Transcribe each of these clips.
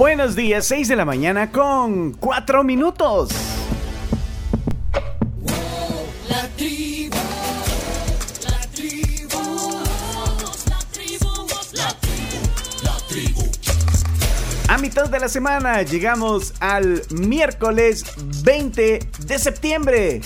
Buenos días, 6 de la mañana con 4 minutos. A mitad de la semana llegamos al miércoles 20 de septiembre.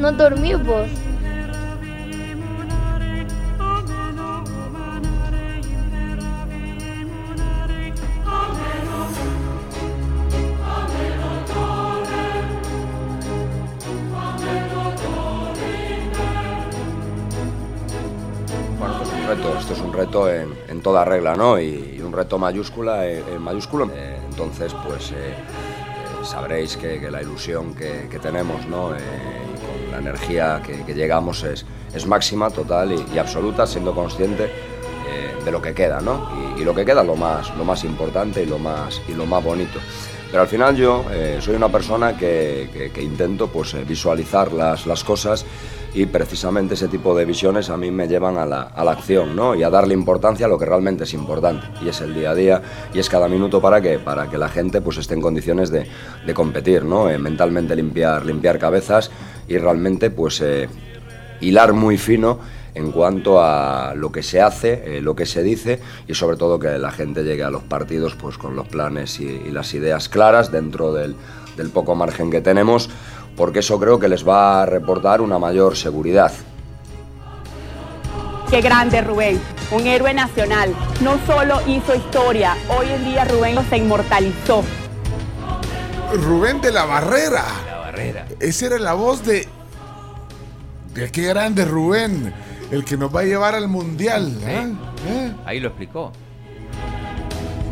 No dormir vos. Esto es un reto en, en toda regla, ¿no? Y, un reto mayúscula, eh, en mayúsculo. Eh, entonces, pues eh, eh, sabréis que, que la ilusión que, que tenemos, ¿no? La energía que, llegamos es, es máxima, total y, absoluta, siendo consciente eh, de lo que queda, ¿no? Y, lo que queda lo más, lo más importante y lo más, y lo más bonito. Pero al final yo eh, soy una persona que, que- que intento pues, eh, visualizar las, las cosas y precisamente ese tipo de visiones a mí me llevan a la, a la acción ¿no? y a darle importancia a lo que realmente es importante y es el día a día y es cada minuto para que, para que la gente pues, esté en condiciones de, de competir, ¿no? Eh, mentalmente limpiar, limpiar cabezas y realmente pues, eh, hilar muy fino en cuanto a lo que se hace, eh, lo que se dice y sobre todo que la gente llegue a los partidos pues con los planes y, y las ideas claras dentro del, del poco margen que tenemos, porque eso creo que les va a reportar una mayor seguridad. Qué grande Rubén, un héroe nacional. No solo hizo historia, hoy en día Rubén se inmortalizó. Rubén de la Barrera. La barrera. Esa era la voz de. De qué grande Rubén. El que nos va a llevar al mundial. ¿eh? ¿Eh? Ahí lo explicó.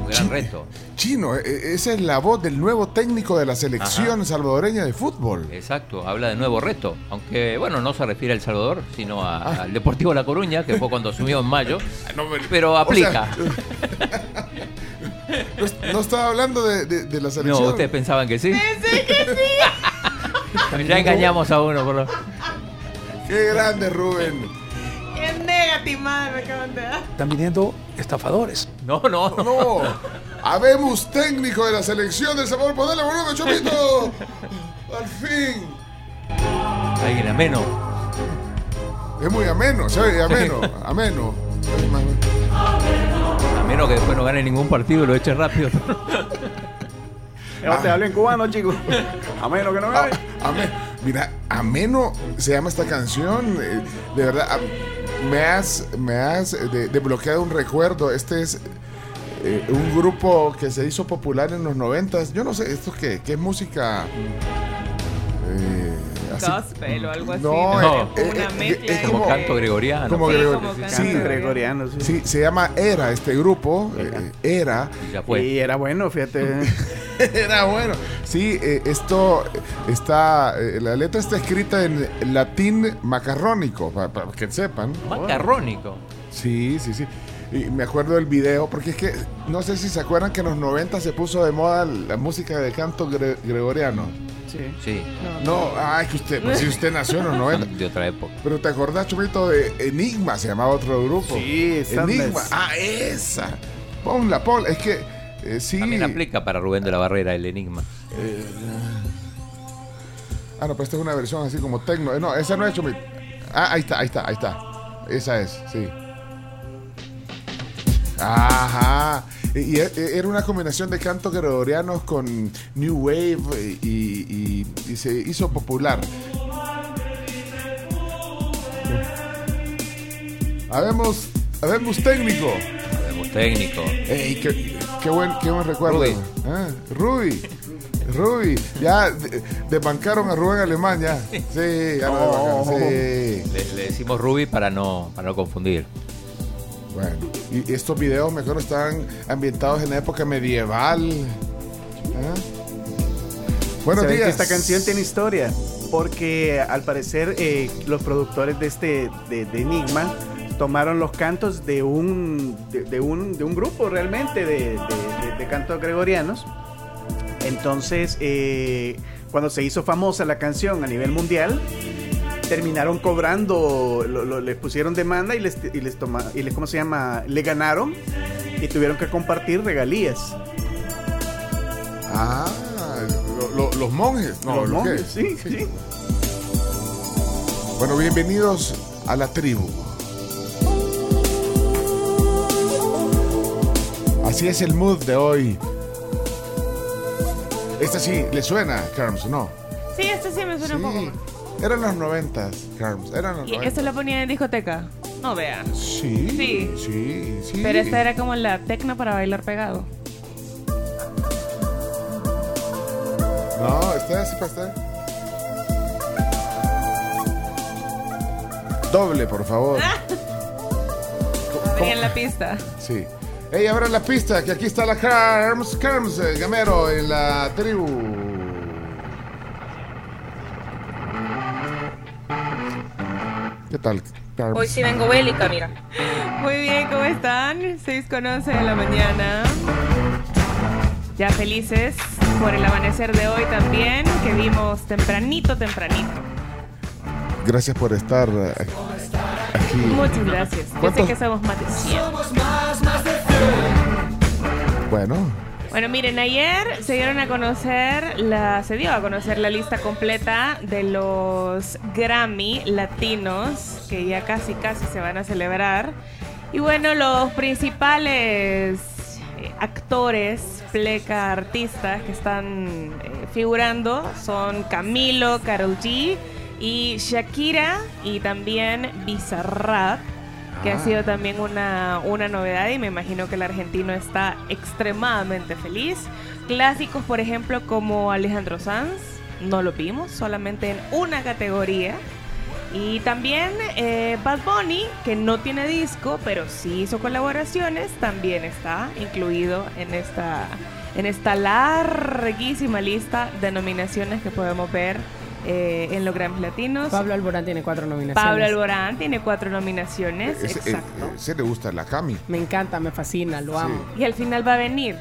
Un gran reto. Chino, e- e- esa es la voz del nuevo técnico de la selección salvadoreña de fútbol. Exacto, habla de nuevo reto. Aunque, bueno, no se refiere a El Salvador, sino a- Ah. al Deportivo La Coruña, que fue cuando asumió en mayo. No, pero- Pero o aplica. sea, no, no estaba hablando de, de- de la No, selección. ustedes pensaban que sí. ya engañamos a uno, por lo... Qué grande Rubén. De dar. Están viniendo estafadores. No, no, no. No, habemos técnico de la selección del Salvador. Ponele volumen, Chomito. Al fin. Alguien ameno. Es muy ameno, ¿sabes? Ameno, ameno. A menos que después no gane ningún partido y lo eche rápido. No te hablo en cubano, chicos. A menos que no me Ah, ame- Mira, ameno se llama esta canción. eh, De verdad, ah, me has, me has eh, de- desbloqueado un recuerdo. Este es eh, un grupo que se hizo popular en los noventas. Yo no sé, ¿esto qué? ¿Qué es música? Eh, así- Gospel o algo así. No, No. eh, eh, Una eh, mezcla es ahí. Como como, canto gregoriano. como Sí, gregor- como canto sí, Sí, gregoriano, sí. sí, se llama Era este grupo. eh, Era. Y ya fue. Y era bueno, fíjate. Era bueno. Sí, eh, esto está. eh, la letra está escrita en latín macarrónico, para, para que sepan. Macarrónico. Sí, sí, sí. Y me acuerdo del video, porque es que no sé si se acuerdan que en los 90 se puso de moda la música de canto gre- gregoriano. Sí. Sí, No, ay, que usted, pues si usted nació en los 90. de otra época. Pero te acordás, Chomito, de Enigma, se llamaba otro grupo. Sí. Enigma. Ah, esa. Ponla, ponla. Es que eh, sí. También aplica para Rubén de la Barrera el enigma. Ah, no, pero esta es una versión así como tecno. Eh, No, esa no es Chomito. Ah, ahí está, ahí está, ahí está. Esa es, sí. Ajá. Y, y e- era una combinación de cantos gregorianos con New Wave y, y- y se hizo popular. Habemos, habemos técnico. Habemos técnico. Ey, qué buen, qué buen recuerdo. Rudy. Ah, Rudy. Rudy. Ya de- desbancaron a Rubén Alemán ya. Sí, ya lo desbancaron, sí. Le, le decimos Ruby para no, para no confundir. Bueno, y estos videos, me acuerdo, estaban ambientados en la época medieval. ¿Ah? Buenos que días. esta canción tiene historia, porque al parecer eh, los productores de este de, de Enigma tomaron los cantos de un de, de un, de un grupo realmente de, de- cantos gregorianos. Entonces, eh, cuando se hizo famosa la canción a nivel mundial, terminaron cobrando, lo- lo- les pusieron demanda y les, y les toma, y les, ¿cómo se llama? Le ganaron y tuvieron que compartir regalías. Ah, lo- lo- los monjes. No, Los monjes, sí, sí. Bueno, bienvenidos a la tribu. Así es el mood de hoy. Esta sí, ¿le suena, Carms? ¿No? Sí, este sí me suena un poco. Sí. Eran los noventas, Carms. Eran los ¿Y noventas. esto lo ponían en discoteca? No vea. Sí, Sí. sí, sí. Pero esta era como la tecno para bailar pegado. No, esta es para estar. Doble, por favor. Venía en la pista. Sí. Ey, abran la pista, que aquí está la Carms, Carms, eh, Gamero, en la tribu. ¿Qué tal, Carms? Hoy sí vengo bélica, mira. Muy bien, ¿cómo están? 6 con 11 de la mañana. Ya felices por el amanecer de hoy también, que vimos tempranito, tempranito. Gracias por estar eh, aquí. Muchas gracias. Yo sé que somos más de 100. Bueno, Bueno, miren, ayer se dieron a conocer, la, se dio a conocer la lista completa de los Grammy latinos, que ya casi casi se van a celebrar. Y bueno, los principales eh, actores, pleca, artistas que están eh, figurando son Camilo, Karol G y Shakira y también Bizarrap que ha Ah. sido también una, una novedad y me imagino que el argentino está extremadamente feliz. Clásicos, por ejemplo, como Alejandro Sanz, no lo vimos, solamente en una categoría. Y también eh, Bad Bunny, que no tiene disco, pero sí hizo colaboraciones, también está incluido en esta, en esta larguísima lista de nominaciones que podemos ver eh, en los Grammys Latinos. Pablo Alborán tiene cuatro nominaciones. Pablo Alborán tiene cuatro nominaciones, ese, eh, exacto. ese le gusta la Cami. Me encanta, me fascina, lo amo. Y al final va a venir.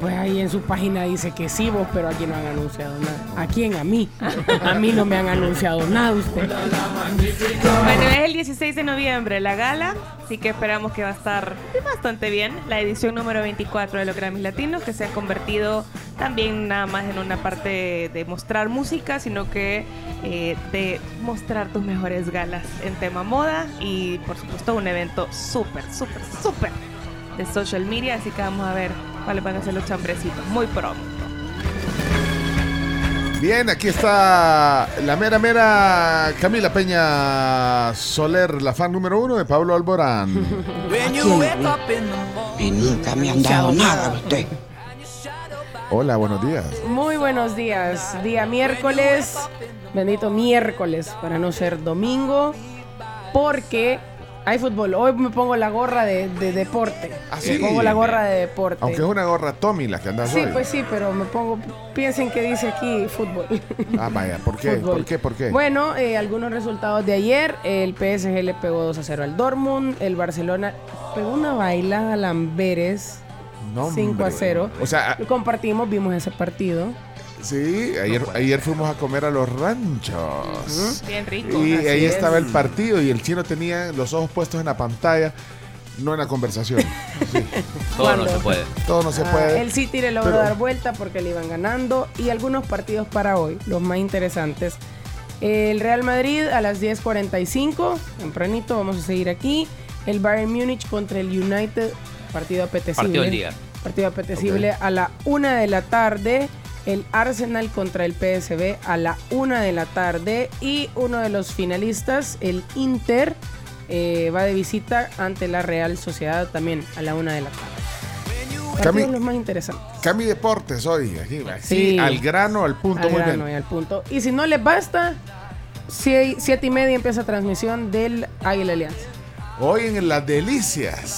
Pues ahí en su página dice que sí, vos, pero aquí no han anunciado nada. ¿A quién? A mí. A mí no me han anunciado nada usted. Bueno, es el 16 de noviembre la gala, así que esperamos que va a estar bastante bien. La edición número 24 de los Grammys Latinos, que se ha convertido también nada más en una parte de mostrar música, sino que eh, de mostrar tus mejores galas en tema moda y por supuesto un evento súper, súper, súper de social media, así que vamos a ver cuáles van a ser los chambrecitos muy pronto. Bien, aquí está la mera mera Camila Peña Soler, la fan número uno de Pablo Alborán. Y nunca me han dado nada usted. Hola, buenos días. Muy buenos días. Día miércoles. Bendito miércoles, para no ser domingo. Porque hay fútbol. Hoy me pongo la gorra de, de deporte. ¿Ah, Me sí? pongo la gorra de deporte. Aunque es una gorra Tommy la que andas Sí, hoy. pues sí, pero me pongo. Piensen que dice aquí fútbol. Ah, vaya, ¿por qué? ¿Por qué? ¿Por qué? Bueno, eh, algunos resultados de ayer. El PSG le pegó 2 a 0 al Dortmund. El Barcelona pegó una bailada al Amberes. No, 5 a hombre. 0. O sea, Lo compartimos, vimos ese partido. Sí, ayer, ayer fuimos a comer a los ranchos. Bien rico. Y ahí es. estaba el partido y el chino tenía los ojos puestos en la pantalla, no en la conversación. Sí, Todo no se puede. todo no se Ah, puede. el City le logró Pero- dar vuelta porque le iban ganando. Y algunos partidos para hoy, los más interesantes. El Real Madrid a las 10.45, tempranito, vamos a seguir aquí. El Bayern Múnich contra el United partido apetecible. Partido del día. Partido apetecible a la una de la tarde. El Arsenal contra el PSV a la una de la tarde. Y uno de los finalistas, el Inter, eh, va de visita ante la Real Sociedad también a la una de la tarde. Cami- los más interesantes. Cami Deportes hoy, aquí, Sí. al grano, al punto, Al muy grano bien. y al punto. Y si no les basta, sie- siete y media empieza transmisión del Águila Alianza. Hoy en Las Delicias.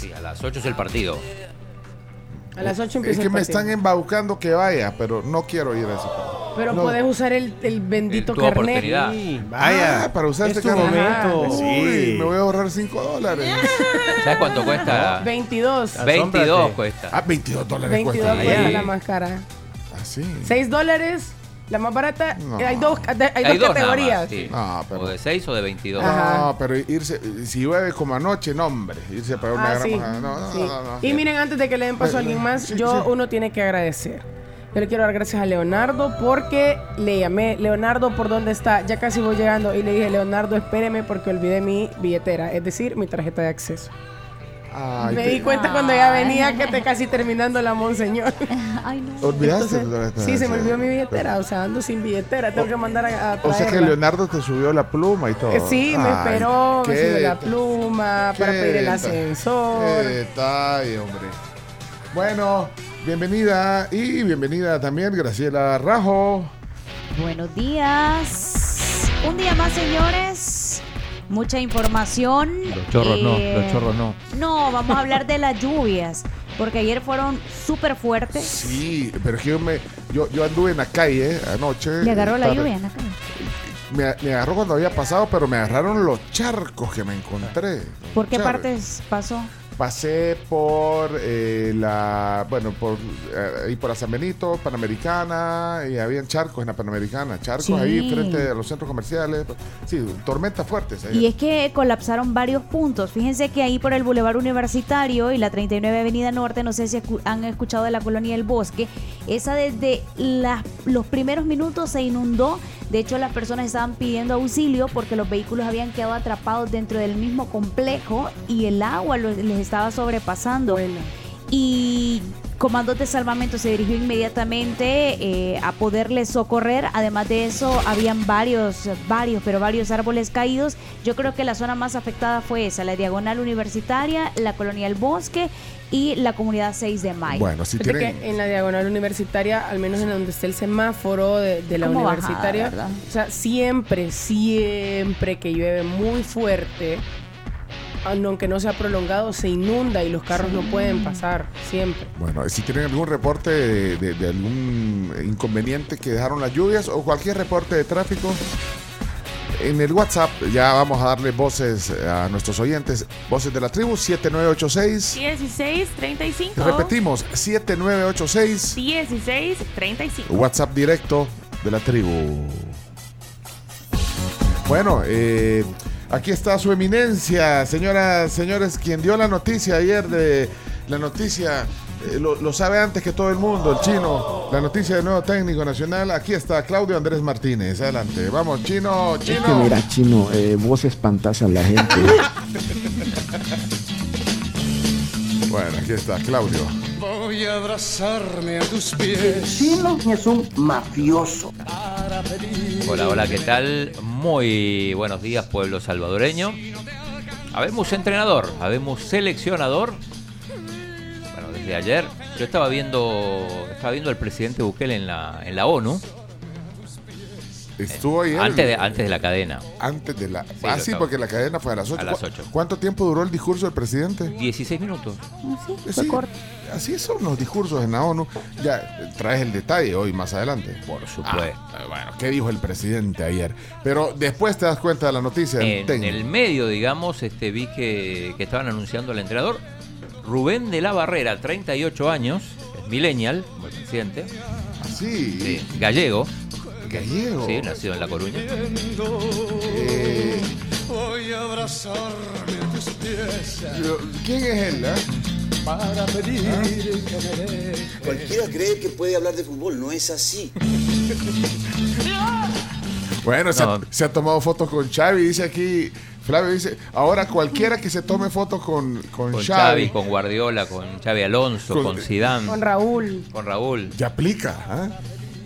Sí, a las 8 es el partido. A las 8 Es empieza que el me están embaucando que vaya, pero no quiero ir a ese partido. Pero No. puedes usar el, el bendito Tu carnet. oportunidad. Vaya. Ah, para usar Es este tu carnet. momento. Uy, Sí. me voy a ahorrar 5 dólares. ¿Sabes cuánto cuesta? 22. 22 Asómbrate. cuesta. Ah, 22 dólares 22 cuesta. cuesta la más cara. Así. 6 dólares, la más barata. No. Hay dos, hay dos Hay dos nada categorías. más, sí. No, pero- O de 6 o de 22. Ajá. No, pero irse, si llueve como anoche, no, hombre. Irse para una Ah, gran sí. No, no, Sí. no, no, no. Y miren, antes de que le den paso a alguien más, Sí, yo sí. uno tiene que agradecer. Yo le quiero dar gracias a Leonardo porque le llamé, Leonardo, ¿por dónde está? Ya casi voy llegando y le dije, Leonardo, espéreme porque olvidé mi billetera, es decir, mi tarjeta de acceso. Ay, Me te- di cuenta cuando ya venía que te casi terminando la monseñor. Ay, no. ¿Olvidaste? Entonces, sí, se me olvidó mi billetera, o sea, ando sin billetera, tengo que mandar a, a O sea que. Leonardo te subió la pluma y todo. Eh, Sí, me esperó, me qué subió la pluma qué para pedir el ascensor. Qué detalle, hombre. Bueno, bienvenida y bienvenida también Graciela Rajo. Buenos días. Un día más, señores. Mucha información. Los chorros no, Eh, los chorros no. No, vamos a hablar de las lluvias. Porque ayer fueron súper fuertes. Sí, pero es que yo me yo, yo anduve en la calle anoche. Le agarró la tarde. lluvia en la cara. Me, me agarró cuando había pasado, pero me agarraron los charcos que me encontré. ¿Por qué Charcos. partes pasó? Pasé por eh, la, bueno, por eh, ahí por la San Benito, Panamericana, y habían charcos en la Panamericana, charcos Sí. ahí frente a los centros comerciales. Sí, tormentas fuertes. ahí. Y es que colapsaron varios puntos. Fíjense que ahí por el Boulevard Universitario y la 39 Avenida Norte, no sé si han escuchado de la colonia del Bosque, esa desde las- los primeros minutos se inundó. De hecho, las personas estaban pidiendo auxilio porque los vehículos habían quedado atrapados dentro del mismo complejo y el agua les estaba sobrepasando. Bueno. Y Comandos de Salvamento se dirigió inmediatamente eh, a poderles socorrer. Además de eso, habían varios, varios, pero varios árboles caídos. Yo creo que la zona más afectada fue esa, la Diagonal Universitaria, la Colonia El Bosque y la Comunidad 6 de Mayo. Bueno, si tienen... que en la diagonal universitaria, al menos en donde está el semáforo de, de la bajada, universitaria, o sea, siempre, siempre que llueve muy fuerte, aunque no sea prolongado, se inunda y los carros no pueden pasar, siempre. Bueno, si tienen algún reporte de, de- de algún inconveniente que dejaron las lluvias o cualquier reporte de tráfico, en el WhatsApp ya vamos a darle voces a nuestros oyentes. Voces de la tribu 7986. 1635. Repetimos, 7986. 1635. WhatsApp directo de la tribu. Bueno, eh, aquí está su eminencia, señoras, señores, quien dio la noticia ayer de la noticia, eh, lo, lo sabe antes que todo el mundo, el chino, la noticia del nuevo técnico nacional. Aquí está Claudio Andrés Martínez. Adelante, vamos, chino, Es que chino. mira, chino, eh, vos espantas a la gente. Bueno, aquí está Claudio. Voy a abrazarme a tus pies. Chino es un mafioso. Hola, hola, ¿qué tal? Muy buenos días, pueblo salvadoreño. Habemos entrenador, habemos seleccionador. Bueno, desde ayer yo estaba viendo, estaba viendo al presidente Bukele en la, en la ONU. Estuvo ayer. Antes de, antes de la cadena. Antes de la. Sí, ah, sí, estaba. porque la cadena fue a las 8. A las 8. ¿Cuánto tiempo duró el discurso del presidente? 16 minutos. Eh, Sí, así son los discursos en la ONU. Ya eh, traes el detalle hoy más adelante. Por supuesto. Ah, bueno, ¿qué dijo el presidente ayer? Pero después te das cuenta de la noticia. En el medio, digamos, este, vi que, que estaban anunciando al entrenador. Rubén de la Barrera, 38 años, es millennial, como el presidente. Sí. Sí, gallego. Gallego. Sí, nacido en La Coruña. Eh, Voy a abrazarme a tus pies. ¿Quién es él? ah? Para pedir que me dejes. Cualquiera cree que puede hablar de fútbol, no es así. Bueno, se, ha, se ha tomado fotos con Xavi. Dice aquí Flavio dice, ahora cualquiera que se tome foto con, con, Con Xavi, Xavi, con Guardiola, con Xavi Alonso, Con- con, Zidane, Con Raúl. con Raúl. ya aplica. ¿ah?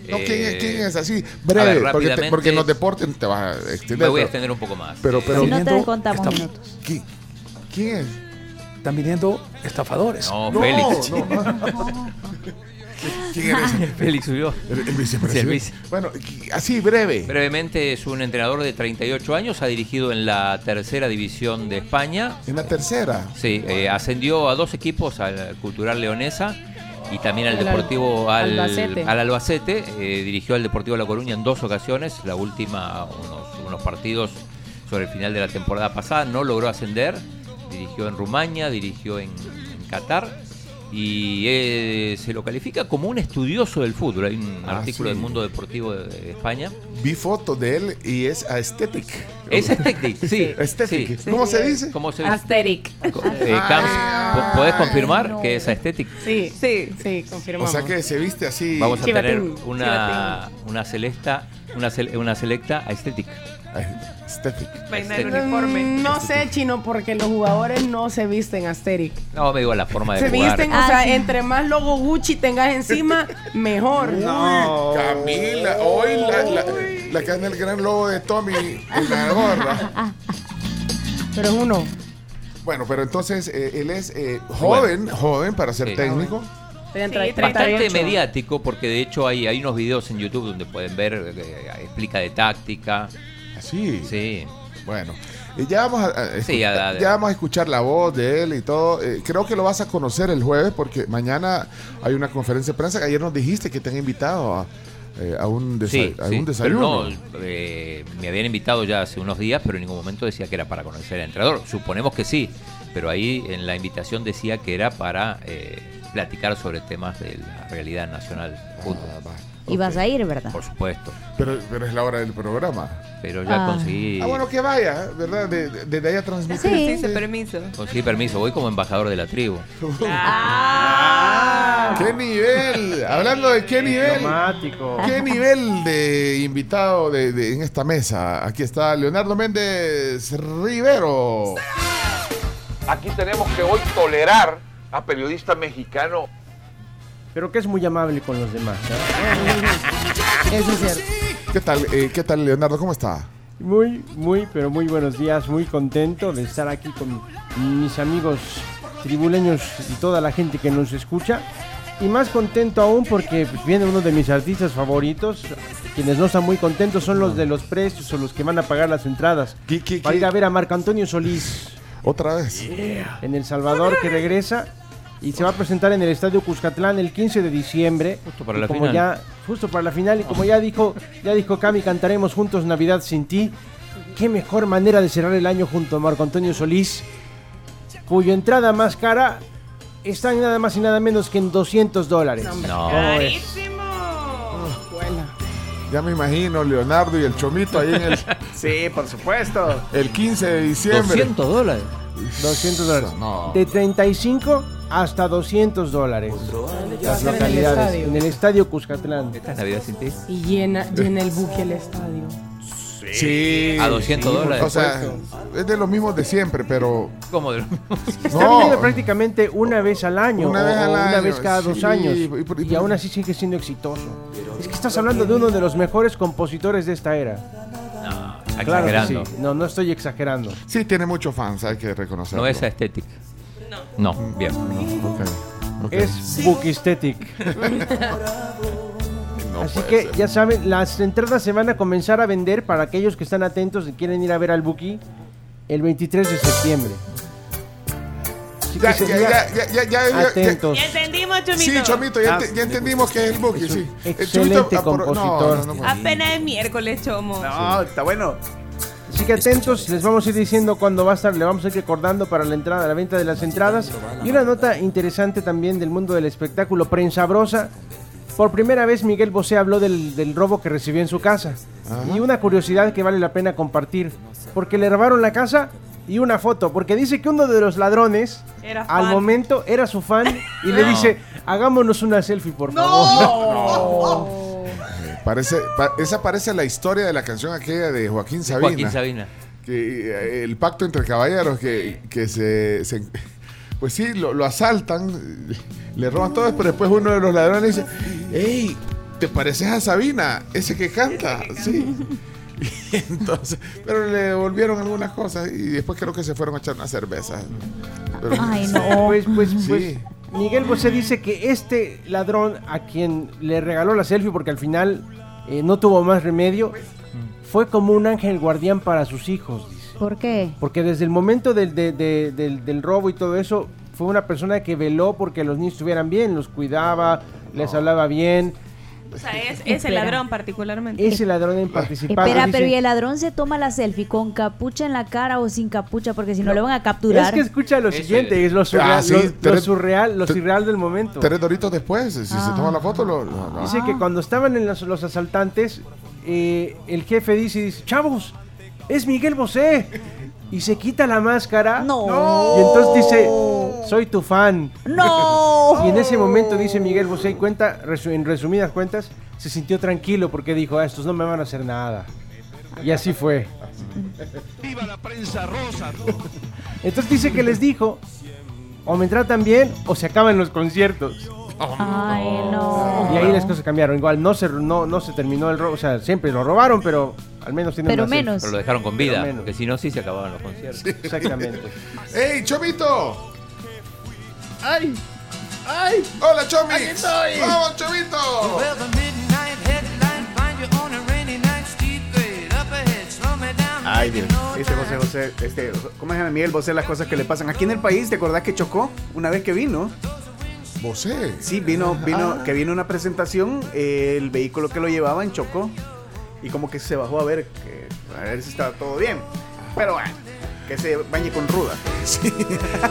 No, ¿quién, es, Eh, quién es así? ver, Breve, porque, te- rápidamente- porque en los deportes te vas a extender. Me voy a extender un poco más. Pero, pero, Si no te contamos minutos. ¿quién, quién es? Están viniendo estafadores. No, Félix. no. ¿Quién eres? Félix subió. El, el vicepresidente. vice. Bueno, así breve. Brevemente, es un entrenador de 38 años, ha dirigido en la tercera división de España. En la tercera. Sí, eh, ascendió a dos equipos, al Cultural Leonesa y también al Deportivo al Albacete. al Albacete. Eh, dirigió al Deportivo La Coruña en dos ocasiones, la última unos, unos partidos sobre el final de la temporada pasada, no logró ascender, dirigió en Rumania, dirigió en, en Qatar y eh, se lo califica como un estudioso del fútbol. Hay un Ah, artículo sí. del Mundo Deportivo de, de España. Vi fotos de él y es aesthetic. Es estético, sí. Aesthetic. sí. ¿Cómo se dice? ¿Cómo se Asteric. Eh, Camps, ¿po- ¿Podés confirmar no. que es estético? Sí, sí, sí, confirmamos. O sea que se viste así. Vamos a Chivatín, tener una, una selecta, una, cel- una selecta estética. Aesthetic. Vaina del Este- uniforme. Mm, No sé, chino, porque los jugadores no se visten Asteric. No, me digo la forma de Se jugar. visten, o Ah, sea, sí. entre más logo Gucci tengas encima, mejor. Uy, Camila, hoy la, la, la que anda el gran logo de Tommy en la gorra. Pero es uno. Bueno, pero entonces eh, él es eh, joven, joven para ser Sí. técnico. Sí, Bastante 38. mediático porque de hecho hay, hay unos videos en YouTube donde pueden ver, eh, explica de táctica. Así. Sí. Bueno, eh, ya vamos a, a Sí, ya vamos a escuchar la voz de él y todo. Eh, creo que lo vas a conocer el jueves porque mañana hay una conferencia de prensa que ayer nos dijiste que te han invitado a, eh, a un, desa- Sí, a sí, un pero desayuno. no, eh, me habían invitado ya hace unos días, pero en ningún momento decía que era para conocer al entrenador. Suponemos que sí, pero ahí en la invitación decía que era para eh, platicar sobre temas de la realidad nacional. Ah, Y vas a ir, ¿verdad? Por supuesto, Pero, pero es la hora del programa. pero ya Ah. conseguí, Ah, bueno, que vaya, ¿verdad? De- de- Desde allá transmitir. Sí. Dice permiso. conseguí permiso. Voy como embajador de la tribu. Ah. ¿Qué nivel? Hablando de qué nivel. Diplomático. ¿Qué nivel de invitado de, de- en esta mesa? Aquí está Leonardo Méndez Rivero. Aquí tenemos que hoy tolerar a periodista mexicano Pero que es muy amable con los demás. ¿eh? Eso es cierto. ¿Qué tal, eh, ¿Qué tal, Leonardo? ¿Cómo está? Muy, muy, pero muy buenos días. Muy contento de estar aquí con mis amigos tribuleños y toda la gente que nos escucha. Y más contento aún porque pues, viene uno de mis artistas favoritos. Quienes no están muy contentos son los de los precios o los que van a pagar las entradas. ¿Qué- qué- Para qué? ir a ver a Marco Antonio Solís ¿Otra vez? en El Salvador que regresa y se va a presentar en el Estadio Cuscatlán el 15 de diciembre. Justo para la como final. ya justo para la final y como ya dijo, ya dijo Cami, cantaremos juntos Navidad sin ti. Qué mejor manera de cerrar el año junto a Marco Antonio Solís, cuya entrada más cara está en nada más y nada menos que en 200 dólares. No. ¿Cómo ves? Carísimo. Ya me imagino, Leonardo y el Chomito ahí en el, Sí, por supuesto. el 15 de diciembre. 200 dólares. 200 dólares. No. De 35 hasta 200 dólares. Las en el localidades. En el estadio Cuscatlán. Esta es Navidad sin ti. Y llena, llena el buque el estadio. Sí. A 200 sí, dólares. O sea, es de los mismos de siempre, pero. ¿Cómo de lo mismo? Está No. viniendo prácticamente una vez al año. Una o- vez al o una año, vez cada dos años. y- Y, y- y- aún así sigue siendo exitoso. Es que estás hablando de uno de los mejores compositores de esta era. No, Claro que exagerando. sí. No, no estoy exagerando. Sí, tiene muchos fans, hay que reconocerlo. No es estética. No. No, bien. Ok, ok. Es Bookiesthetic. No Así que ser. ya saben, las entradas se van a comenzar a vender para aquellos que están atentos y quieren ir a ver al Buki el 23 de septiembre. Así Ya, ya, sería ya, ya, ya, ya, ya- atentos. Ya entendimos, Chomito. Sí, Chomito, ya, Ah, ya entendimos que es el Buki, sí. El excelente Chomito, ah, compositor. no, no, no. Apenas es miércoles, Chomo. No, está bueno. Así que atentos, les vamos a ir diciendo cuándo va a estar, le vamos a ir recordando para la entrada, la venta de las entradas. Y una nota interesante también del mundo del espectáculo, prensabrosa. Por primera vez Miguel Bosé habló del, del robo que recibió en su casa. Y una curiosidad que vale la pena compartir. Porque le robaron la casa y una foto. Porque dice que uno de los ladrones Era al fan. momento era su fan y le dice, hagámonos una selfie por favor. Parece, pa- esa parece la historia de la canción aquella de Joaquín Sabina. Joaquín Sabina. que eh, el pacto entre caballeros que, que se, se- pues sí, lo, lo asaltan, le roban todo, pero después uno de los ladrones dice, hey, ¿te pareces a Sabina? Ese que canta, sí. Y entonces, pero le devolvieron algunas cosas y después creo que se fueron a echar una cerveza. Pero- Ay, no. Pues, pues, Sí. pues, Miguel Bosé dice que este ladrón a quien le regaló la selfie porque al final eh, no tuvo más remedio, fue como un ángel guardián para sus hijos, dice. ¿Por qué? Porque desde el momento del, de- de- del, del robo y todo eso, fue una persona que veló porque los niños estuvieran bien, los cuidaba, les hablaba bien. O sea, es ese ladrón particularmente. Ese ladrón en participado. Espera, dice- pero ¿y el ladrón se toma la selfie con capucha en la cara o sin capucha? Porque si no, le van a capturar. Es que escucha lo siguiente, es. es lo surreal, Ah, sí, lo- lo, surreal, lo surreal del momento. Tres doritos después, si se Ah. toma la foto, lo, lo- lo- Dice que cuando estaban en los, los asaltantes, eh, el jefe dice, dice, chavos, es Miguel Bosé. Y se quita la máscara. No. Y entonces dice, soy tu fan. No. Y en ese momento dice Miguel Bosé, y cuenta, resu- en resumidas cuentas, se sintió tranquilo porque dijo, "Ah, estos no me van a hacer nada. Y así fue. ¡Viva la prensa rosa! Entonces dice que les dijo, o me tratan bien o se acaban los conciertos. Ay, no. Y ahí las cosas cambiaron. Igual no se, no, no se terminó el robo. O sea, siempre lo robaron, pero al menos tienen Pero una menos. Pero lo dejaron con vida, menos. porque si no, sí se acababan los conciertos. Exactamente. ¡Ey, Chomito! ¡Ay! ¡Ay! ¡Hola, Chomi! ¡Aquí estoy! ¡Vamos, Chomito! Ay, Dios. Este José José, este, ¿cómo se llama Miguel Bosé? Las cosas que le pasan. Aquí en el país, ¿te acordás que chocó una vez que vino? ¿Bosé? Sí, vino, vino, Ah. que vino una presentación, eh, el vehículo que lo llevaban chocó y como que se bajó a ver, que, a ver si estaba todo bien. Pero bueno, que se bañe con ruda.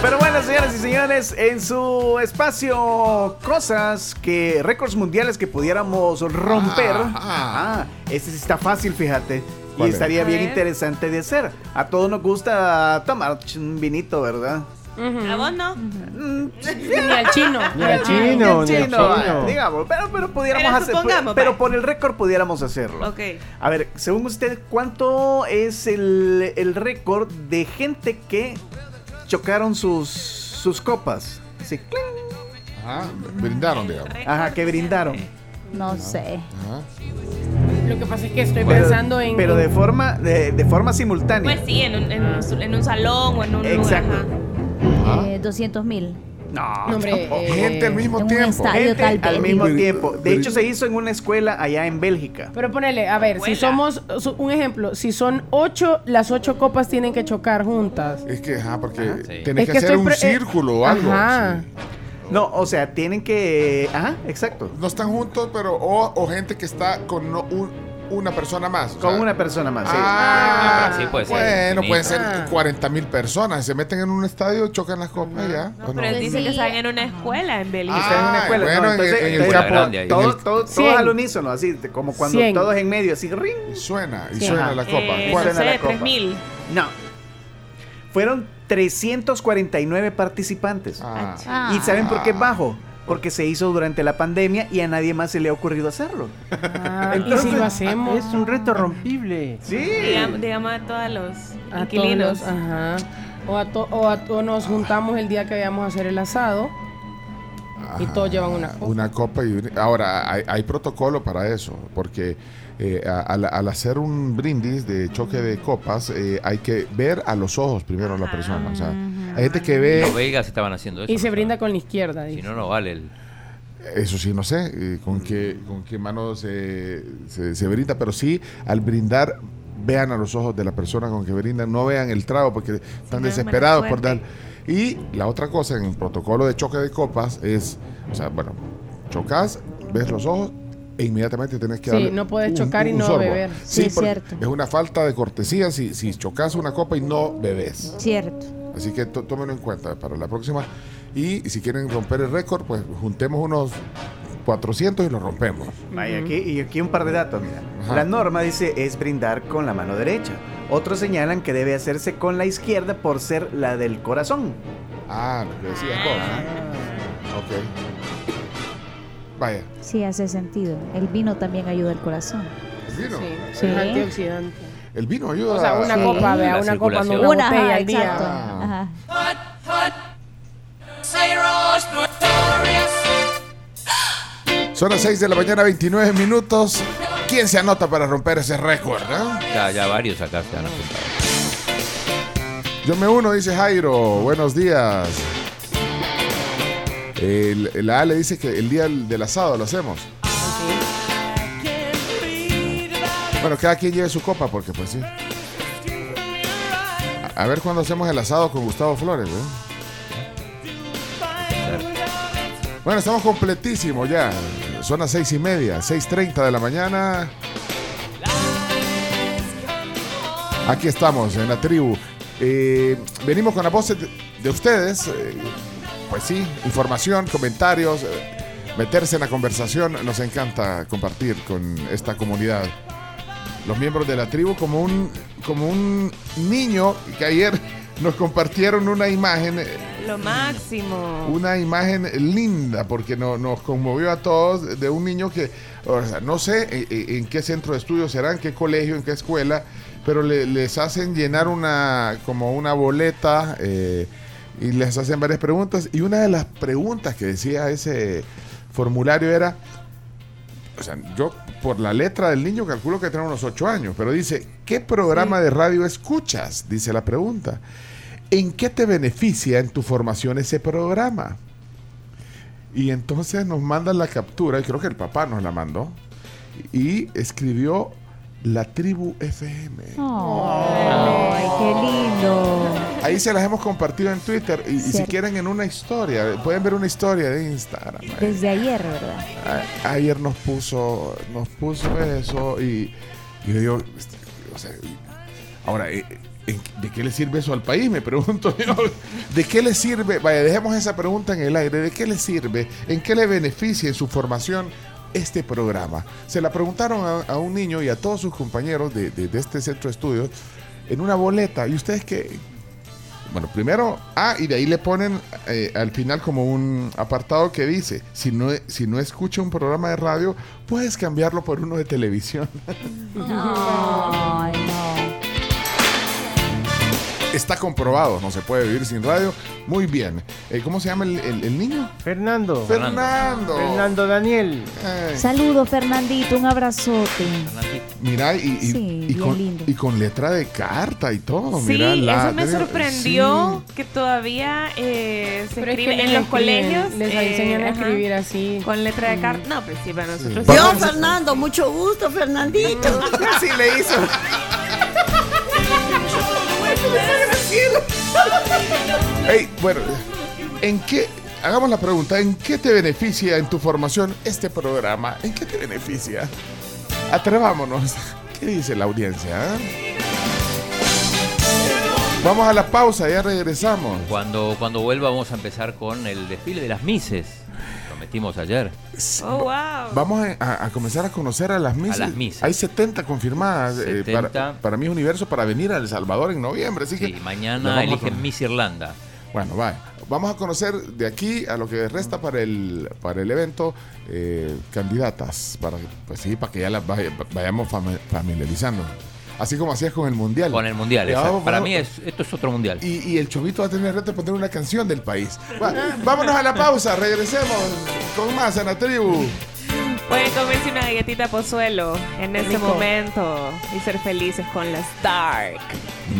Pero bueno, señoras y señores, en su espacio, cosas que, récords mundiales que pudiéramos romper. Ah, este sí está fácil, fíjate. Y ¿Cuál es? estaría A bien interesante de hacer. A todos nos gusta tomar un vinito, ¿verdad? ¿A vos no? Ni al chino. Ni al chino, ni al no, chino. digamos, pero, pero pudiéramos Pero hacer, supongamos, pero va. por el récord pudiéramos hacerlo. Ok. A ver, según usted, ¿cuánto es el, el récord de gente que chocaron sus, sus copas? Sí, cling. Ajá, brindaron, digamos. Ajá, que brindaron. No sé. Ajá. Lo que pasa es que estoy Pero- pensando en. Pero de forma, de, de forma simultánea. Pues sí, en un, en un, en un salón o en un Exacto. lugar. ajá. Eh, 200 mil. No, No, hombre, no. eh, Gente al mismo en un tiempo. estadio. Gente tal al vez. mismo tiempo. De hecho, se hizo en una escuela allá en Bélgica. Pero ponele, a ver, si somos, su- un ejemplo, si son ocho, las ocho copas tienen que chocar juntas. Es que, ajá, porque Sí. tenés Es que, que hacer estoy un pre- eh, círculo o algo. ajá. sí. No, o sea, tienen que. Ajá, exacto. No están juntos, pero. O, o gente que está con no- un- una persona más. o Con sea, una persona más. sí. Ah, Ah, sí puede ser Bueno, infinito. pueden ser Ah. 40 mil personas. Se meten en un estadio, chocan las copas ya. Pero él dice que están en una escuela en. Está en una escuela. bueno, no, en entonces, el campo- todos, todos, al unísono, así, como cuando todos en medio, así, ring. Y suena, y suena la copa. Eh, ¿Cuál? no Suena la sé, copa. 3000. No. Fueron 349 participantes. Ah. Ah. ¿Y saben por qué es bajo? Porque se hizo durante la pandemia y a nadie más se le ha ocurrido hacerlo. Ah, y Entonces, si lo hacemos Es un reto rompible. Sí. Digamos, digamos a todos los a inquilinos. todos, ajá. O, a to- o, a- o nos juntamos el día que vayamos a hacer el asado y todos llevan una copa. Una copa y un- ahora hay, hay protocolo para eso, porque eh, al, al hacer un brindis de choque de copas eh, hay que ver a los ojos primero a la persona. O sea, hay gente que ve, Los Vegas estaban haciendo eso. Y se brinda con la izquierda. Si no, no vale el. eso sí, no sé con qué con qué mano se, se, se brinda, pero sí al brindar vean a los ojos de la persona con que brindan, no vean el trago porque están no, desesperados por dar. Y la otra cosa en el protocolo de choque de copas es, o sea, bueno, chocas, ves los ojos e inmediatamente tienes que Sí, darle no puedes un- chocar y un no sorbo. beber. Sí, es cierto. Es una falta de cortesía si, si chocas una copa y no bebes. Cierto. Así que tómenlo en cuenta para la próxima. Y si quieren romper el récord, pues juntemos unos 400 y lo rompemos. Vaya, aquí, y aquí un par de datos, mira. Ajá. La norma dice es brindar con la mano derecha. Otros señalan que debe hacerse con la izquierda por ser la del corazón. Ah, lo que decías vos. Ok. Vaya. Sí, hace sentido. El vino también ayuda al corazón. ¿El vino? Sí, Sí. es antioxidante. El vino ayuda. O sea, una Sí. copa, vea, una copa, no una Una, botella ajá, al día. exacto. Ah. Ajá. Son las 6 de la mañana, 29 minutos. ¿Quién se anota para romper ese récord? eh? Ya, ya varios acá se han apuntado. Yo me uno, dice Jairo. Buenos días. El, la Ale dice que el día del asado lo hacemos. Bueno, cada quien lleve su copa porque pues sí. A, ver cuándo hacemos el asado con Gustavo Flores. ¿eh? Bueno, estamos completísimos ya. Son las seis y media, 6.30 de la mañana. Aquí estamos en la tribu. Eh, venimos con las voces de, de ustedes. eh, pues sí, información, comentarios, eh, meterse en la conversación. Nos encanta compartir con esta comunidad. Los miembros de la tribu como un, como un niño que ayer nos compartieron una imagen. eh, Lo máximo. una imagen linda porque no- nos conmovió a todos de un niño que, o sea, no sé en, en- en qué centro de estudio será, en qué colegio, en qué escuela, pero le- les hacen llenar una como una boleta eh, y les hacen varias preguntas y una de las preguntas que decía ese formulario era, o sea, yo por la letra del niño calculo que tiene unos ocho años, pero dice, ¿qué programa de radio escuchas? Dice la pregunta. ¿En qué te beneficia en tu formación ese programa? Y entonces nos mandan la captura, y creo que el papá nos la mandó, y escribió La Tribu FM. Ay, qué lindo. Ahí se las hemos compartido en Twitter, y, y si quieren en una historia, pueden ver una historia de Instagram. Desde ayer, ¿verdad? A- ayer nos puso nos puso eso y, y yo digo, este, o sea, ahora, eh, ¿en- ¿de qué le sirve eso al país? Me pregunto yo. ¿De qué le sirve? Vaya, dejemos esa pregunta en el aire. ¿De qué le sirve? ¿En qué le beneficia en su formación este programa? Se la preguntaron a, un niño y a todos sus compañeros de, este centro de estudios en una boleta. ¿Y ustedes qué? Bueno, primero, ah, y de ahí le ponen eh, al final como un apartado que dice, si no, si no escucha un programa de radio, puedes cambiarlo por uno de televisión. Está comprobado, no se puede vivir sin radio. Muy bien. Eh, ¿Cómo se llama el, el- el niño? Fernando. Fernando. Fernando Daniel. Eh, Saludos, Fernandito, un abrazote. mira, y, y- Sí, y bien con, lindo. y con letra de carta y todo. Sí, mira, la- eso me sorprendió que todavía eh, se Pero es que escribe en los escriben, colegios. les eh, enseñan a ajá, escribir así. Con letra de carta. No, pues sí, para nosotros. Yo, Fernando, mucho gusto, Fernandito. Así le hizo. Ey, bueno, ¿en qué? Hagamos la pregunta, ¿en qué te beneficia en tu formación este programa? ¿En qué te beneficia? Atrevámonos. ¿Qué dice la audiencia? eh? Vamos a la pausa, ya regresamos. Cuando, cuando vuelva vamos a empezar con el desfile de las Mises. Ayer. Oh, wow. Vamos a, comenzar a conocer a las misas. las misas. Hay 70 confirmadas eh, 70. para, para mi universo para venir a El Salvador en noviembre. Así Sí, que mañana eligen. Miss Irlanda. Bueno, vaya. Vamos a conocer de aquí a lo que resta para el, para el evento eh, candidatas. Para, pues sí, para que ya las vaya- vayamos fami- familiarizando. Así como hacías con el Mundial. Con el Mundial, Ya exacto. vamos, Para vamos. mí es, esto es otro Mundial. Y, y el chovito va a tener el reto de poner una canción del país. Va, vámonos a la pausa, regresemos con más en la tribu. Pueden comerse una galletita pozuelo en ese rico. momento y ser felices con las Dark.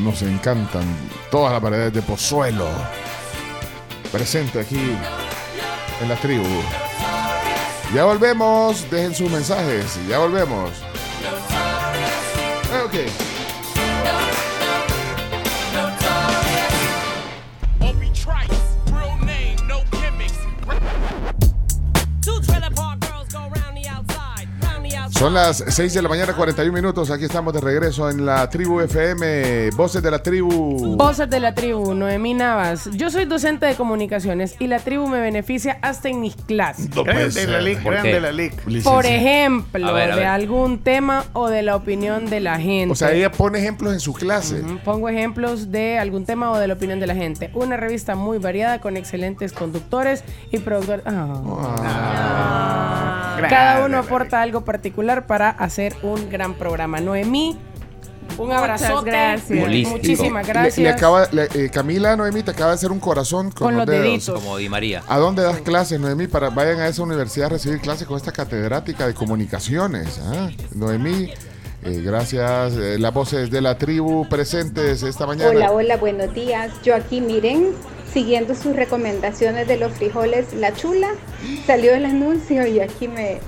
Nos encantan todas las variedades de pozuelo. Presente aquí en la tribu. Ya volvemos, dejen sus mensajes ya volvemos. Ah, Son las 6 de la mañana, 41 minutos. Aquí estamos de regreso en la tribu FM. Voces de la tribu. Voces de la tribu, Noemí Navas. Yo soy docente de comunicaciones y la tribu me beneficia hasta en mis clases. No Grande la lic, ¿Por grande qué? la lic. Por ejemplo, A ver, a de ver. algún tema o de la opinión de la gente. O sea, ella pone ejemplos en su clase. Ujú, Pongo ejemplos de algún tema o de la opinión de la gente. Una revista muy variada con excelentes conductores y productores. Ah. Cada uno aporta algo particular para hacer un gran programa. Noemí Un abrazote. gracias. Holístico. Muchísimas Le- gracias. Le, acaba, le- eh, Camila Noemí te acaba de hacer un corazón con, Con los, los dedos. deditos. Como Di María. ¿A dónde das clases, Noemí? Para vayan a esa universidad a recibir clases con esta catedrática de comunicaciones. ¿ah? Noemí, eh, gracias. Eh, las voces de la tribu presentes esta mañana. Hola, hola, buenos días. Yo aquí, miren, siguiendo sus recomendaciones de los frijoles La Chula, salió el anuncio y aquí me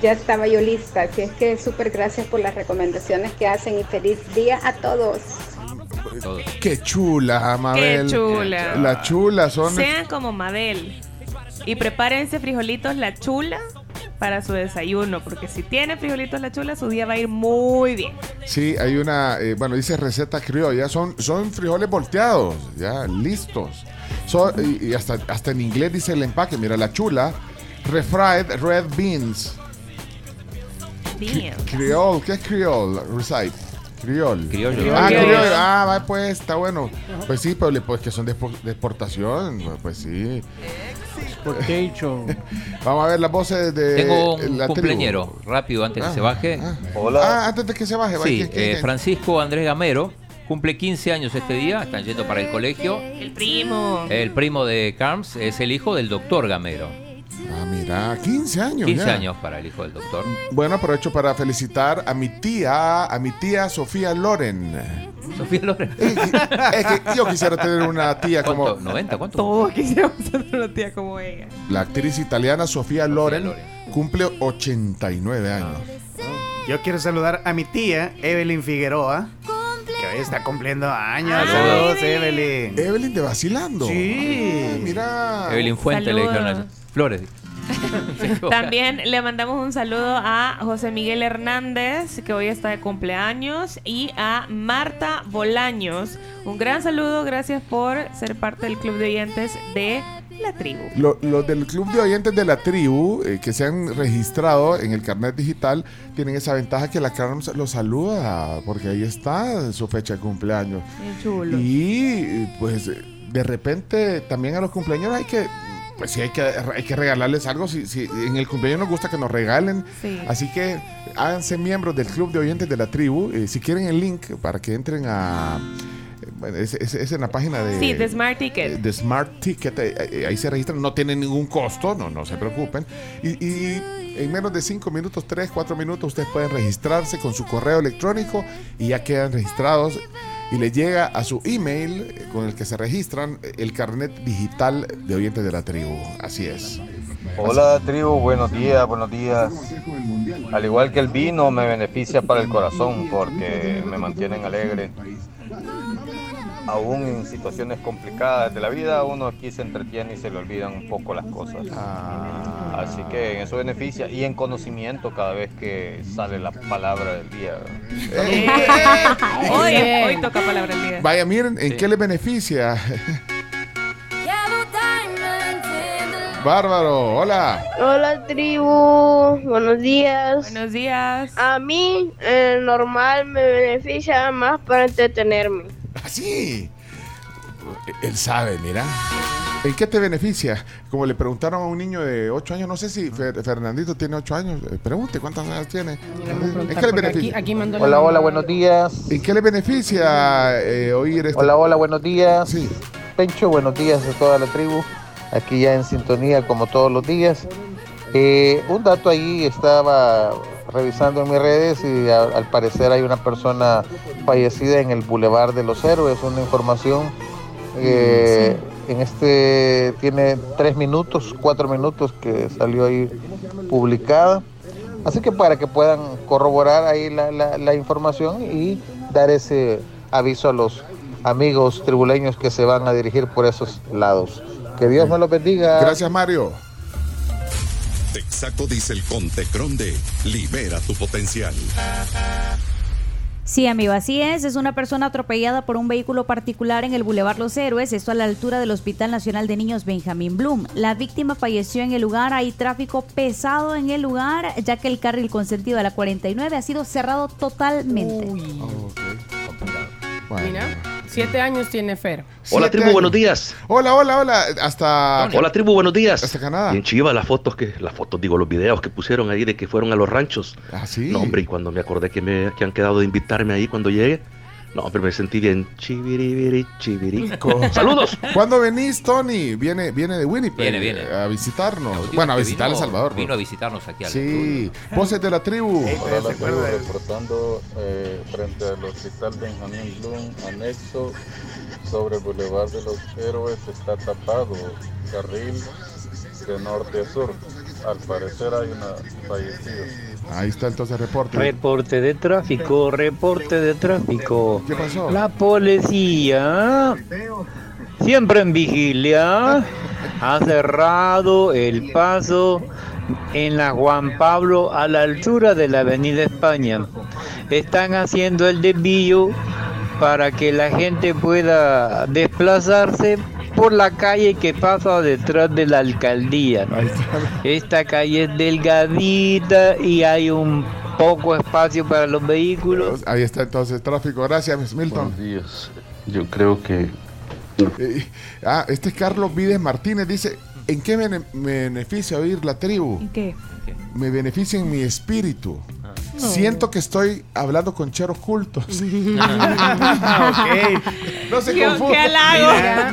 ya estaba yo lista. Así es que súper gracias por las recomendaciones que hacen y feliz día a todos. Qué chula, Mabel. Qué chula. La chula son. Sean como Mabel. Y prepárense frijolitos la chula para su desayuno, porque si tiene frijolitos la chula, su día va a ir muy bien. Sí, hay una, eh, bueno, dice receta criolla, son, son frijoles volteados, ya listos. Son- y y hasta, hasta en inglés dice el empaque, mira, la chula, refried red beans. Creole, ¿qué es creole? Recite. Criol. Criollo. Ah, Criollo. Ah, pues, está bueno. Pues sí, pero pues que son de, expo- de exportación. Pues sí. Vamos a ver las voces de Tengo un la tribu. cumpleañero, rápido, antes Ah, que se baje. Ah, antes de que se baje. Sí, ¿quién- quién- eh? Francisco Andrés Gamero cumple 15 años este día, están yendo para el colegio. El primo. El primo de Carms es el hijo del doctor Gamero. Ah, mira, 15 años. 15 ya. años para el hijo del doctor. Bueno, aprovecho para felicitar a mi tía, a mi tía Sofía Loren. Sofía Loren. Es que yo quisiera tener una tía como ¿Cuánto? ¿90? ¿Cuánto? Todos quisiéramos tener una tía como ella. la actriz italiana Sofía Loren. Cumple 89 años. Yo quiero saludar a mi tía, Evelyn Figueroa, que hoy está cumpliendo años. Ah, Saludos. Evelyn. Evelyn de Vacilando. Sí. Mira. Evelyn Fuente le dijeron a Flores. También le mandamos un saludo a José Miguel Hernández, que hoy está de cumpleaños, y a Marta Bolaños. Un gran saludo, gracias por ser parte del club de oyentes de la tribu. Lo- Los del club de oyentes de la tribu eh, que se han registrado en el carnet digital tienen esa ventaja que la Carms los saluda porque ahí está su fecha de cumpleaños. Chulo. Y pues de repente también a los cumpleaños hay que pues sí hay que hay que regalarles algo si, si en el cumpleaños nos gusta que nos regalen Sí. así que háganse miembros del club de oyentes de la tribu Eh, si quieren el link para que entren a bueno, es, es- es en la página de Sí, de Smart Ticket. de Smart Ticket, ahí se registran, no tienen ningún costo, no, no se preocupen. Y, y en menos de 5 minutos, 3, 4 minutos, ustedes pueden registrarse con su correo electrónico y ya quedan registrados y les llega a su email con el que se registran el carnet digital de oyentes de la tribu. Así es. Hola tribu, buenos días, buenos días. Al igual que el vino me beneficia para el corazón porque me mantienen alegre. Aún en situaciones complicadas de la vida, uno aquí se entretiene y se le olvidan un poco las cosas. Así que en eso beneficia y en conocimiento cada vez que sale la palabra del día. hoy, Bien. hoy toca palabra del día. Vaya, miren, ¿en qué les beneficia? Bárbaro, hola. Hola tribu, buenos días. Buenos días. A mí, el normal me beneficia más para entretenerme. Así. Él sabe, mira. ¿En qué te beneficia? Como le preguntaron a un niño de 8 años, no sé si Fer- Fernandito tiene 8 años, eh, pregunte cuántos años tiene. ¿En qué le aquí, beneficia? aquí mandó Hola, la- hola, buenos días. ¿En qué le beneficia eh, oír esto? Hola, hola, buenos días. Sí. Pencho, buenos días a toda la tribu. Aquí ya en sintonía como todos los días. Eh, un dato ahí estaba revisando en mis redes y a- al parecer hay una persona fallecida en el Boulevard de los Héroes. Una información eh, en este tiene tres minutos, cuatro minutos que salió ahí publicada. Así que para que puedan corroborar ahí la, la- la información y dar ese aviso a los amigos tribuleños que se van a dirigir por esos lados. Que Dios me los bendiga. Gracias, Mario. Texaco Diesel con Tecron de Libera tu potencial. Sí, amigo, así es. Es una persona atropellada por un vehículo particular en el Boulevard Los Héroes, esto a la altura del Hospital Nacional de Niños Benjamín Bloom. La víctima falleció en el lugar. Hay tráfico pesado en el lugar, ya que el carril consentido de la 49 ha sido cerrado totalmente. Bueno. Mira, Siete años tiene Fer. Hola Siete tribu, años. buenos días. Hola, hola, hola. Hasta. Hola tribu, buenos días. Hasta Canadá. Bien chiva las fotos que, las fotos, digo, los videos que pusieron ahí de que fueron a los ranchos. Ah, sí. No, hombre, y cuando me acordé que me que han quedado de invitarme ahí cuando llegue, no, hombre, me sentí bien chiviri, chivirico. Saludos. ¿Cuándo venís, Tony? Viene, viene de Winnipeg Viene, viene. a visitarnos. Bueno, a que visitar vino- El Salvador. Vino a visitarnos aquí al Sí, voces de la tribu. Hola, la tribu, reportando eh, frente al hospital Benjamín Bloom, anexo sobre el Boulevard de los Héroes, está tapado carril de norte a sur. Al parecer hay una fallecida. Ahí está entonces el reporte. Reporte de tráfico, reporte de tráfico. ¿Qué pasó? La policía, siempre en vigilia, ha cerrado el paso en la Juan Pablo a la altura de la Avenida España. Están haciendo el desvío para que la gente pueda desplazarse por la calle que pasa detrás de la alcaldía. Esta calle es delgadita y hay un poco espacio para los vehículos. Ahí está entonces tráfico. Gracias, Milton. Buenos días. Yo creo que Eh, ah, este es Carlos Vides Martínez. Dice: ¿En qué me beneficia oír la tribu? ¿En qué? Me beneficia en mi espíritu. Ah. Siento que estoy hablando con cheros cultos. ok. No se Qué- confunda. qué halago. Mira,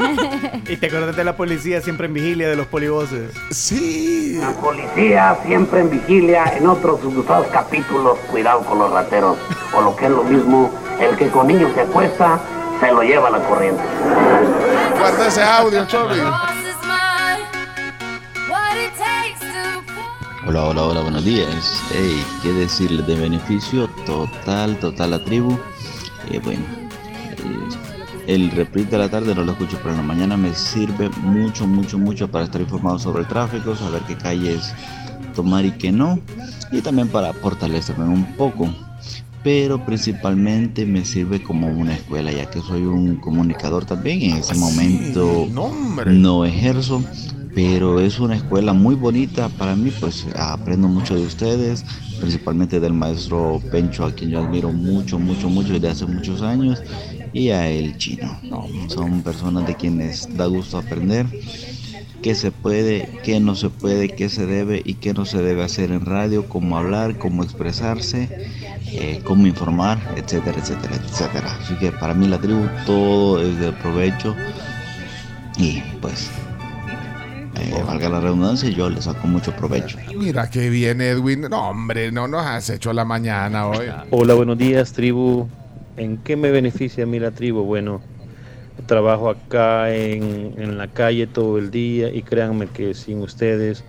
y te acordaste de la policía siempre en vigilia de los polivoces. Sí. La policía siempre en vigilia en otros usados capítulos, cuidado con los rateros. O lo que es lo mismo, el que con niños se acuesta, se lo lleva la corriente. Guarda ese audio, Chobi. Hola, hola, hola, buenos días. Hey, ¿qué decirles de beneficio? Total, total la tribu. Eh, bueno, el reprise de la tarde no lo escucho, pero en la mañana me sirve mucho, mucho, mucho para estar informado sobre el tráfico, saber qué calles tomar y qué no, y también para fortalecerme un poco. Pero principalmente me sirve como una escuela, ya que soy un comunicador también. En ese momento no, hombre. no ejerzo, pero es una escuela muy bonita para mí, pues aprendo mucho de ustedes, principalmente del maestro Pencho, a quien yo admiro mucho, mucho, mucho desde hace muchos años, y a el chino. ¿no? Son personas de quienes da gusto aprender qué se puede, qué no se puede, qué se debe y qué no se debe hacer en radio, cómo hablar, cómo expresarse, eh, cómo informar, etcétera, etcétera, etcétera. Así que para mí la tribu todo es de provecho y pues eh, valga la redundancia, yo le saco mucho provecho. Mira que viene Edwin. No, hombre, no nos has hecho la mañana hoy. Hola, buenos días, tribu. ¿En qué me beneficia a mí la tribu? Bueno, trabajo acá en, en la calle todo el día y créanme que sin ustedes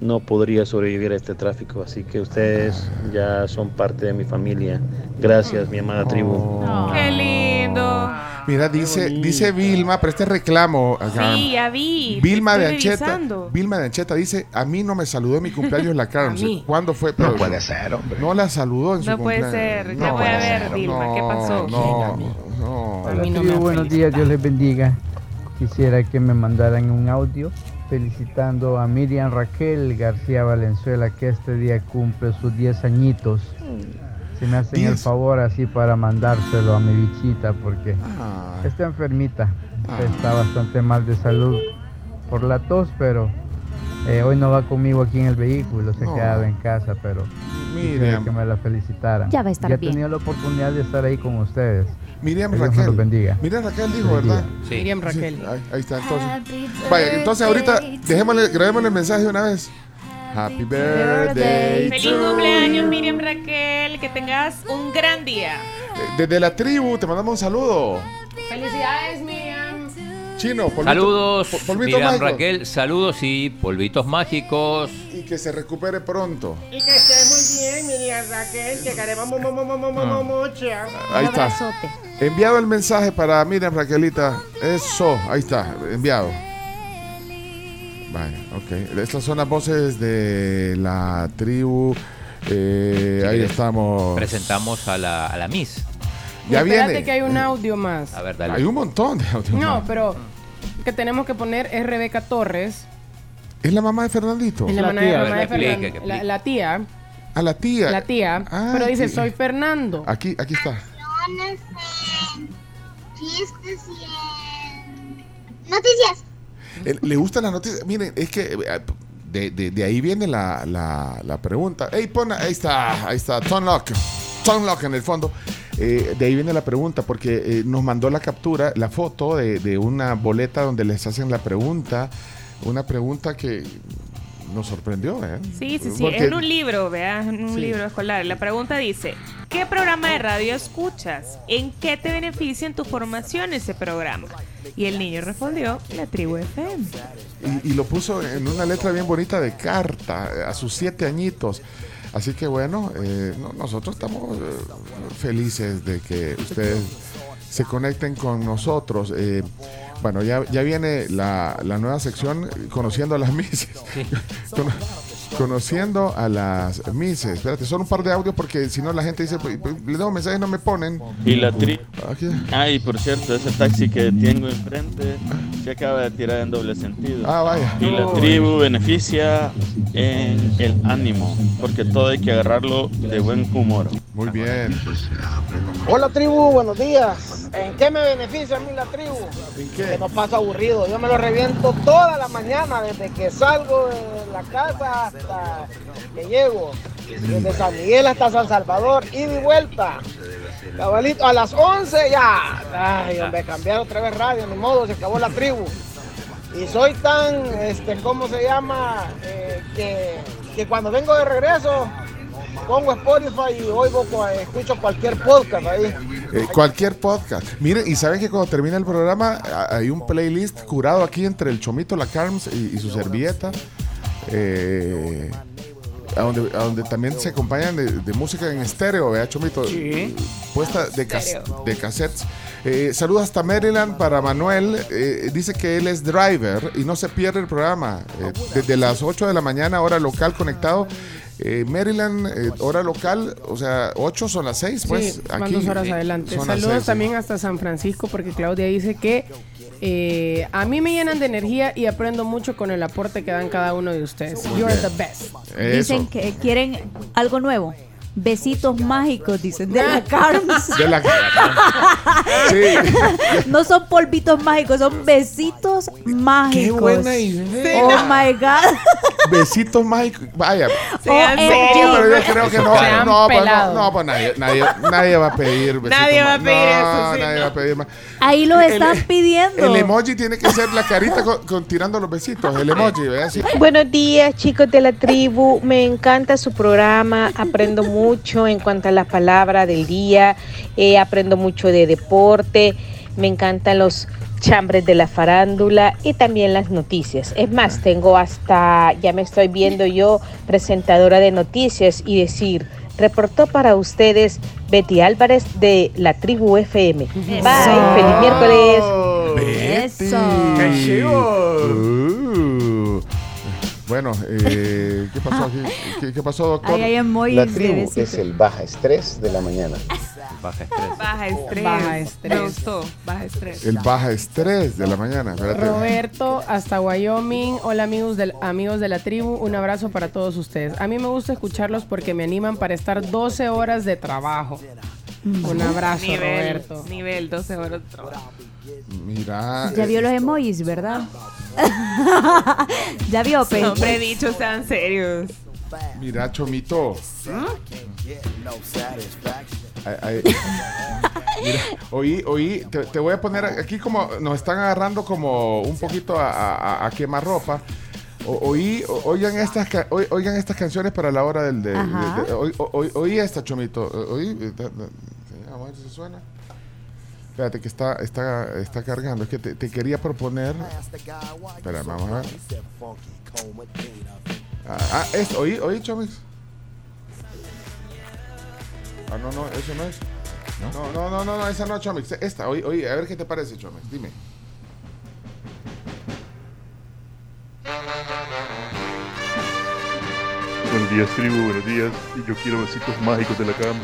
no podría sobrevivir a este tráfico. Así que ustedes ya son parte de mi familia. Gracias, mi amada tribu. Qué lindo. Mira, dice, dice Vilma, pero este reclamo. acá. Sí, ya vi. Vilma de Ancheta. revisando. Vilma de Ancheta dice: A mí no me saludó en mi cumpleaños la Carms. ¿Cuándo fue? No puede ser, hombre. No la saludó en su No puede cumpleaños. ser. Ya voy a ver, Vilma, ¿qué pasó? No, no. A mí no me buenos días, Dios les bendiga. Quisiera que me mandaran un audio felicitando a Miriam Raquel García Valenzuela que este día cumple sus 10 añitos. Si me hacen el favor así para mandárselo a mi bichita porque Ah. está enfermita, está bastante mal de salud por la tos, pero eh, hoy no va conmigo aquí en el vehículo, se No. ha quedado en casa, pero Miriam. que me la felicitaran. Ya va a estar he bien. tenido la oportunidad de estar ahí con ustedes. Miriam Dios Raquel. los bendiga. Miriam Raquel dijo, ¿verdad? Sí. Miriam Raquel. Sí, ahí, ahí está, entonces. Vaya, entonces ahorita dejémosle, grabémosle el mensaje de una vez. Happy birthday. Feliz to cumpleaños. Miriam Raquel. Que tengas un gran día. Eh, Desde la tribu te mandamos un saludo. Felicidades, Miriam. Chino, polvito- Saludos, pol- polvito Miriam mágico. Raquel. Saludos y polvitos mágicos. Y que se recupere pronto. Y que esté muy bien, Miriam Raquel. Que queremos mu- mu- mu- mu- mu- mu- mucho. Ahí está. Enviado el mensaje para Miriam Raquelita. Eso, ahí está, enviado. Vaya, ok. Estas son las voces de la tribu. Eh, ahí estamos. Presentamos a la, a la Miss. Ya Espérate viene. que hay un audio más. A ver, dale. Hay un montón de audios. No, más. pero que tenemos que poner es Rebeca Torres. ¿Es la mamá de Fernandito? Es la, La mamá tía. mamá de la, tía. A la tía. La tía. Ah, pero dice, sí. soy Fernando. Aquí, aquí está. fiestas y en noticias. Eh, ¿Le gustan las noticias? Miren, es que eh, de, de- de ahí viene la, la- la pregunta. Ey, pon, ahí está, ahí está, Tom Locke. Tom Locke en el fondo. Eh, de ahí viene la pregunta, porque eh, nos mandó la captura, la foto de, de una boleta donde les hacen la pregunta. Una pregunta que nos sorprendió, ¿eh? Sí, sí, sí. Porque- En un libro, veas, en un Sí. libro escolar. La pregunta dice: ¿Qué programa de radio escuchas? ¿En qué te beneficia en tu formación ese programa? Y el niño respondió: La tribu FM. Y, y lo puso en una letra bien bonita de carta eh, a sus siete añitos. Así que bueno, eh, no- nosotros estamos eh, felices de que ustedes se conecten con nosotros. Eh, bueno, ya, ya viene la, la nueva sección eh, conociendo a las mises. Cono- conociendo a las mises. Espérate, solo un par de audios porque si no la gente dice, pues, pues, le doy mensajes no me ponen. Y la tri... Aquí. Ay, por cierto, ese taxi que tengo enfrente se acaba de tirar en doble sentido. Ah, vaya. Y la tribu beneficia en el ánimo, porque todo hay que agarrarlo de buen humor. Muy bien. Hola tribu, buenos días. ¿En qué me beneficia a mí la tribu? Que no paso aburrido. Yo me lo reviento toda la mañana, desde que salgo de la casa hasta que llego. Desde San Miguel hasta San Salvador, y vuelta. Cabalito, a las 11 ya. Ay, hombre, cambiar otra vez radio, ni modo, se acabó la tribu. Y soy tan, este, ¿cómo se llama? Eh, que, que cuando vengo de regreso, pongo Spotify y oigo, escucho cualquier podcast ahí. Eh, cualquier podcast. Miren, y saben que cuando termina el programa hay un playlist curado aquí entre el Chomito, la Carms y, y su servilleta. Eh, a, donde, a donde también se acompañan de, de música en estéreo, ¿verdad, Chomito? Puesta de, cas- de cassettes. Eh, saludos hasta Maryland para Manuel. eh, dice que él es driver y no se pierde el programa. Eh, desde las 8 de la mañana, hora local conectado. Eh, Maryland, eh, hora local, o sea, 8 son las 6, pues. sí, van aquí dos horas adelante. Saludos seis, sí. también hasta San Francisco porque Claudia dice que eh, a mí me llenan de energía y aprendo mucho con el aporte que dan cada uno de ustedes. Muy You're bien. the best. Dicen que quieren algo nuevo. Besitos mágicos, dicen, de la Carms. De la Sí. No son polvitos mágicos, son besitos mágicos. buena idea. Oh my God. Besitos mágicos. Vaya. No, pero yo creo que no. No, pues, no, no, pues nadie, nadie, nadie va a pedir besitos Nadie va a pedir no, eso, sí, nadie no. va a pedir más. Ahí lo El- están pidiendo. El emoji tiene que ser la carita con, con tirando los besitos. El emoji, ¿verdad? Sí. Buenos días chicos de la tribu, me encanta su programa, aprendo mucho en cuanto a las palabras del día, eh, aprendo mucho de deporte, me encantan los chambres de la farándula y también las noticias. Es más, tengo hasta, ya me estoy viendo yo presentadora de noticias y decir, reportó para ustedes Betty Álvarez de la tribu FM. Bye, feliz miércoles. Betty. Uh. Bueno, eh, ¿qué pasó aquí? ¿Qué, qué pasó, doctor? Ahí hay emojis La de tribu besitos. es el baja estrés de la mañana. Baja estrés. Baja estrés. Baja estrés. Me gustó. Baja estrés. El baja estrés de la mañana. Espérate. Roberto, hasta Wyoming. Hola amigos, del, amigos de la tribu, un abrazo para todos ustedes. A mí me gusta escucharlos porque me animan para estar 12 horas de trabajo. Un abrazo, nivel, Roberto. Nivel 12 horas de trabajo. Mira. Ya vio los emojis, ¿verdad? ya vio, Pe. Hombre, dicho, sean serios. Mira, Chomito. Ay, ay. Mira, oí, oí, te, te voy a poner aquí como nos están agarrando como un poquito a, a, a quemar ropa. O- oí, o- oigan estas, oigan estas canciones para la hora del de, de- de- oí, esta Chomito, oí, eh, a ver si suena. Espérate que está, está, está cargando. Es que te, te quería proponer. Espera, vamos a ver. Ah, ah, esto, oí, oí, Chomix. Ah, no, no, eso no es. No, no, no, no, no, esa no, Chomix. Esta, oí, oí, a ver qué te parece, Chomix. Dime. Buenos días, tribu, buenos días. Y yo quiero besitos mágicos de la cama.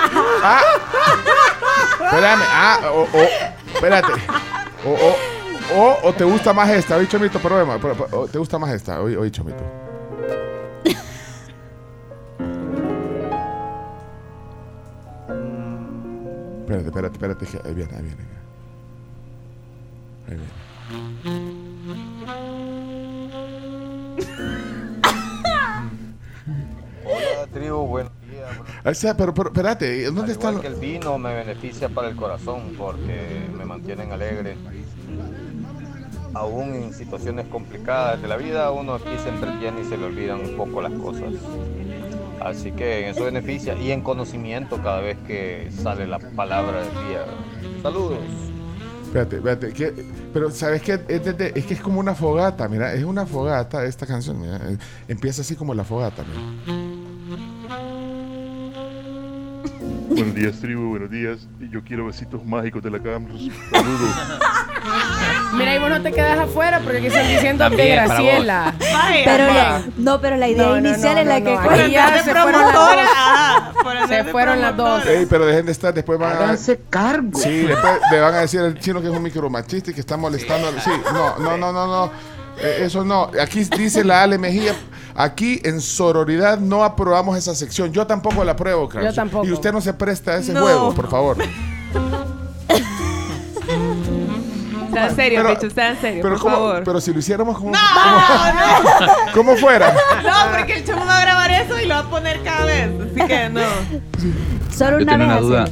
Ah, espérame, ah, o, o, espérate. O, o, o, te gusta más esta, oí, Chomito, problema. ¿Te gusta más esta? Oí, oí, Chomito. Espérate, espérate, espérate. Ahí viene, ahí viene. Ahí viene. Hola tribu, buenos Ahí está, pero, pero espérate, ¿dónde Al está? igual lo- que el vino me beneficia para el corazón porque me mantienen alegre. Aún en situaciones complicadas de la vida, uno aquí se entretiene y se le olvidan un poco las cosas. Así que en eso beneficia y en conocimiento cada vez que sale la palabra del día. Saludos. Espérate, espérate. que- pero ¿sabes qué? Es, desde- es que es como una fogata, mira. Es una fogata esta canción, mira. eh, Empieza así como la fogata, mira. Buenos días, tribu, buenos días. Y yo quiero besitos mágicos de la Camps. Saludos. Mira, y vos no te quedas afuera porque aquí están diciendo También para Graciela. Pero la, no, pero la idea No, no, inicial no, es la no, que ya se fueron las dos. Se fueron las dos. Ey, pero dejen de estar, después van a... Háganse cargo. Sí, después le van a decir al chino que es un micromachista y que está molestando. al- Sí, no, no, no, no, no. Eh, eso no. Aquí dice la Ale Mejía, aquí en sororidad no aprobamos esa sección. Yo tampoco la apruebo, Carlos. Yo tampoco. Y usted no se presta a ese No. juego, por favor. Está en serio, Pero- bicho, está en serio, Pero, por ¿cómo- favor. pero si lo hiciéramos como... No, como, como fuera. No, porque el chamo va a grabar eso y lo va a poner cada vez. Así que no. Solo Yo una tengo vez una duda.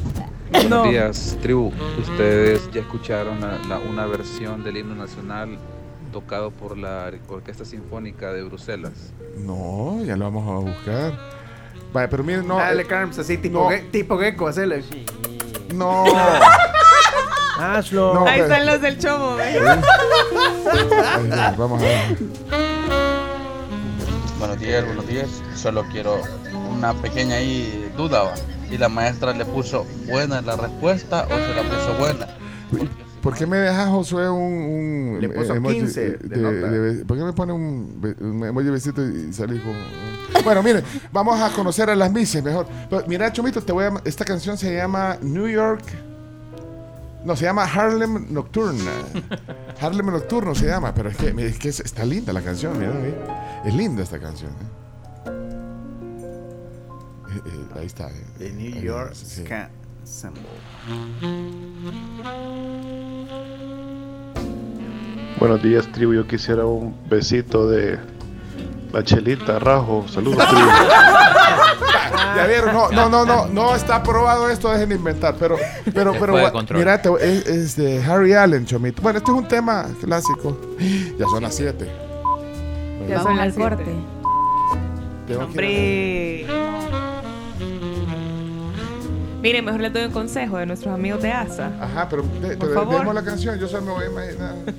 Buenos No. días, tribu. ¿Ustedes ya escucharon la- la- una versión del himno nacional tocado por la Orquesta Sinfónica de Bruselas? No, ya lo vamos a buscar. Vale, pero miren, no. Dale, eh, Carms, así tipo, no. ge- tipo gecko, hacele. No. Hazlo. No, Ahí pero- están los del chomo, está, Vamos a ver. Buenos días, buenos días. Solo quiero una pequeña ahí duda. ¿va? Y la maestra le puso buena la respuesta o se la puso buena. ¿Por qué me deja Josué un, un Le puso 15 de de- nota. de- ¿Por qué me pone un, un emoji de besito y salí con... Bueno, miren, vamos a conocer a las mises mejor. Pero, mira, Chomito, te voy a, esta canción se llama New York... No, se llama Harlem Nocturne. Harlem Nocturno se llama, pero es que, es que es- está linda la canción, mira. Es linda esta canción. ¿eh? Eh, eh, ahí está. The New York sí. Buenos días, tribu. Yo quisiera un besito de la chelita, Rajo. Saludos, tribu. Ya vieron, no, no, no, no, no está aprobado esto, dejen de inventar, pero, pero, pero, mira, es, es de Harry Allen, Chomito. Bueno, este es un tema clásico. Ya son las 7. Ya son las corte. Hombre. Miren, mejor les doy un consejo de nuestros amigos de ASA. Ajá, pero, de- Por pero favor. demos la canción, yo solo me voy a imaginar.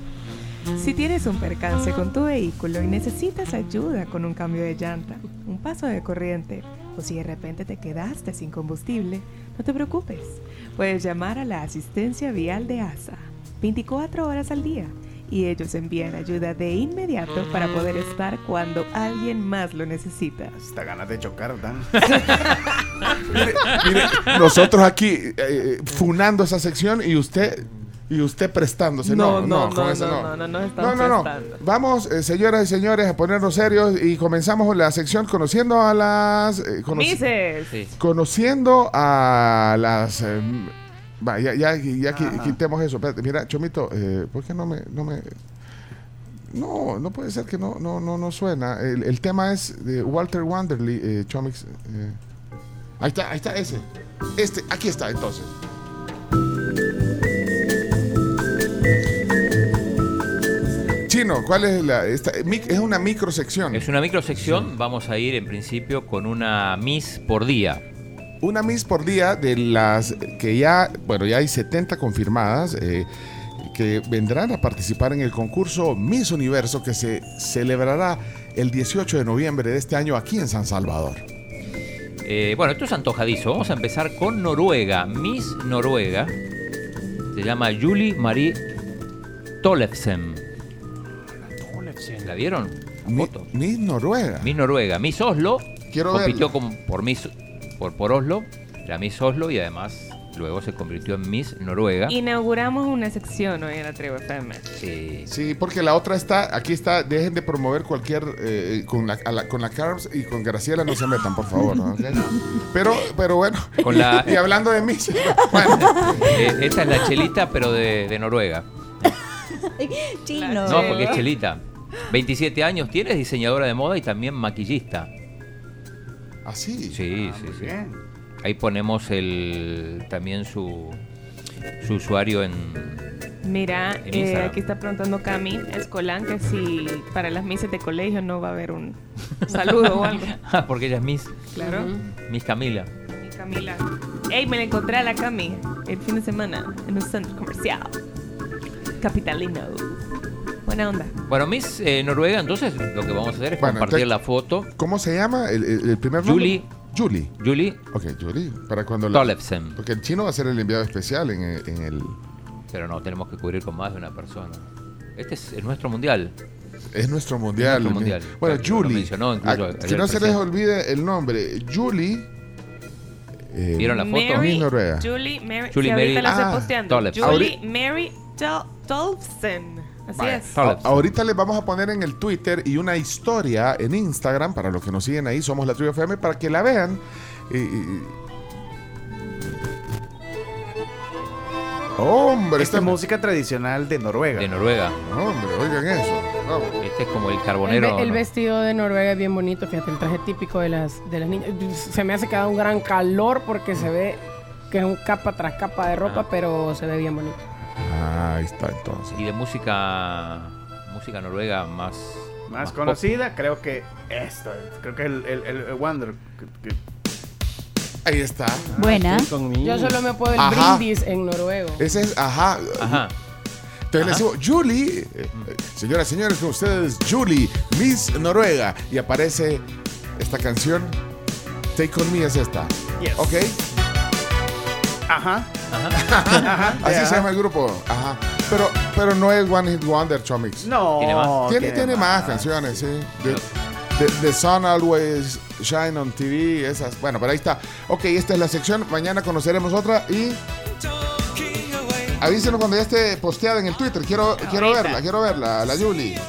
Si tienes un percance con tu vehículo y necesitas ayuda con un cambio de llanta, un paso de corriente, o si de repente te quedaste sin combustible, no te preocupes. Puedes llamar a la asistencia vial de ASA 24 horas al día y ellos envían ayuda de inmediato para poder estar cuando alguien más lo necesita. Hasta ganas de chocar, Dan. Mire, nosotros aquí eh, eh, funando esa sección y usted y usted prestándose. No, no, no. no, no, No, estamos no, no. prestando. Vamos, eh, señoras y señores, a ponernos serios y comenzamos la sección conociendo a las... eh, conoci- Mises. Conociendo a las... eh, va, ya, ya, ya quitemos eso. Espérate, mira, Chomito, eh, ¿por qué no me... No, me, no, no puede ser que no, no, no, no suena. El, el tema es de Walter Wanderley, eh, Chomix. eh. Ahí está, ahí está ese. Este, aquí está entonces. Chino, ¿cuál es la...? Esta, es una microsección. Es una microsección. Vamos a ir en principio con una Miss por día. Una Miss por día de las que ya, bueno, ya hay 70 confirmadas eh, que vendrán a participar en el concurso Miss Universo que se celebrará el 18 de noviembre de este año aquí en San Salvador. Eh, bueno, esto es antojadizo. Vamos a empezar con Noruega. Miss Noruega. Se llama Julie Marie Tollefsen. ¿La vieron? Mi- Miss Noruega. Miss Noruega. Miss Oslo. Quiero compitió con- por, Miss, por, por Oslo. Era Miss Oslo y además Luego se convirtió en Miss Noruega. Inauguramos una sección hoy en la tribu FM. Sí. Sí, porque la otra está, aquí está, dejen de promover cualquier, eh, con, la, a la- con la Carbs y con Graciela no se metan, por favor. Pero, pero bueno, Con la- y hablando de bueno, Eh, esta es la chelita, pero de, de Noruega. Chino. No, porque es chelita. 27 años tiene, es diseñadora de moda y también maquillista. ¿Ah, sí? Sí, sí, sí. Ahí ponemos el también su, su usuario en... Mira, En eh, aquí está preguntando Cami Escolán que si para las misas de colegio no va a haber un saludo o algo. Ah, porque ella es Miss. Claro. Miss Camila. Y Camila. Ey, me la encontré a la Cami el fin de semana en un centro comercial. Capitalino. Buena onda. Bueno, Miss eh, Noruega, entonces lo que vamos a hacer es Bueno, compartir entonces- la foto. ¿cómo se llama el, el- el primer nombre? Julie. Julie. Julie Ok, Julie. Para cuando la- Tollefsen. Porque el chino va a ser el enviado especial en, el- en el... Pero no, tenemos que cubrir con más de una persona. Este es, es nuestro mundial. Es nuestro mundial. nuestro mundial. Bueno, Claro, lo Julie. mencionó incluso Ah, ayer que no el se les presidente. olvide el nombre. Julie. eh, ¿Vieron la foto? Mary, Miss Noruega. Julie Mary. Julie sí, ahorita Mary- la estoy Ah, posteando. Tollefsen. Julie Mary Tol- Tolfsen. Así es. A- ahorita les vamos a poner en el Twitter y una historia en Instagram para los que nos siguen ahí, somos la Tribu FM, para que la vean. Y- y- Hombre, Esta esta es música tradicional de Noruega. De Noruega. Hombre, oigan eso. Este es como el El, carbonero. ve- el ¿no? vestido de Noruega es bien bonito, fíjate, el traje típico de las, de las niñas. Se me hace que da un gran calor porque se ve que es un capa tras capa de ropa, Ah. pero se ve bien bonito. Ah, ahí está entonces. Y de música música noruega más Más pop. conocida, creo que esto. Creo que el, el, el- el Wonder. que- que- Ahí está. Buena. Yo solo me puedo el Ajá. brindis en noruego. Ese es, ajá. Ajá. Entonces le decimos, Julie, eh, eh, señoras y señores, con ustedes, Julie, Miss Noruega. Y aparece esta canción, Take On Me es esta. Yes. ¿Ok? Ajá. Ajá. Así Ajá. se llama el grupo. Ajá. Pero, pero no es One Hit Wonder, Chomix. No. ¿Tiene más? Tiene, tiene más canciones, sí. The, The- The Sun Always Shine on TV, esas. Bueno, pero ahí está. Ok, esta es la sección. Mañana conoceremos otra y. Avísenos cuando ya esté posteada en el Twitter. Quiero, quiero verla, quiero verla, la Julie.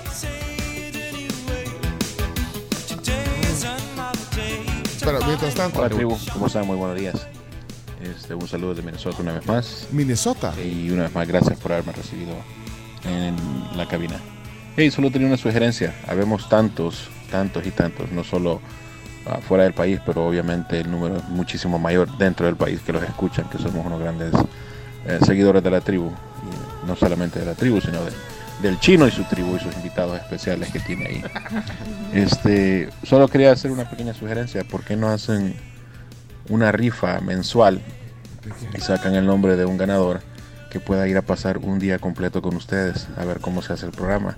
Pero mientras tanto. Hola tribu, ¿cómo están? Muy buenos días. Este, un saludo de Minnesota una vez más. Minnesota. Y una vez más, gracias por haberme recibido en la cabina. Hey, solo tenía una sugerencia. Habemos tantos, tantos y tantos, no solo ah, fuera del país, pero obviamente el número es muchísimo mayor dentro del país que los escuchan, que somos unos grandes eh, seguidores de la tribu. Y no solamente de la tribu, sino de- del chino y su tribu y sus invitados especiales que tiene ahí. Este, solo quería hacer una pequeña sugerencia. ¿Por qué no hacen una rifa mensual y sacan el nombre de un ganador que pueda ir a pasar un día completo con ustedes a ver cómo se hace el programa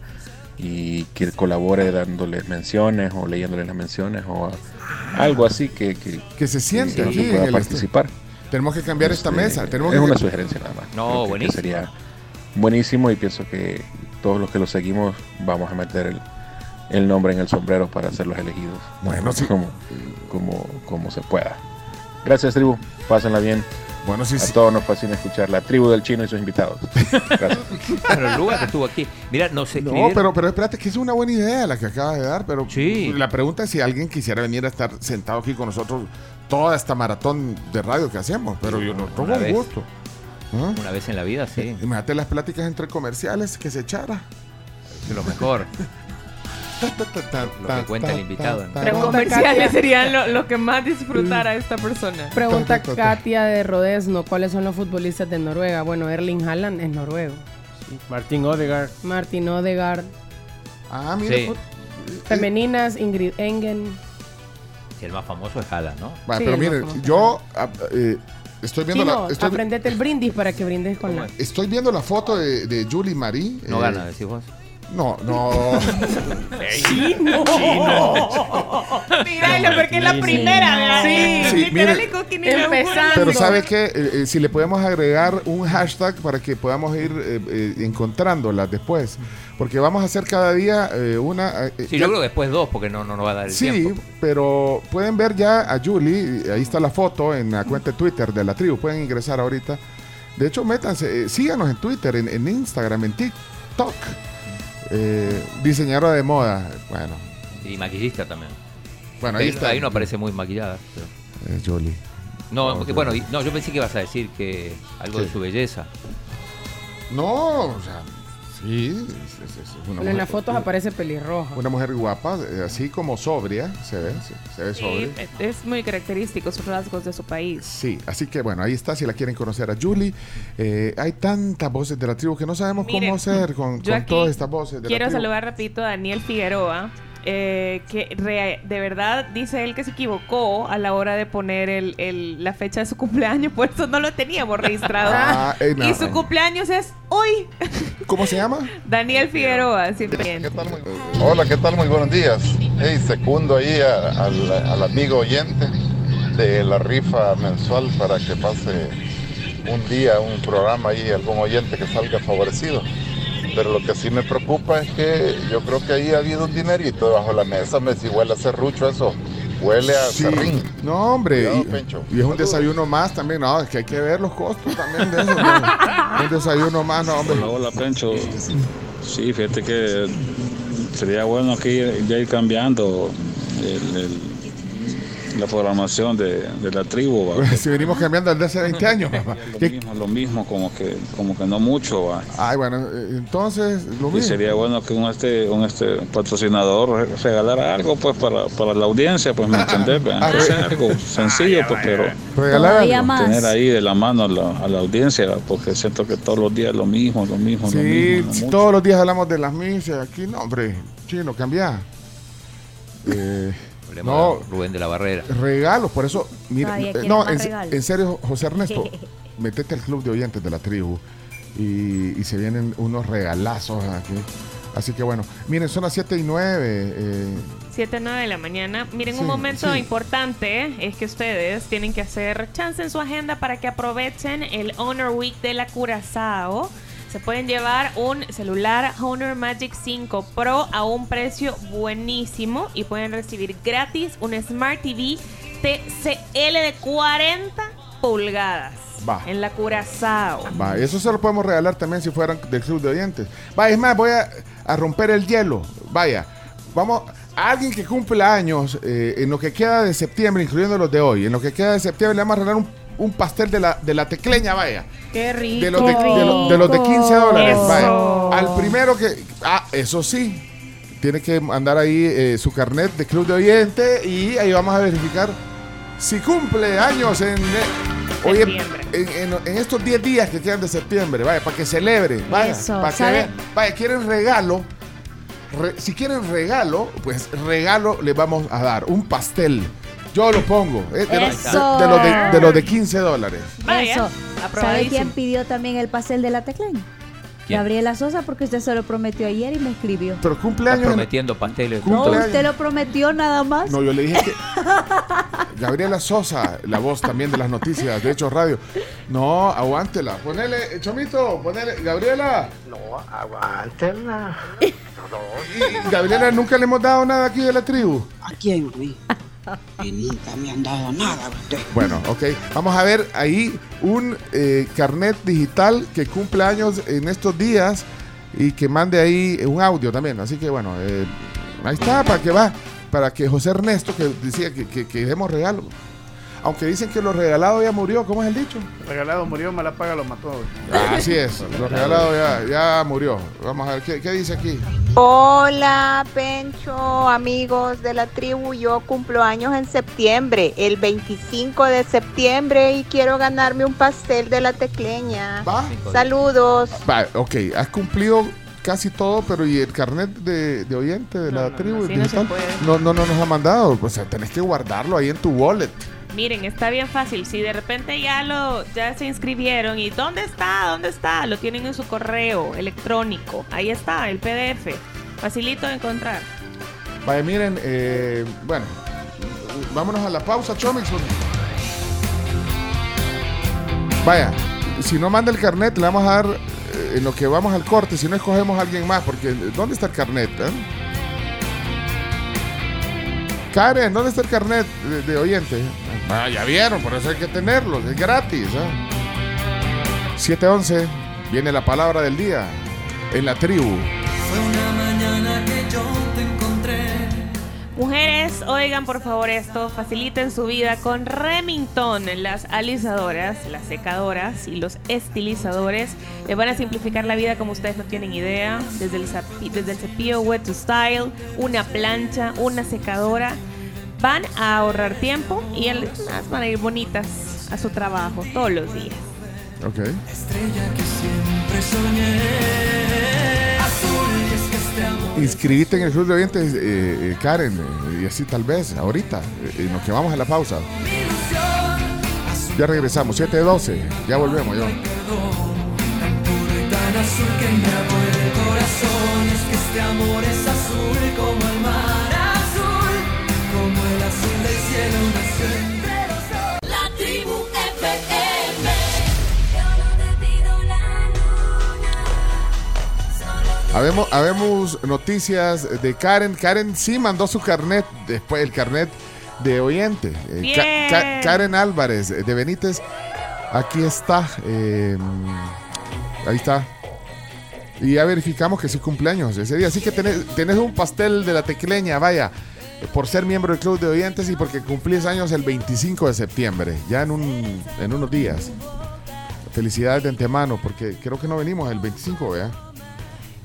y que colabore dándoles menciones o leyéndoles las menciones o a- algo así que, que, Que se siente que pueda el participar. Tenemos que cambiar esta Este, mesa. Tenemos es que una sugerencia nada más. No, buenísimo. sería buenísimo y pienso que todos los que lo seguimos vamos a meter el, el nombre en el sombrero para ser los elegidos. Bueno, sí. Como, como, como se pueda. Gracias, tribu. Pásenla bien. Bueno, sí, a sí. todos nos fascina escuchar la tribu del chino y sus invitados. Gracias. Pero el lugar que estuvo aquí. Mira, No, escribieron. pero, pero espérate, que es una buena idea la que acabas de dar, pero Sí. la pregunta es si alguien quisiera venir a estar sentado aquí con nosotros toda esta maratón de radio que hacemos, pero yo no tengo un gusto. ¿Ah? Una vez en la vida, sí. Imagínate las pláticas entre comerciales que se echara. Es lo mejor. Lo que cuenta el invitado. ¿no? Pero comerciales serían lo, lo que más disfrutara esta persona. Pregunta Katia de Rodesno, ¿cuáles son los futbolistas de Noruega? Bueno, Erling Haaland es noruego. Martín Odegaard. Martin Odegaard. Ah, mira, Sí. Femeninas, Ingrid Engen. Y el más famoso es Haaland, ¿no? Va, Sí, pero miren, yo ah, eh, estoy viendo Chino, la estoy, aprendete el brindis para que brindes con la... estoy viendo la foto de, de Julie Marie. No eh, gana, decís vos. No, no. Chino. Míralo, porque es la primera, ¿verdad? Sí. Sí, mire. Empezando. Pero sabe que si le podemos agregar un hashtag para que podamos ir eh, eh, encontrándolas después, porque vamos a hacer cada día eh, una. eh, Sí, ya- yo creo que después dos, porque no, no nos va a dar el Sí, tiempo. pero pueden ver ya a Julie, ahí está la foto en la cuenta de Twitter de la tribu, pueden ingresar ahorita. De hecho, métanse, eh, síganos en Twitter, en, en Instagram, en TikTok. Eh, diseñadora de moda, bueno, Y maquillista también. Bueno, ahí ahí, está. ahí no aparece muy maquillada. pero- es Julie. No, No, porque, bueno, no, yo pensé que ibas a decir que algo ¿Qué? de su belleza. No, o sea, sí, es, es- es una, Bueno, en mujer, las fotos aparece pelirroja. una mujer guapa, eh, así como sobria, se ve, se, se ve Sí, sobria. es- es muy característico sus rasgos de su país. Sí, así que bueno, ahí está, si la quieren conocer a Julie. Eh, hay tantas voces de la tribu que no sabemos Miren, cómo hacer con, todas estas voces de Quiero la tribu. saludar rapidito a Daniel Figueroa, eh, que re- de verdad dice él que se equivocó a la hora de poner el, el- la fecha de su cumpleaños, por eso no lo teníamos registrado. Ah, eh, no, y su eh. cumpleaños es hoy. ¿Cómo se llama? Daniel Figueroa, siempre. Hola, ¿qué tal? Muy buenos días. Hey, secundo ahí a- al, al amigo oyente de la rifa mensual para que pase un día, un programa ahí, algún oyente que salga favorecido. Pero lo que sí me preocupa es que yo creo que ahí ha habido un dinerito debajo de la mesa. Me si huele a serrucho eso, huele a Sí. serrín. No, hombre. Cuidado, y, Pencho. y es un desayuno más también. No, es que hay que ver los costos también de eso. ¿no? un desayuno más, no, hombre. Hola, hola, Pencho. Sí, fíjate que sería bueno que ya ir cambiando el- el- la programación de, de la tribu. ¿va? si venimos cambiando desde hace 20 años. papá. Lo mismo, lo mismo, como que, como que no mucho. ¿va? Ay, bueno, eh, entonces lo Y mismo. sería bueno que un este, un este patrocinador re- regalara algo pues para, para la audiencia, pues me entendés. Ah, algo sencillo, pues, pero Regalar Todavía algo. más. tener ahí de la mano a la, a la audiencia, ¿va? porque siento que todos los días lo mismo, lo mismo, lo Sí, mismo. no todos los días hablamos de las misas. Aquí no, hombre. Chino, cambia. Eh, Problema no, de Rubén de la Barrera. regalos, por eso, mira, eh, no, en, serio, José Ernesto, metete al club de oyentes de la tribu y, y se vienen unos regalazos aquí. Así que bueno, miren, son las 7 y 9. Eh, 7 9 de la mañana. Miren, Sí, un momento sí. importante es que ustedes tienen que hacer chance en su agenda para que aprovechen el Honor Week de la Curazao. Se pueden llevar un celular Honor Magic 5 Pro a un precio buenísimo y pueden recibir gratis un Smart TV TCL de 40 pulgadas Va. en la Curazao. va, eso se lo podemos regalar también si fueran del club de oyentes. Va, es más, voy a, a romper el hielo. Vaya, vamos, a alguien que cumpla años eh, en lo que queda de septiembre, incluyendo los de hoy, en lo que queda de septiembre le vamos a regalar un, un pastel de la, de la tecleña, vaya. Qué rico. De los de, de los- de los de 15 dólares. Eso. vaya. Al primero que. Ah, eso sí. Tiene que mandar ahí eh, su carnet de club de oyente y ahí vamos a verificar si cumple años en. eh, hoy en, en- estos 10 días que quedan de septiembre, vaya, para que celebre. Vaya, Eso, para que. Vaya, quieren regalo. Re- si quieren regalo, pues regalo le vamos a dar un pastel. Yo lo pongo. eh, de, los, de- de los de, de los de 15 dólares. Eso. ¿Sabe quién pidió también el pastel de la tecleña? ¿Quién? Gabriela Sosa, porque usted se lo prometió ayer y me escribió. Pero Está cumpleaños. en- prometiendo pasteles. No, Cumpleaños. usted lo prometió nada más. No, yo le dije que. Gabriela Sosa, la voz también de las noticias de Hechos Radio. No, aguántela. Ponele, eh, Chomito, ponele. Gabriela. No, aguántenla. Y Gabriela, nunca le hemos dado nada aquí de la tribu. ¿A quién, güey? Nunca me han dado nada. Bueno, ok. Vamos a ver ahí un eh, carnet digital que cumple años en estos días y que mande ahí un audio también. Así que bueno, eh, ahí está, para que va, para que José Ernesto, que decía que, que, que demos regalo. Aunque dicen que lo regalado ya murió, ¿cómo es el dicho? Regalado murió, mala paga lo mató. Ah, Así es, lo regalado ya, ya murió. Vamos a ver, ¿qué, qué dice aquí? Hola, Pencho, amigos de la tribu. Yo cumplo años en septiembre, el 25 de septiembre, y quiero ganarme un pastel de la tecleña. ¿Va? Saludos. Va, ok, has cumplido casi todo, pero ¿y el carnet de, de oyente de la tribu no digital? No, no, no nos ha mandado. O sea, tenés que guardarlo ahí en tu wallet. Miren, está bien fácil. Si de repente ya lo ya se inscribieron y ¿dónde está? ¿Dónde está? Lo tienen en su correo electrónico. Ahí está, el PDF. Facilito de encontrar. Vaya, miren, eh, bueno, vámonos a la pausa, Chomix. Vaya, si no manda el carnet, le vamos a dar eh, en lo que vamos al corte. Si no, escogemos a alguien más, porque ¿dónde está el carnet? eh? Karen, ¿dónde está el carnet de, de oyente? Ah, ya vieron, por eso hay que tenerlo, es gratis. ¿eh? 711, viene la palabra del día en la tribu. Fue una mañana que yo te encontré. Mujeres, oigan por favor esto, faciliten su vida con Remington. Las alisadoras, las secadoras y los estilizadores les van a simplificar la vida como ustedes no tienen idea. Desde el, desde el cepillo Wet to Style, una plancha, una secadora. Van a ahorrar tiempo y además van a ir bonitas a su trabajo todos los días. Ok. Estrella que siempre soñé. Azul, y es que este amor. Inscribite en el club de oyentes, eh, eh, Karen, eh, y así tal vez, ahorita, eh, en lo que vamos a la pausa. Ya regresamos, 712, ya volvemos, yo. Puro y tan azul que me el corazón. Es que este amor es azul como el mar Habemos, habemos noticias de Karen. Karen sí mandó su carnet, después el carnet de oyente. Eh, Ka- Bien. Ka- Karen Álvarez de Benítez, aquí está. eh, ahí está. Y ya verificamos que sí cumpleaños ese día. Así que tenés, tenés un pastel de la tecleña, vaya, por ser miembro del club de oyentes y porque cumplís años el 25 de septiembre, ya en, un, en unos días. Felicidades de antemano, porque creo que no venimos el 25, ¿verdad?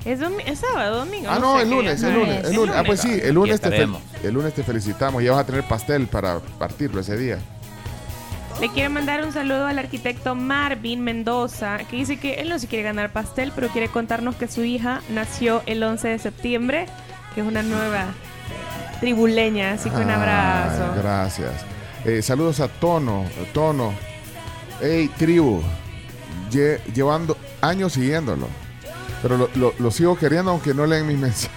Es, es sábado, domingo. Ah, no, sé el lunes, el lunes, el lunes. Ah, pues sí, el lunes, te, el lunes te felicitamos. Ya vas a tener pastel para partirlo ese día. Le quiero mandar un saludo al arquitecto Marvin Mendoza, que dice que él no se quiere ganar pastel, pero quiere contarnos que su hija nació el 11 de septiembre, que es una nueva tribuleña, así que un abrazo. gracias. Eh, saludos a Tono, Tono. Hey, tribu. Lle- llevando años siguiéndolo. Pero lo, lo- lo sigo queriendo aunque no leen mis mensajes.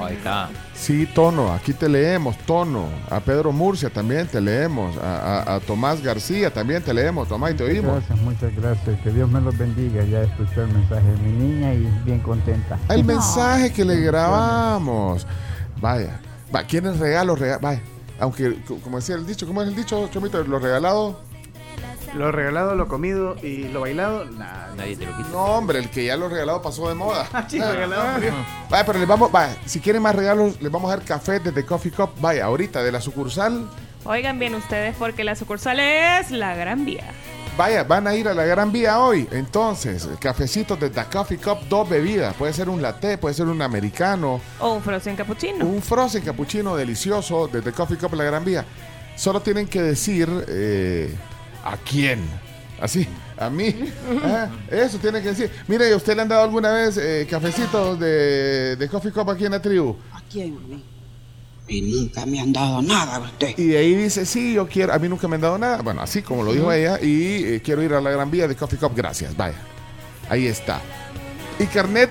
Ahí está. Sí, Tono, aquí te leemos, Tono. A Pedro Murcia también te leemos. A, a- a Tomás García también te leemos. Tomás, y te oímos. Gracias, muchas gracias. Que Dios me los bendiga. Ya escuché el mensaje de mi niña y bien contenta. El mensaje que le grabamos. Vaya. Va, ¿quiénes regalos? Rega vaya. Aunque, co- como decía el dicho, ¿cómo es el dicho, Chomito? Lo regalado. Lo regalado, lo comido y lo bailado, nada. Nadie te lo quita. No, hombre, el que ya lo regalado pasó de moda. Sí, regalado. Vaya, pero les vamos, vaya, si quieren más regalos, les vamos a dar café desde Coffee Cup. Vaya, ahorita de la sucursal. Oigan bien ustedes, porque la sucursal es la Gran Vía. Vaya, van a ir a la Gran Vía hoy. Entonces, cafecitos de The Coffee Cup, dos bebidas. Puede ser un latte, puede ser un americano, O un frozen cappuccino. un frozen cappuccino delicioso de The Coffee Cup La Gran Vía. Solo tienen que decir eh, a quién. Así, a mí. Ah, eso tienen que decir. Mire, ¿a ¿usted le han dado alguna vez eh, cafecitos de, de Coffee Cup aquí en la tribu? ¿A quién? A mí? Y nunca me han dado nada, usted. Y de ahí dice, sí, yo quiero, a mí nunca me han dado nada. Bueno, así como lo dijo ella, y eh, quiero ir a la Gran Vía de Coffee Cup, gracias, vaya. Ahí está. Y carnet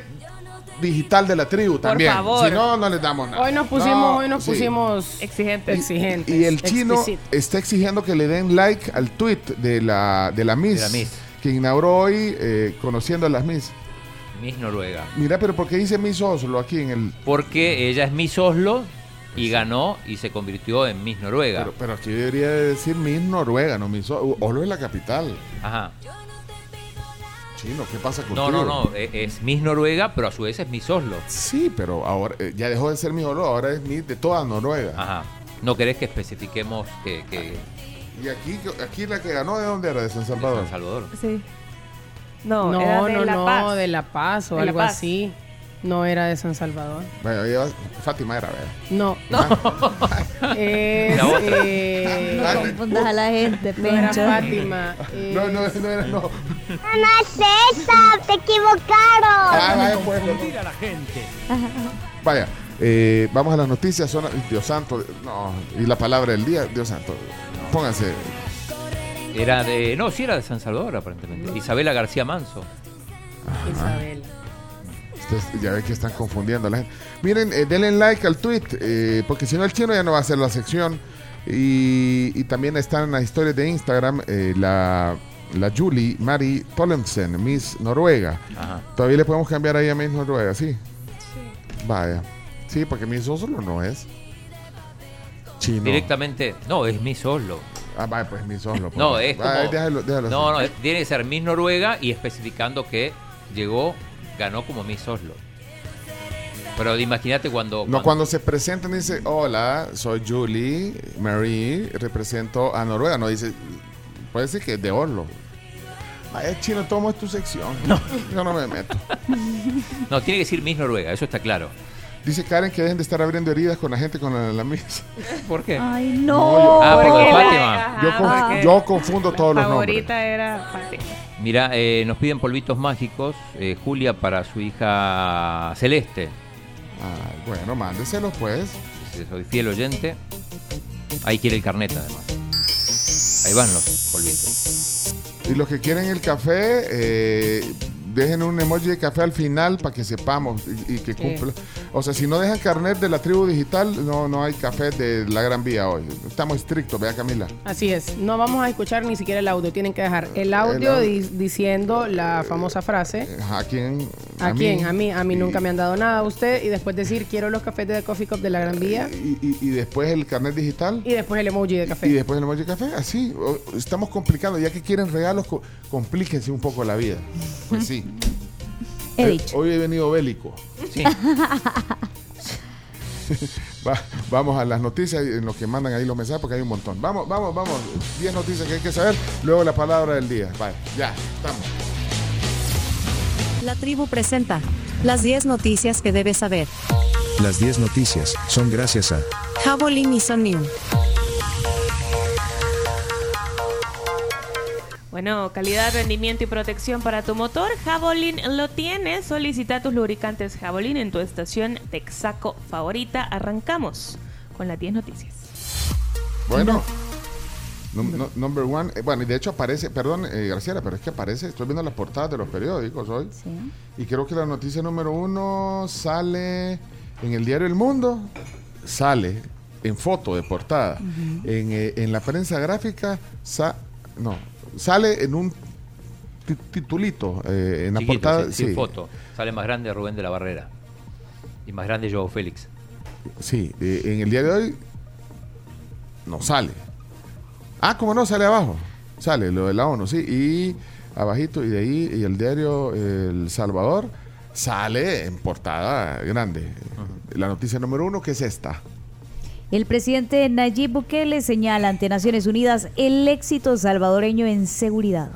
digital de la tribu también. favor. Si no, no les damos nada. Hoy nos pusimos, No, hoy nos sí. pusimos exigentes. exigentes. Y el chino está exigiendo que le den like al tweet de la, de la Miss, De la Miss. que inauguró hoy eh, conociendo a las Miss. Miss Noruega. Mira, pero ¿por qué dice Miss Oslo aquí en el...? Porque ella es Miss Oslo y ganó y se convirtió en Miss Noruega. Pero, pero aquí debería decir Miss Noruega, no Miss Oslo. Oslo es la capital. Ajá. Chino, ¿qué pasa contigo? No, no, no. e- Es Miss Noruega, pero a su vez es Miss Oslo. Sí, pero ahora eh, ya dejó de ser Miss Oslo, ahora es Miss de toda Noruega. Ajá. ¿No querés que especifiquemos que, que Y aquí, aquí la que ganó, ¿de dónde era? De San Salvador. San Salvador? Sí. No, No, era de no, La no, de La Paz o De La algo Paz. así. No era de San Salvador. Bueno, ella- Fátima era, ¿verdad? No. Ah. Es, eh, No confundas a la gente, no era. Fátima. No, no, no era, no. No, no es esa, te equivocaron. Ah, vaya, pues, confundir a la gente. Vaya, eh, vamos a las noticias. Son, Dios santo, no. Y la palabra del día, Dios santo. pónganse. Era de. No, sí era de San Salvador, aparentemente. Isabela García Manso. Isabel. Ya ven que están confundiendo a la gente. Miren, eh, denle like al tweet, eh, porque si no el chino ya no va a hacer la sección. Y, y también están en las historias de Instagram eh, la, la Julie Mari Tolemsen, Miss Noruega. Ajá. Todavía le podemos cambiar ahí a Miss Noruega, ¿sí? Vaya. Sí, porque Miss Oslo no es. Chino. Directamente. No, es Miss Oslo. Ah, vaya, pues Miss Oslo. pues. No, es como. Vaya, déjalo- déjalo no, no, tiene que ser Miss Noruega y especificando que llegó, ganó como Miss Oslo. Pero imagínate cuando. No, cuando se presentan dice, hola, soy Julie Marie, represento a Noruega. No dice, puede decir que es de Oslo. Vaya, chino, tomo es tu sección. Yo no me meto. No, tiene que decir Miss Noruega, eso está claro. Dice Karen que dejen de estar abriendo heridas con la gente con la, la Miss. ¿Por qué? Ay, No, no. yo- Ah, Porque Fátima. Yo, conf- yo confundo todos los nombres. favorita era Fátima. Mira, eh, nos piden polvitos mágicos. eh, Julia para su hija Celeste. Ay, bueno, mándeselos pues. Sí, Soy fiel oyente. Ahí quiere el carnet además. Ahí van los polvitos. Y los que quieren el café, eh, dejen un emoji de café al final para que sepamos y, y que Sí. O sea, si no dejan carnet de la tribu digital, no, no hay café de la Gran Vía hoy. Estamos estrictos, vea Camila. Así es, no vamos a escuchar ni siquiera el audio, tienen que dejar el audio audio. di- diciendo la famosa frase. ¿A quién? ¿A, quién? A mí, a mí nunca me han dado nada a usted y después decir quiero los cafés de The Coffee Cup de la Gran Vía Y, y- y después el carnet digital. y después el emoji de café. Y después el emoji de café. Así, estamos complicando. Ya que quieren regalos, co- complíquense un poco la vida. Pues sí. He Eh, dicho. Hoy he venido bélico. Sí. Va- vamos a las noticias en lo que mandan ahí los mensajes porque hay un montón. Vamos, vamos, vamos. 10 noticias que hay que saber. Luego la palabra del día. Ya, estamos. La tribu presenta las 10 noticias que debes saber. Las 10 noticias son gracias a Javelin y Soniu. Bueno, calidad, rendimiento y protección para tu motor, Javelin lo tiene. Solicita tus lubricantes Javelin en tu estación Texaco favorita. Arrancamos con las 10 noticias. Bueno. Num- no- number one. Eh, bueno, y de hecho aparece, perdón, eh, Graciela, pero es que aparece, estoy viendo las portadas de los periódicos hoy. Y creo que la noticia número uno sale en el diario El Mundo, sale en foto de portada. en, eh, en la prensa gráfica, sa- no, sale en un ti- titulito, eh, en la portada. sin, sin sí. foto. Sale más grande Rubén de la Barrera. Y más grande Joao Félix. Sí, eh, en el día de hoy no sale. Ah, ¿cómo no? Sale abajo. Sale lo de la ONU, sí. Y abajito, y de ahí, y el diario El Salvador sale en portada grande. La noticia número uno, que es esta. El presidente Nayib Bukele señala ante Naciones Unidas el éxito salvadoreño en seguridad.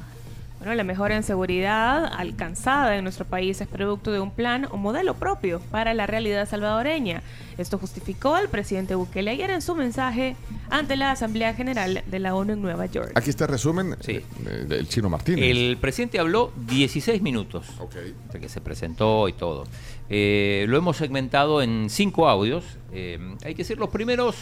Bueno, la mejora en seguridad alcanzada en nuestro país es producto de un plan o modelo propio para la realidad salvadoreña. Esto justificó al presidente Bukele ayer en su mensaje ante la Asamblea General de la ONU en Nueva York. Aquí está el resumen eh, del Chino Martínez. El presidente habló 16 minutos. Hasta que se presentó y todo. Eh, lo hemos segmentado en cinco audios. Eh, hay que decir, los primeros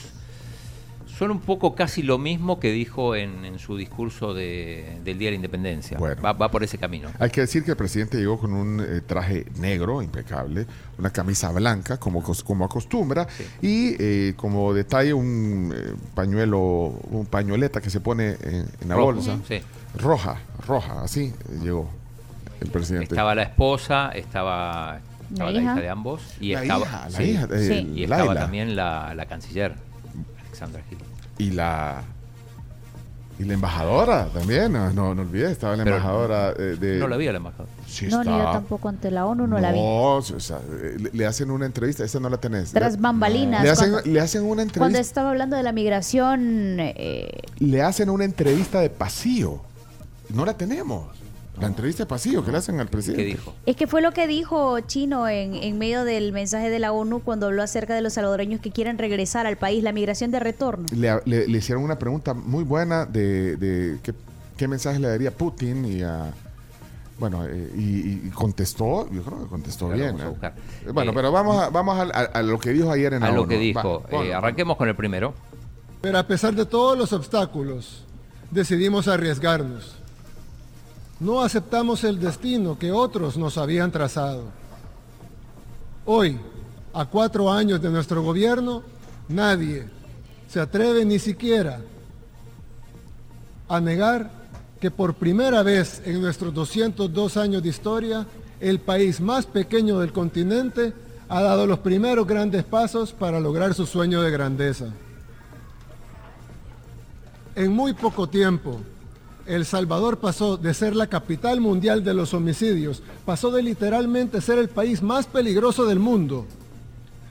son un poco casi lo mismo que dijo en, en su discurso de- del Día de la Independencia. Va, va por ese camino. Hay que decir que el presidente llegó con un eh, traje negro, impecable, una camisa blanca, como, como acostumbra, y eh, como detalle un eh, pañuelo, un pañoleta que se pone en, en la Rojo, bolsa. sí. Roja, roja, así llegó el presidente. Estaba la esposa, estaba, estaba la, hija. hija de ambos y La estaba, hija, la hija, eh, sí, y estaba también la, la canciller, Alexandra Gil. Y la y la embajadora también, no, no, no olvides, estaba la Pero embajadora eh, de... No la vi a la embajadora. Sí no, ni yo tampoco ante la ONU no, la vi. No, o sea, le, le hacen una entrevista, esa no la tenés. Tras bambalinas. Le hacen, cuando, le hacen una cuando entrevista. estaba hablando de la migración, eh, Le hacen una entrevista de pasillo. No la tenemos. La entrevista de pasillo que le hacen al presidente. ¿Qué dijo? es que fue lo que dijo Chino en, en medio del mensaje de la ONU cuando habló acerca de los salvadoreños que quieren regresar al país, la migración de retorno. Le, le- le hicieron una pregunta muy buena de, de qué, qué mensaje le daría a Putin y a. Bueno, eh, y, y contestó, yo creo que contestó bien. vamos a ¿eh? Bueno, Eh, pero vamos a, vamos a, a- a lo que dijo ayer en la A lo ONU. que Va, dijo. Eh, arranquemos con el primero. Pero a pesar de todos los obstáculos, decidimos arriesgarnos. No aceptamos el destino que otros nos habían trazado. Hoy, a cuatro años de nuestro gobierno, nadie se atreve ni siquiera a negar que por primera vez en nuestros 202 años de historia, el país más pequeño del continente ha dado los primeros grandes pasos para lograr su sueño de grandeza. En muy poco tiempo, El Salvador pasó de ser la capital mundial de los homicidios, pasó de literalmente ser el país más peligroso del mundo,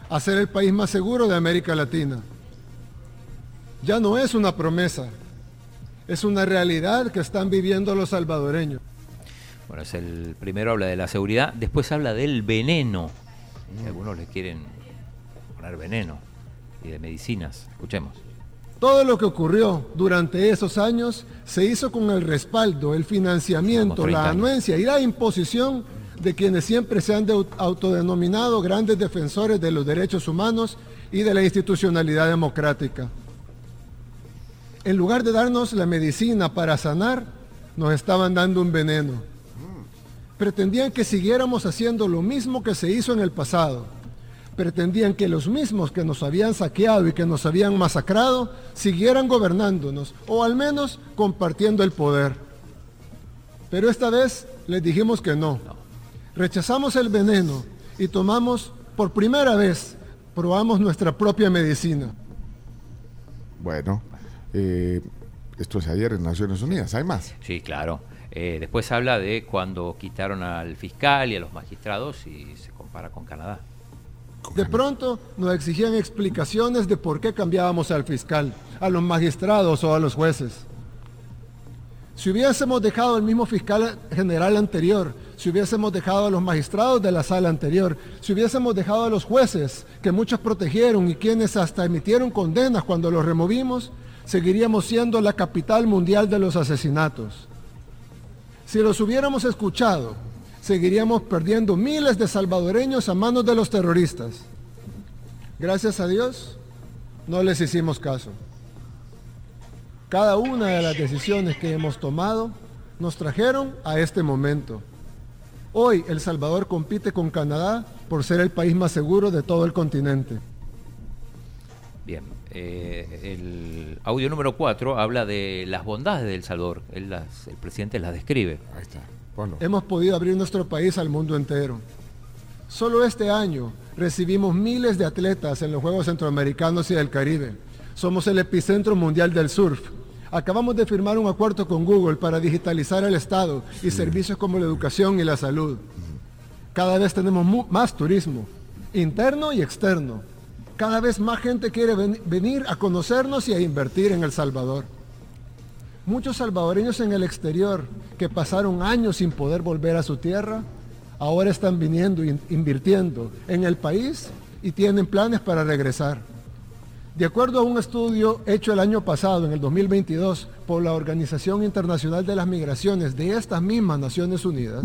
a ser el país más seguro de América Latina. Ya no es una promesa, es una realidad que están viviendo los salvadoreños. Bueno, es el primero habla de la seguridad, después habla del veneno. Algunos le quieren poner veneno y de medicinas. Escuchemos. Todo lo que ocurrió durante esos años se hizo con el respaldo, el financiamiento, Como 30 la anuencia y la imposición de quienes siempre se han de- autodenominado grandes defensores de los derechos humanos y de la institucionalidad democrática. En lugar de darnos la medicina para sanar, nos estaban dando un veneno. Pretendían que siguiéramos haciendo lo mismo que se hizo en el pasado. Pretendían que los mismos que nos habían saqueado y que nos habían masacrado siguieran gobernándonos o al menos compartiendo el poder. Pero esta vez les dijimos que no. Rechazamos el veneno y tomamos por primera vez, probamos nuestra propia medicina. Bueno, eh, esto es ayer en Naciones Unidas, hay más. Sí, claro. Eh, después habla de cuando quitaron al fiscal y a los magistrados y se compara con Canadá. De pronto nos exigían explicaciones de por qué cambiábamos al fiscal, a los magistrados o a los jueces. Si hubiésemos dejado al mismo fiscal general anterior, si hubiésemos dejado a los magistrados de la sala anterior, si hubiésemos dejado a los jueces que muchos protegieron y quienes hasta emitieron condenas cuando los removimos, seguiríamos siendo la capital mundial de los asesinatos. Si los hubiéramos escuchado, seguiríamos perdiendo miles de salvadoreños a manos de los terroristas. Gracias a Dios, no les hicimos caso. Cada una de las decisiones que hemos tomado nos trajeron a este momento. Hoy El Salvador compite con Canadá por ser el país más seguro de todo el continente. Bien. eh, el audio número 4 habla de las bondades de El Salvador. Él las- el presidente las describe. Ahí está. Hemos podido abrir nuestro país al mundo entero. Solo este año recibimos miles de atletas en los Juegos Centroamericanos y del Caribe. Somos el epicentro mundial del surf. Acabamos de firmar un acuerdo con Google para digitalizar el Estado y servicios como la educación y la salud. Cada vez tenemos más turismo, interno y externo. Cada vez más gente quiere ven- venir a conocernos y a invertir en El Salvador. Muchos salvadoreños en el exterior que pasaron años sin poder volver a su tierra, ahora están viniendo e invirtiendo en el país y tienen planes para regresar. De acuerdo a un estudio hecho el año pasado, en el 2022, por la Organización Internacional de las Migraciones de estas mismas Naciones Unidas,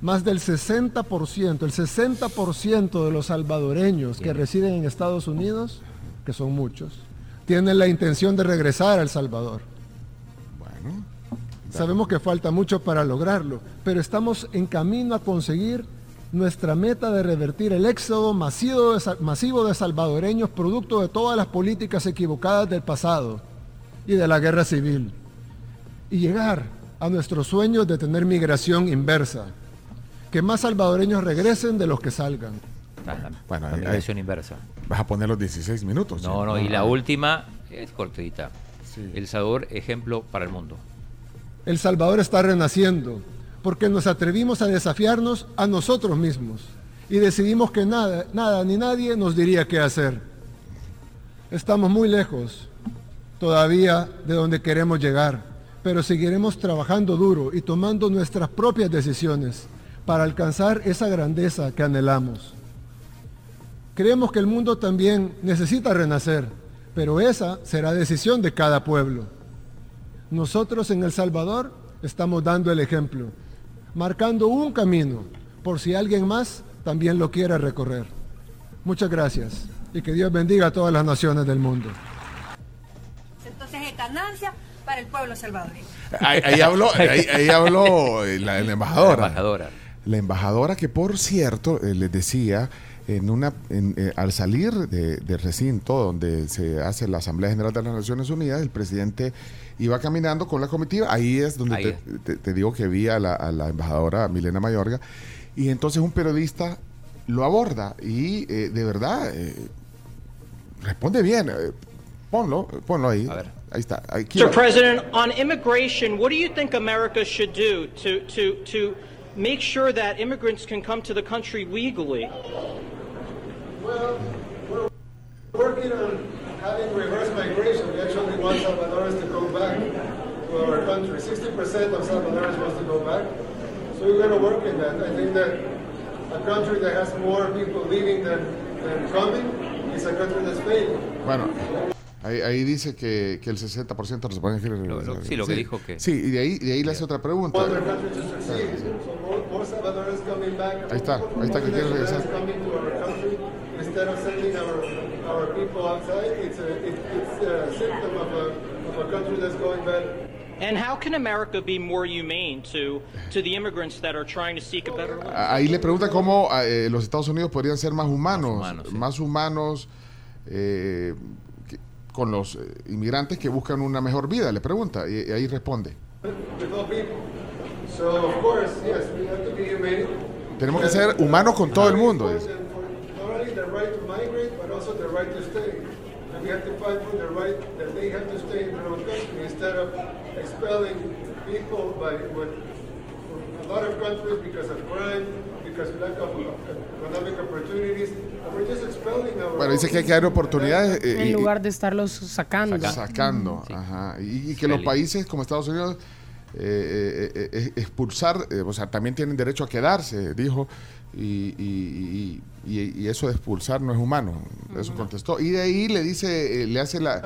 más del 60%, el 60% de los salvadoreños que residen en Estados Unidos, que son muchos, tienen la intención de regresar a El Salvador. Sabemos que falta mucho para lograrlo, pero estamos en camino a conseguir nuestra meta de revertir el éxodo masivo de, sa- masivo de salvadoreños producto de todas las políticas equivocadas del pasado y de la guerra civil. Y llegar a nuestros sueños de tener migración inversa. Que más salvadoreños regresen de los que salgan. Bueno, La migración inversa. Vas a poner los 16 minutos. No, ¿sí? no, y la Ah, última es cortita. El Salvador, ejemplo para el mundo. El Salvador está renaciendo porque nos atrevimos a desafiarnos a nosotros mismos y decidimos que nada, nada ni nadie nos diría qué hacer. Estamos muy lejos todavía de donde queremos llegar, pero seguiremos trabajando duro y tomando nuestras propias decisiones para alcanzar esa grandeza que anhelamos. Creemos que el mundo también necesita renacer, pero esa será decisión de cada pueblo. Nosotros en El Salvador estamos dando el ejemplo, marcando un camino por si alguien más también lo quiere recorrer. Muchas gracias y que Dios bendiga a todas las naciones del mundo. ganancia para el pueblo salvadoreño. Ahí, ahí habló, ahí, ahí habló la, la embajadora. La embajadora. La embajadora que, por cierto, eh, les decía, en una, en, eh, al salir de- del recinto donde se hace la Asamblea General de las Naciones Unidas, el presidente iba caminando con la comitiva. Ahí es donde Ahí te, te- te digo que vi a la, a la embajadora Milena Mayorga. Y entonces un periodista lo aborda y eh, de verdad eh, responde bien. Eh, ponlo, ponlo ahí. Ahí está. Aquí Mr. va. President, on immigration, what do you think America should do to, to, to make sure that immigrants can come to the country legally? Working on having reverse migration, we actually want Salvadorans to come back to our country. 60% of Salvadorans want to go back. So we're going to work in that. I think that a country that has more people leaving than, than coming is a country that's failing. Bueno, ahí, ahí dice que, que el 60% de los países lo- sí, lo que dijo que- Sí, y de ahí, de ahí le hace otra pregunta. Ahí está, ahí está, que quiere regresar. Venezuelans coming to our country instead of sending our, our people outside. It's a, it, it's a symptom of a, of a country that's going bad. And how can America be more humane to, to the immigrants that are trying to seek a better life? Ahí le pregunta cómo eh, los Estados Unidos podrían ser más humanos, más humanos, eh, que- con los eh, inmigrantes que buscan una mejor vida, le pregunta, y, y ahí responde. So of course, yes, we have to be humane. Tenemos que ser humanos con todo el mundo. dice. Right to migrate, but also the right to stay. And we have to fight for the right that they have to stay in their own country instead of expelling people by with a lot of countries because of crime, because of lack of economic opportunities. And we're just expelling our Bueno, dice que hay que dar oportunidades eh, En y- lugar de estarlos sacando. sacando, ajá, y, y que los países como Estados Unidos eh, eh, eh, eh, expulsar, eh, o sea, también tienen derecho a quedarse, dijo, y, y- y- y- y eso de expulsar no es humano, eso contestó. Y de ahí le dice, eh, le hace la...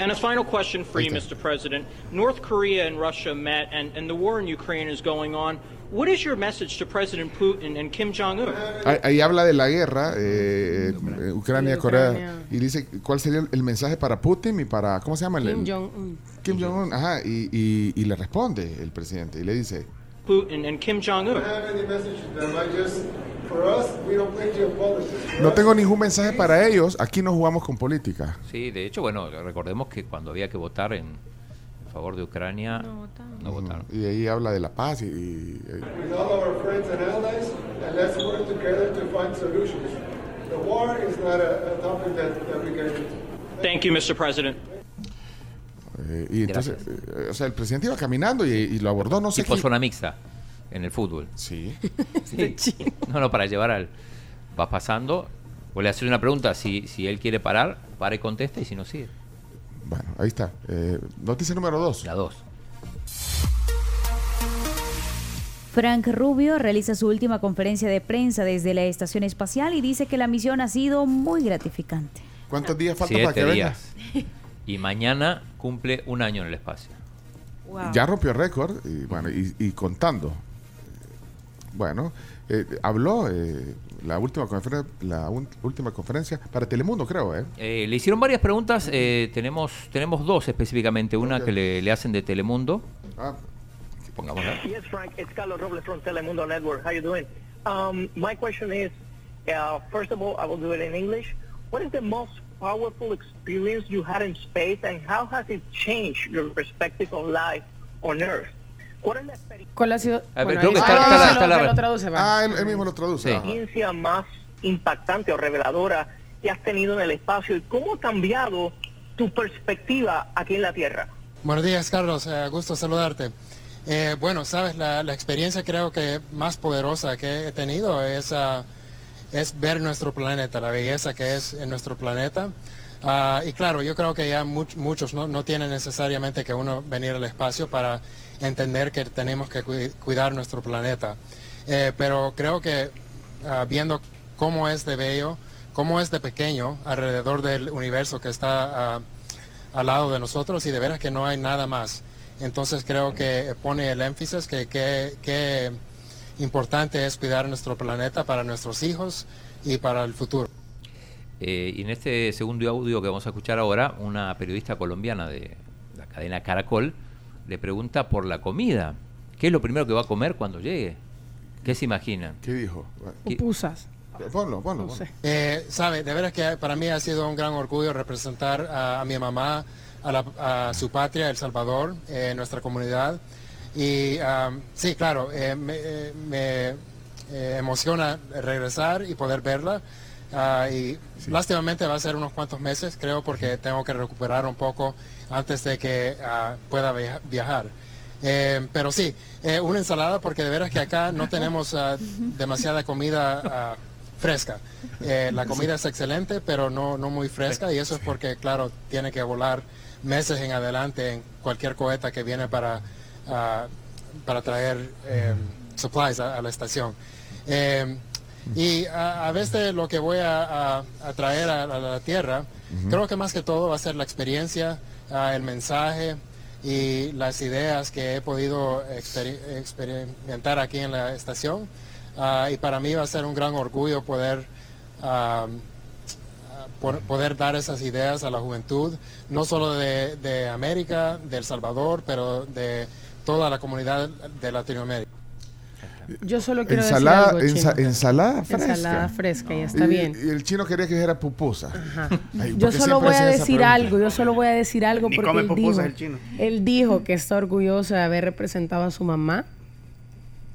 And a final question for you, Mr. President. North Korea and Russia met, and, and the war in Ukraine is going on. What is your message to President Putin and Kim Jong un? Ahí, ahí habla de la guerra, eh, Ucrania, Corea, y dice cuál sería el mensaje para Putin y para, ¿cómo se llama? El- Kim el- Jong-un. Kim Jong-un, ajá, y, y- y le responde el presidente, y le dice, Putin and Kim Jong I un. don't have any message to them. I just, for us, we don't play geopolitics. For no us, tengo ningún mensaje para ellos, aquí no jugamos con política. Sí, de hecho, bueno, recordemos que cuando había que votar en favor de Ucrania, no votaron. Y ahí habla de la paz y... y- with all our friends and allies, and let's work together to find solutions. The war is not a, a topic that, that we can. Thank you, Mr. President. Eh, y entonces, eh, o sea, el presidente iba caminando y, y lo abordó, no sé tipo qué- zona mixta en el fútbol. Sí. Sí. No, no, para llevar al. Va pasando, o le hacer una pregunta, si, si él quiere parar, para y contesta, y si no, sigue. Bueno, ahí está. Eh, noticia número dos. La dos. Frank Rubio realiza su última conferencia de prensa desde la estación espacial y dice que la misión ha sido muy gratificante. ¿Cuántos días falta para que Siete venga? Y mañana cumple un año en el espacio. Ya rompió récord y bueno, y, y contando. Bueno, eh, habló eh, la última conferencia, la última conferencia para Telemundo, creo, ¿eh? Eh, le hicieron varias preguntas, eh, tenemos, tenemos dos específicamente, una que le, le hacen de Telemundo. Ah. Pongámosla. Yes, Frank. It's Carlos Robles from Telemundo Network. How you doing? Um, my question is, uh, first of all, I will do it in English. What is the most powerful experience you had in space, and how has it changed your perspective of life on Earth? ¿Cuál es la experiencia? ¿Cuál ha sido? A ver, bueno, creo ahí que está, está- ahí está la- lo- traduce, va. Ah, él, él mismo lo traduce. experiencia más impactante o reveladora que has tenido en el espacio y cómo ha cambiado tu perspectiva aquí en la Tierra? Buenos días, Carlos. Eh, gusto saludarte. Eh, bueno, sabes, la, la experiencia creo que más poderosa que he tenido es, ah, es ver nuestro planeta, la belleza que es en nuestro planeta. Ah, y claro, yo creo que ya much- muchos no, no tienen necesariamente que uno venir al espacio para entender que tenemos que cui- cuidar nuestro planeta. Eh, pero creo que ah, viendo cómo es de bello, cómo es de pequeño alrededor del universo que está ah, al lado de nosotros y de veras que no hay nada más. Entonces creo que pone el énfasis que importante es cuidar nuestro planeta para nuestros hijos y para el futuro. Eh, y en este segundo audio que vamos a escuchar ahora, una periodista colombiana de la cadena Caracol le pregunta por la comida. ¿Qué es lo primero que va a comer cuando llegue? ¿Qué se imagina? ¿Qué dijo? Pupusas. Ponlo, ponlo. No ponlo. sé. Eh, sabe, de veras que para mí ha sido un gran orgullo representar a, a mi mamá, a, la- a su patria, El Salvador, eh, nuestra comunidad. Y sí, claro, eh, me, eh, me, eh, emociona regresar y poder verla. Ah, y lástimamente va a ser unos cuantos meses, creo, porque tengo que recuperar un poco antes de que ah, pueda via- viajar. Eh, pero sí, eh, una ensalada porque de veras que acá no tenemos ah, demasiada comida fresca. Eh, la comida es excelente, pero no, no muy fresca y eso es porque, claro, tiene que volar meses en adelante en cualquier coheta que viene para, ah, para traer eh, supplies a, a la estación. Eh, y a, a veces lo que voy a, a- a traer a, la tierra, creo que más que todo va a ser la experiencia, ah, el mensaje y las ideas que he podido experi- experimentar aquí en la estación. Ah, y para mí va a ser un gran orgullo poder, por- poder dar esas ideas a la juventud, no solo de, de América, de El Salvador, pero de toda la comunidad de Latinoamérica. Yo solo quiero Ensalada, decir algo, ensa- ensalada fresca. Ensalada fresca, ya está Y- bien. Y el chino quería que dijera pupusa. Ay, ¿por Yo solo voy a decir algo, yo solo voy a decir algo Ni porque come él dijo, el chino. él dijo que está orgulloso de haber representado a su mamá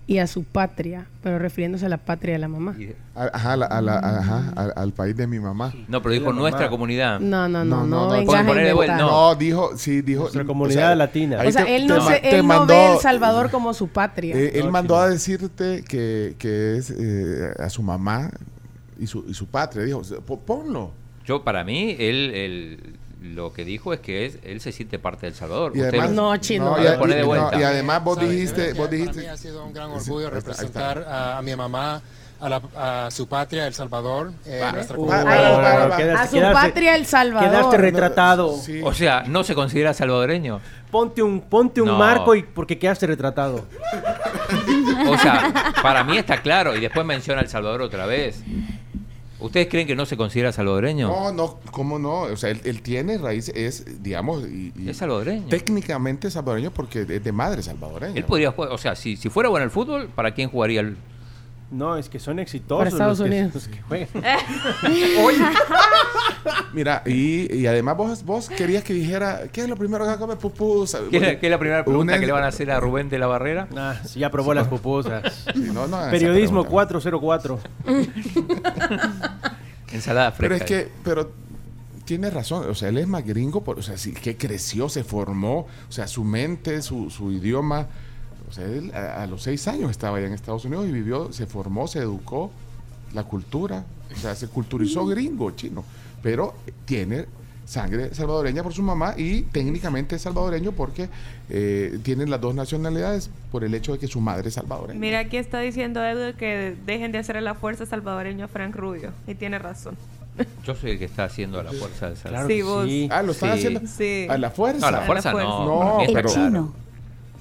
y a su patria, pero refiriéndose a la patria de la mamá. Ajá, a la- a la- ajá, al, al país de mi mamá. No, pero dijo nuestra comunidad. No, no, no, no, de vuelta, inventar. No, dijo, sí, dijo. Nuestra comunidad latina. O sea, te- él te no, se, él no mandó- ve El Salvador como su patria. Eh, él mandó a decirte que, que es eh, a su mamá y su, y su patria. Dijo, "Po- ponlo. Yo, para mí, él, él- lo que dijo es que es, él se siente parte del Salvador. Y Usted además, no, chino. y, lo pone de y- no, vuelta. y además vos dijiste, vos dijiste. Para mí ha sido un gran Sí, orgullo representar a, a mi mamá, a, la- a su patria, El Salvador, eh, Uh, a su quedaste- patria El Salvador. Quedaste retratado. O sea, ¿no se considera salvadoreño? Ponte un, ponte un No. marco y porque quedaste retratado. O sea, para mí está claro. Y después menciona El Salvador otra vez. ¿Ustedes creen que no se considera salvadoreño? No, no, ¿cómo no? O sea, él, él tiene raíces, es, digamos, y, y Es salvadoreño. técnicamente salvadoreño porque es de madre salvadoreña. Él podría jugar, o sea, si, si fuera bueno el fútbol, ¿para quién jugaría el...? No, es que son exitosos. Para Estados los que- Unidos. los que juegan. Mira, y, y además vos, vos querías que dijera, ¿qué es lo primero que va a comer? Pupusa. ¿Qué es, la- qué es la primera pregunta que le van a hacer a Rubén de la Barrera? Ah, sí, ya probó las pupusas. Sí, no, no Periodismo pregunta. 404. Ensalada Pero fresca. es que, pero tiene razón, o sea, él es más gringo, por- o sea, sí, que creció, se formó, o sea, su mente, su, su idioma, o sea, él a, a los seis años estaba allá en Estados Unidos y vivió, se formó, se educó, la cultura, o sea, se culturizó gringo, chino, pero tiene sangre salvadoreña por su mamá y técnicamente es salvadoreño porque eh, tiene las dos nacionalidades por el hecho de que su madre es salvadoreña. Mira, aquí está diciendo Edu que dejen de hacer a la fuerza salvadoreño a Frank Rubio. Y tiene razón. Yo soy el que está haciendo a la fuerza del Salvador. Sí, vos. Ah, lo están Sí. haciendo Sí. a la fuerza. No, a la fuerza no. No, claro.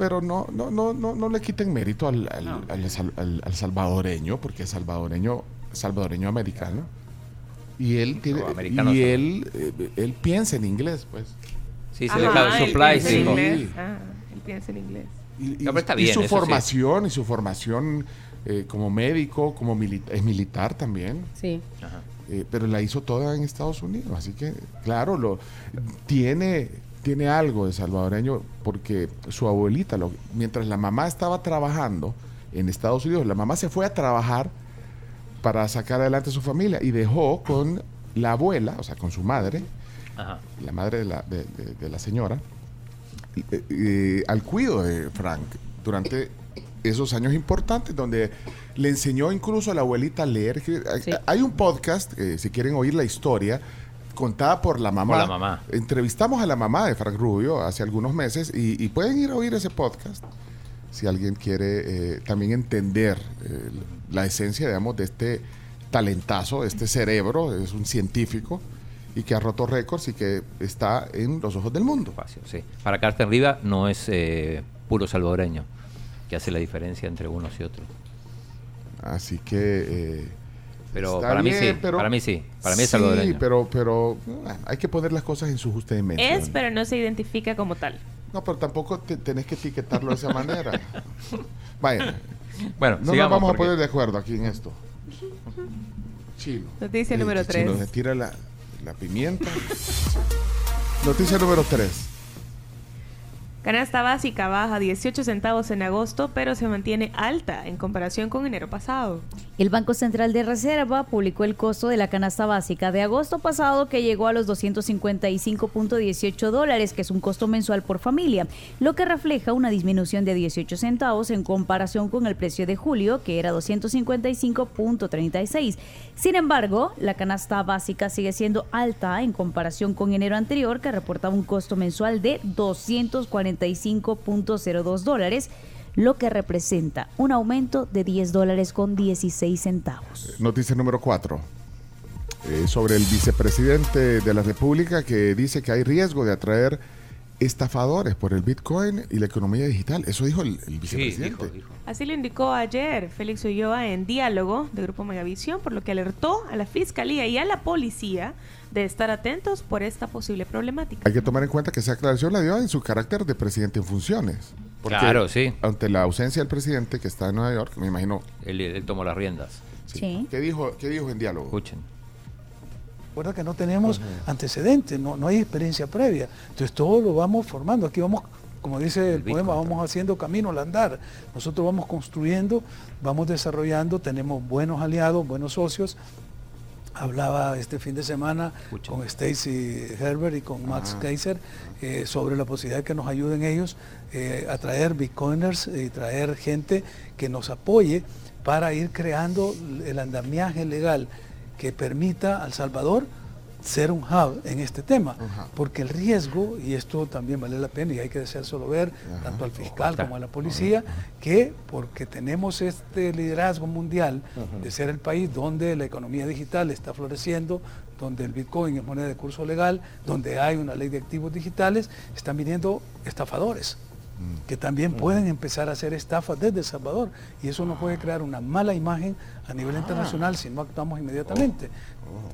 Pero no, no, no, no, no le quiten mérito al, al, al sal- al- al salvadoreño, porque es salvadoreño, salvadoreño americano. Y él tiene, No, americano y solo. él, eh, él piensa en inglés, pues. Sí, se Ajá, le él dijo. inglés. Ah, él piensa en inglés. Y, y- No, está y bien, su eso sí. formación, y su formación eh, como médico, como mili- es militar también. Sí. Eh, pero la hizo toda en Estados Unidos, así que claro, lo tiene tiene algo de salvadoreño porque su abuelita, lo- mientras la mamá estaba trabajando en Estados Unidos, la mamá se fue a trabajar para sacar adelante a su familia y dejó con la abuela, o sea, con su madre, Ajá. la madre de la, de, de- de la señora, y- eh, al cuido de Frank durante esos años importantes donde le enseñó incluso a la abuelita a leer. Sí. Hay un podcast, eh, si quieren oír la historia, contada por la mamá. Por la mamá. Entrevistamos a la mamá de Frank Rubio hace algunos meses y, y pueden ir a oír ese podcast si alguien quiere eh, también entender eh, la esencia, digamos, de este talentazo, de este cerebro, es un científico y que ha roto récords y que está en los ojos del mundo. Sí. Para Carter Riva no es eh, puro salvadoreño, que hace la diferencia entre unos y otros. Así que, Pero Está para mí sí, pero- para mí sí, para mí es Sí, pero, pero ah, hay que poner las cosas en su justa dimensión. Es, pero no se identifica como tal. No, pero tampoco te- tenés que etiquetarlo de esa manera. Vaya. Bueno, no nos vamos a poner de acuerdo aquí en esto. Chilo. Noticia Eh, número que Chilo 3. se tira la, la pimienta. Noticia número 3. Canasta básica baja 18 centavos en agosto, pero se mantiene alta en comparación con enero pasado. El Banco Central de Reserva publicó el costo de la canasta básica de agosto pasado que llegó a los 255.18 dólares, que es un costo mensual por familia, lo que refleja una disminución de 18 centavos en comparación con el precio de julio, que era 255.36. Sin embargo, la canasta básica sigue siendo alta en comparación con enero anterior, que reportaba un costo mensual de 245.02 dólares lo que representa un aumento de 10 dólares con 16 centavos. Noticia número 4. sobre el vicepresidente de la República que dice que hay riesgo de atraer estafadores por el Bitcoin y la economía digital. Eso dijo el, el vicepresidente. Así lo indicó ayer Félix Ulloa en diálogo de Grupo Megavisión, por lo que alertó a la Fiscalía y a la Policía de estar atentos por esta posible problemática. Hay que tomar en cuenta que esa aclaración la dio en su carácter de presidente en funciones. Porque Claro, sí. Ante la ausencia del presidente que está en Nueva York, me imagino. Él, él tomó las riendas. Sí. ¿Qué dijo, qué dijo en diálogo? Escuchen. Recuerda que no tenemos antecedentes, no, no hay experiencia previa. Entonces todo lo vamos formando. Aquí vamos, como dice el, poema, vamos haciendo camino al andar. Nosotros vamos construyendo, vamos desarrollando, tenemos buenos aliados, buenos socios. Hablaba este fin de semana con Stacy Herbert y con Max Kaiser eh, sobre la posibilidad de que nos ayuden ellos eh, a traer bitcoiners y traer gente que nos apoye para ir creando el andamiaje legal que permita al Salvador ser un hub en este tema, porque el riesgo, y esto también vale la pena y hay que solo ver, tanto al fiscal como a la policía, que porque tenemos este liderazgo mundial de ser el país donde la economía digital está floreciendo, donde el Bitcoin es moneda de curso legal, donde hay una ley de activos digitales, están viniendo estafadores que también pueden empezar a hacer estafas desde El Salvador. Y eso nos puede crear una mala imagen a nivel internacional si no actuamos inmediatamente.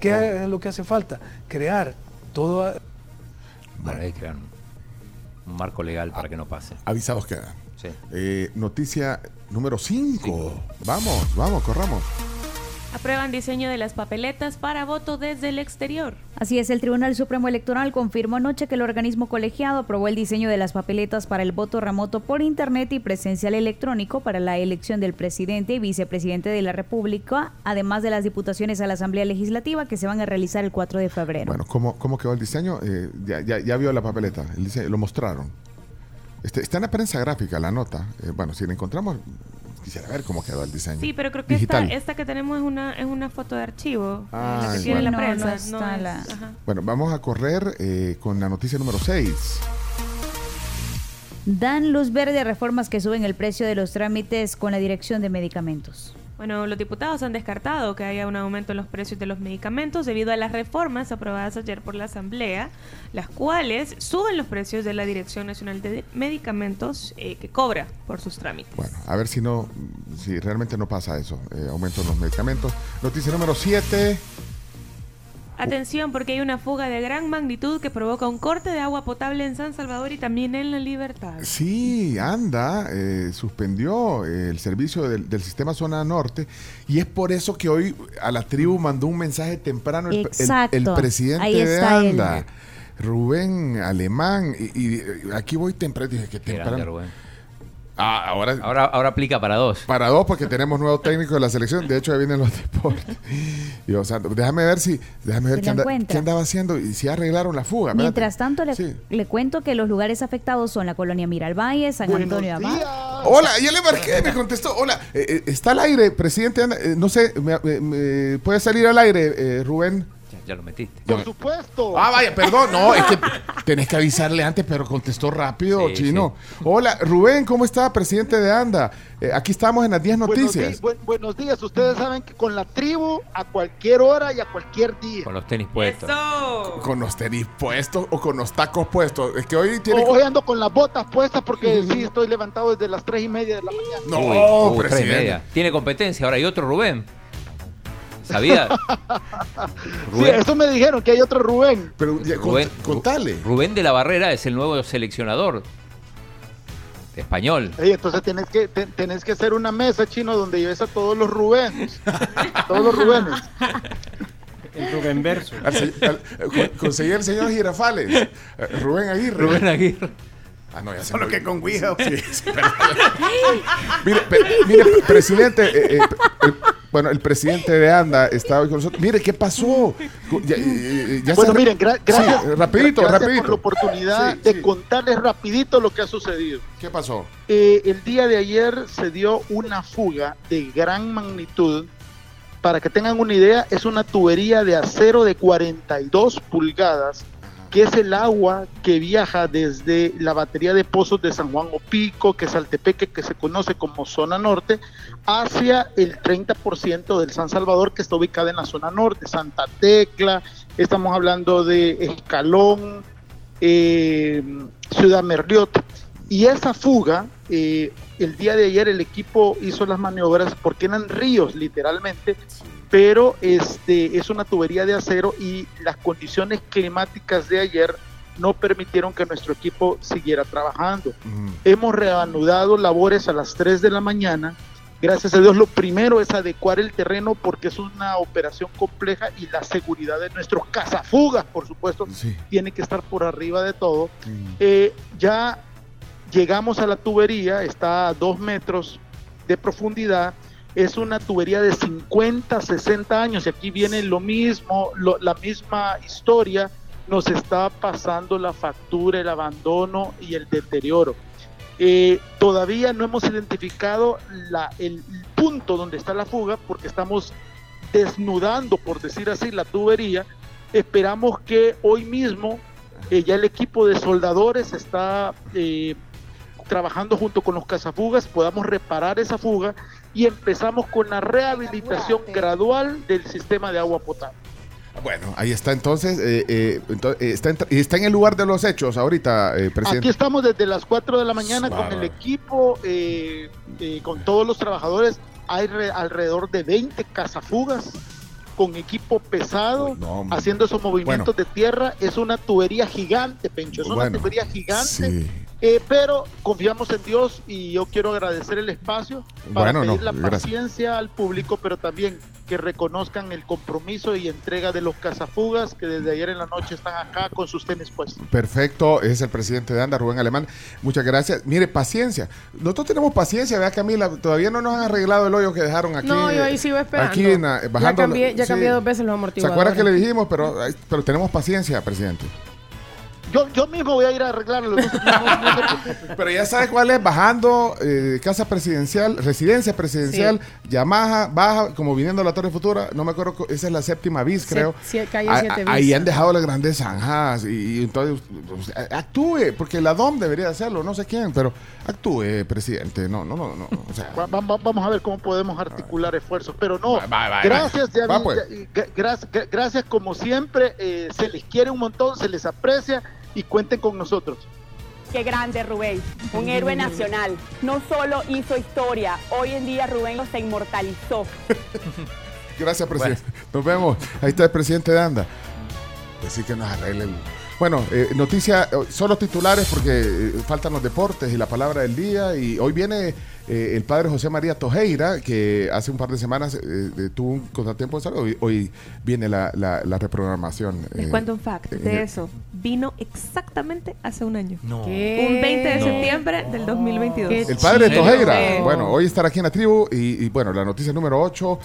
¿Qué es lo que hace falta? Crear todo... Bueno, hay que crear un, un marco legal para que no pase. Avisados quedan. Sí. Eh, noticia número 5. Vamos, vamos, corramos. Aprueban diseño de las papeletas para voto desde el exterior. Así es, el Tribunal Supremo Electoral confirmó anoche que el organismo colegiado aprobó el diseño de las papeletas para el voto remoto por Internet y presencial electrónico para la elección del presidente y vicepresidente de la República, además de las diputaciones a la Asamblea Legislativa que se van a realizar el 4 de febrero. Bueno, ¿cómo, cómo quedó el diseño? Eh, ya, ya- ya vio la papeleta, el diseño, lo mostraron. Este, está en la prensa gráfica la nota. Eh, bueno, si la encontramos, quisiera ver cómo quedó el diseño. Sí, pero creo que esta, que tenemos es una, es una foto de archivo, eh, la Ah, que tiene la bueno. No, prensa. no está es- la- ajá. Bueno, vamos a correr eh, con la noticia número 6. Dan luz verde a reformas que suben el precio de los trámites con la Dirección de Medicamentos. Bueno, los diputados han descartado que haya un aumento en los precios de los medicamentos debido a las reformas aprobadas ayer por la Asamblea, las cuales suben los precios de la Dirección Nacional de Medicamentos eh, que cobra por sus trámites. Bueno, a ver si no, si realmente no pasa eso. Eh, aumento en los medicamentos. Noticia número 7. Atención, porque hay una fuga de gran magnitud que provoca un corte de agua potable en San Salvador y también en La Libertad. Sí, anda, eh, suspendió el servicio del, del sistema zona norte y es por eso que hoy a la tribu mandó un mensaje temprano el, el- Exacto, el presidente ahí de él. ANDA, Rubén Alemán. Y, y, eh, aquí voy temprano, dije que temprano. Ah, ahora, Ahora, ahora aplica para dos. para dos, porque tenemos nuevo técnico de la selección. De hecho, ya vienen los deportes. Dios santo, déjame ver si, déjame ver qué, anda- qué andaba haciendo y si arreglaron la fuga. espérate. Mientras tanto, le, Sí. le cuento que los lugares afectados son la colonia Miralvalle, San Antonio Abad. Hola, ya le marqué, me contestó. Hola, eh, eh, está al aire, presidente. anda- eh, no sé, me- me- me- ¿puede salir al aire, eh, Rubén? Ya, lo metiste. Por supuesto. Ah, vaya, perdón. No, es que tenés que avisarle antes, pero contestó rápido, Sí, chino. Hola, Rubén, ¿cómo está, presidente de ANDA? Eh, aquí estamos en las 10 Buenos, noticias. di- buen- buenos días, ustedes saben que con la tribu a cualquier hora y a cualquier día. Con los tenis puestos. Con los tenis puestos o con los tacos puestos. Es que hoy tiene. Hoy ando con las botas puestas porque sí estoy levantado desde las tres y media de la mañana. No, Uy, uy, tres y presidente. media. Tiene competencia. Ahora hay otro Rubén. ¿Sabía? Sí, eso me dijeron que hay otro Rubén. Pero ya, Rubén, cont- contale. Rubén de la Barrera es el nuevo seleccionador español. Ey, entonces tienes que, te- tenés que hacer una mesa, chino, donde lleves a todos los Rubénes. todos los Rubénes. El Rubén verso. Al se- al- con- conseguí el señor Girafales. eh, Rubén Aguirre. Rubén Aguirre. Ah, no, ya se Solo me- que con Ouija. Sí, sí, perdón. mire, pe- mire, presidente, eh, eh, el- bueno, el presidente de ANDA está hoy con nosotros. Mire, ¿qué pasó? Ya, eh, ya bueno, se- miren, gra- gracias, Sí, rapidito, gracias rapidito. por la oportunidad Sí, de sí. contarles rapidito lo que ha sucedido. ¿Qué pasó? Eh, el día de ayer se dio una fuga de gran magnitud. Para que tengan una idea, es una tubería de acero de 42 pulgadas, que es el agua que viaja desde la batería de pozos de San Juan Opico, que es Altepeque, que se conoce como zona norte, hacia el 30% del San Salvador, que está ubicada en la zona norte, Santa Tecla, estamos hablando de Escalón, eh, Ciudad Merliot. Y esa fuga, eh, el día de ayer el equipo hizo las maniobras porque eran ríos literalmente, pero este es una tubería de acero y las condiciones climáticas de ayer no permitieron que nuestro equipo siguiera trabajando. Hemos reanudado labores a las 3 de la mañana. Gracias a Dios, lo primero es adecuar el terreno porque es una operación compleja y la seguridad de nuestros cazafugas, por supuesto, tiene que estar por arriba de todo. Eh, ya llegamos a la tubería, está a dos metros de profundidad, es una tubería de 50, 60 años y aquí viene lo mismo, la misma historia, nos está pasando la factura, el abandono y el deterioro. Eh, todavía no hemos identificado el punto donde está la fuga porque estamos desnudando, por decir así, la tubería. Esperamos que hoy mismo eh, ya el equipo de soldadores está eh, trabajando junto con los cazafugas, podamos reparar esa fuga y empezamos con la rehabilitación gradual del sistema de agua potable. Bueno, ahí está entonces. eh, eh, ento- eh, está, en, está en el lugar de los hechos ahorita, eh, presidente. Aquí estamos desde las 4 de la mañana con el equipo, eh, eh, con todos los trabajadores. Hay re- alrededor de 20 cazafugas con equipo pesado, haciendo esos movimientos de tierra. Es una tubería gigante, Pencho, es una Bueno, tubería gigante. sí. Eh, pero confiamos en Dios y yo quiero agradecer el espacio para Bueno, no, pedir la gracias. paciencia al público, pero también que reconozcan el compromiso y entrega de los cazafugas que desde ayer en la noche están acá con sus tenis puestos. Perfecto, es el presidente de ANDA, Rubén Alemán. Muchas gracias. Mire, paciencia. Nosotros tenemos paciencia, vea Camila, todavía no nos han arreglado el hoyo que dejaron aquí. no, yo ahí sigo esperando. Aquí en, ya bajando. cambié, ya sí. cambié dos veces los ¿Se amortiguadores. acuerda que le dijimos? Pero, pero tenemos paciencia, presidente. Yo, yo mismo voy a ir a arreglarlo. no no-. Pero ya sabes cuál es, bajando eh, casa presidencial, residencia presidencial, Yamaha, baja, como viniendo a la Torre Futura, no me acuerdo, cu- esa es la séptima bis, creo. sie- calle A- a- ahí bis. han dejado las grandes zanjas y, y entonces pues, actúe, porque la DOM debería hacerlo, no sé quién, pero actúe, presidente, no, no, no, no, o sea, Va- va- va- vamos a ver cómo podemos articular esfuerzos, pero no. va, va, gracias, va. ya Va, vi- pues. gracias, gra- gracias como siempre. eh, se les quiere un montón, se les aprecia y cuenten con nosotros. Qué grande Rubén, un héroe nacional. No solo hizo historia, hoy en día Rubén se inmortalizó. Gracias, presidente. Nos vemos. Ahí está el presidente de ANDA. Decir que nos arregle el... Bueno, eh, noticia, eh, solo titulares porque eh, faltan los deportes y la palabra del día. Y hoy viene eh, el padre José María Tojeira, que hace un par de semanas eh, eh, tuvo un contratiempo de salud. Hoy, hoy viene la, la- la reprogramación. Les eh, cuento un fact de eso. Vino exactamente hace un año. No. ¿Qué? Un 20 de No. septiembre del 2022. El padre de Tojeira. Sí. Bueno, hoy estará aquí en la tribu. Y, y, bueno, la noticia número 8,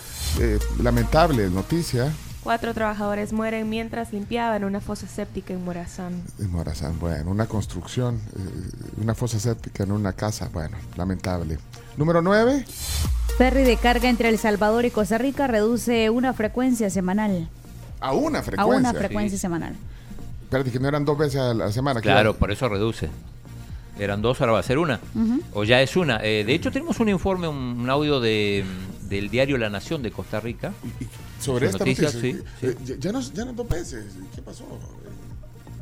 lamentable noticia. Cuatro trabajadores mueren mientras limpiaban una fosa séptica en Morazán. En Morazán, bueno, una construcción, eh, una fosa séptica en una casa, bueno, lamentable. Número 9, Ferry de carga entre El Salvador y Costa Rica reduce una frecuencia semanal. a una A frecuencia. una frecuencia semanal. Espérate, que no eran dos veces a la semana. Claro, por eso reduce. Eran dos, ahora va a ser una. O ya es una. Eh, de hecho, tenemos un informe, un, un audio de, del diario La Nación de Costa Rica. Sobre Su esta noticia, noticia. sí, eh, ya- Ya, no, ya no dos veces. ¿Qué pasó?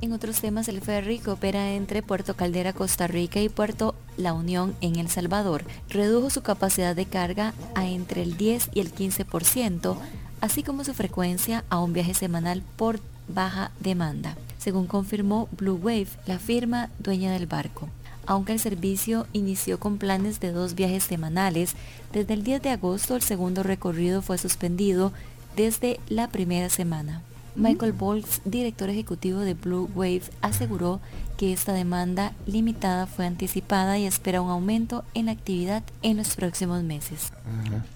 En otros temas, el ferry que opera entre Puerto Caldera, Costa Rica y Puerto La Unión en El Salvador redujo su capacidad de carga a entre el 10 y el 15% así como su frecuencia a un viaje semanal por baja demanda, según confirmó Blue Wave, la firma dueña del barco. Aunque el servicio inició con planes de dos viajes semanales, desde el 10 de agosto el segundo recorrido fue suspendido desde la primera semana. Michael Boltz, director ejecutivo de Blue Wave, aseguró que esta demanda limitada fue anticipada y espera un aumento en la actividad en los próximos meses.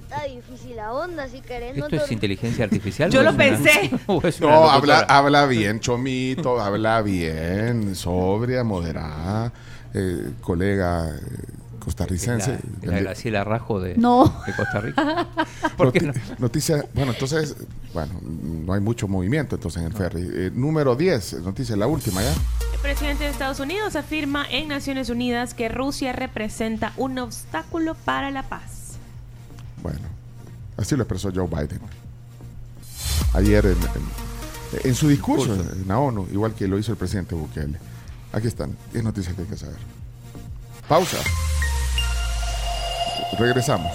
Está difícil la onda, si querés no ¿Esto es te- inteligencia artificial? Yo lo una- pensé. No, habla bien, Chomito, habla bien, sobria, moderada, eh, colega eh, costarricense. La, la Graciela Rajo de, No. de Costa Rica. ¿Por qué no? Noticia, bueno, entonces, bueno, no hay mucho movimiento entonces en el ferry. Eh, número 10, noticia, la última ya. El presidente de Estados Unidos afirma en Naciones Unidas que Rusia representa un obstáculo para la paz. Bueno, así lo expresó Joe Biden. Ayer en, en- en su discurso en la ONU, igual que lo hizo el presidente Bukele. Aquí están, 10 noticias que hay que saber. Pausa. Regresamos.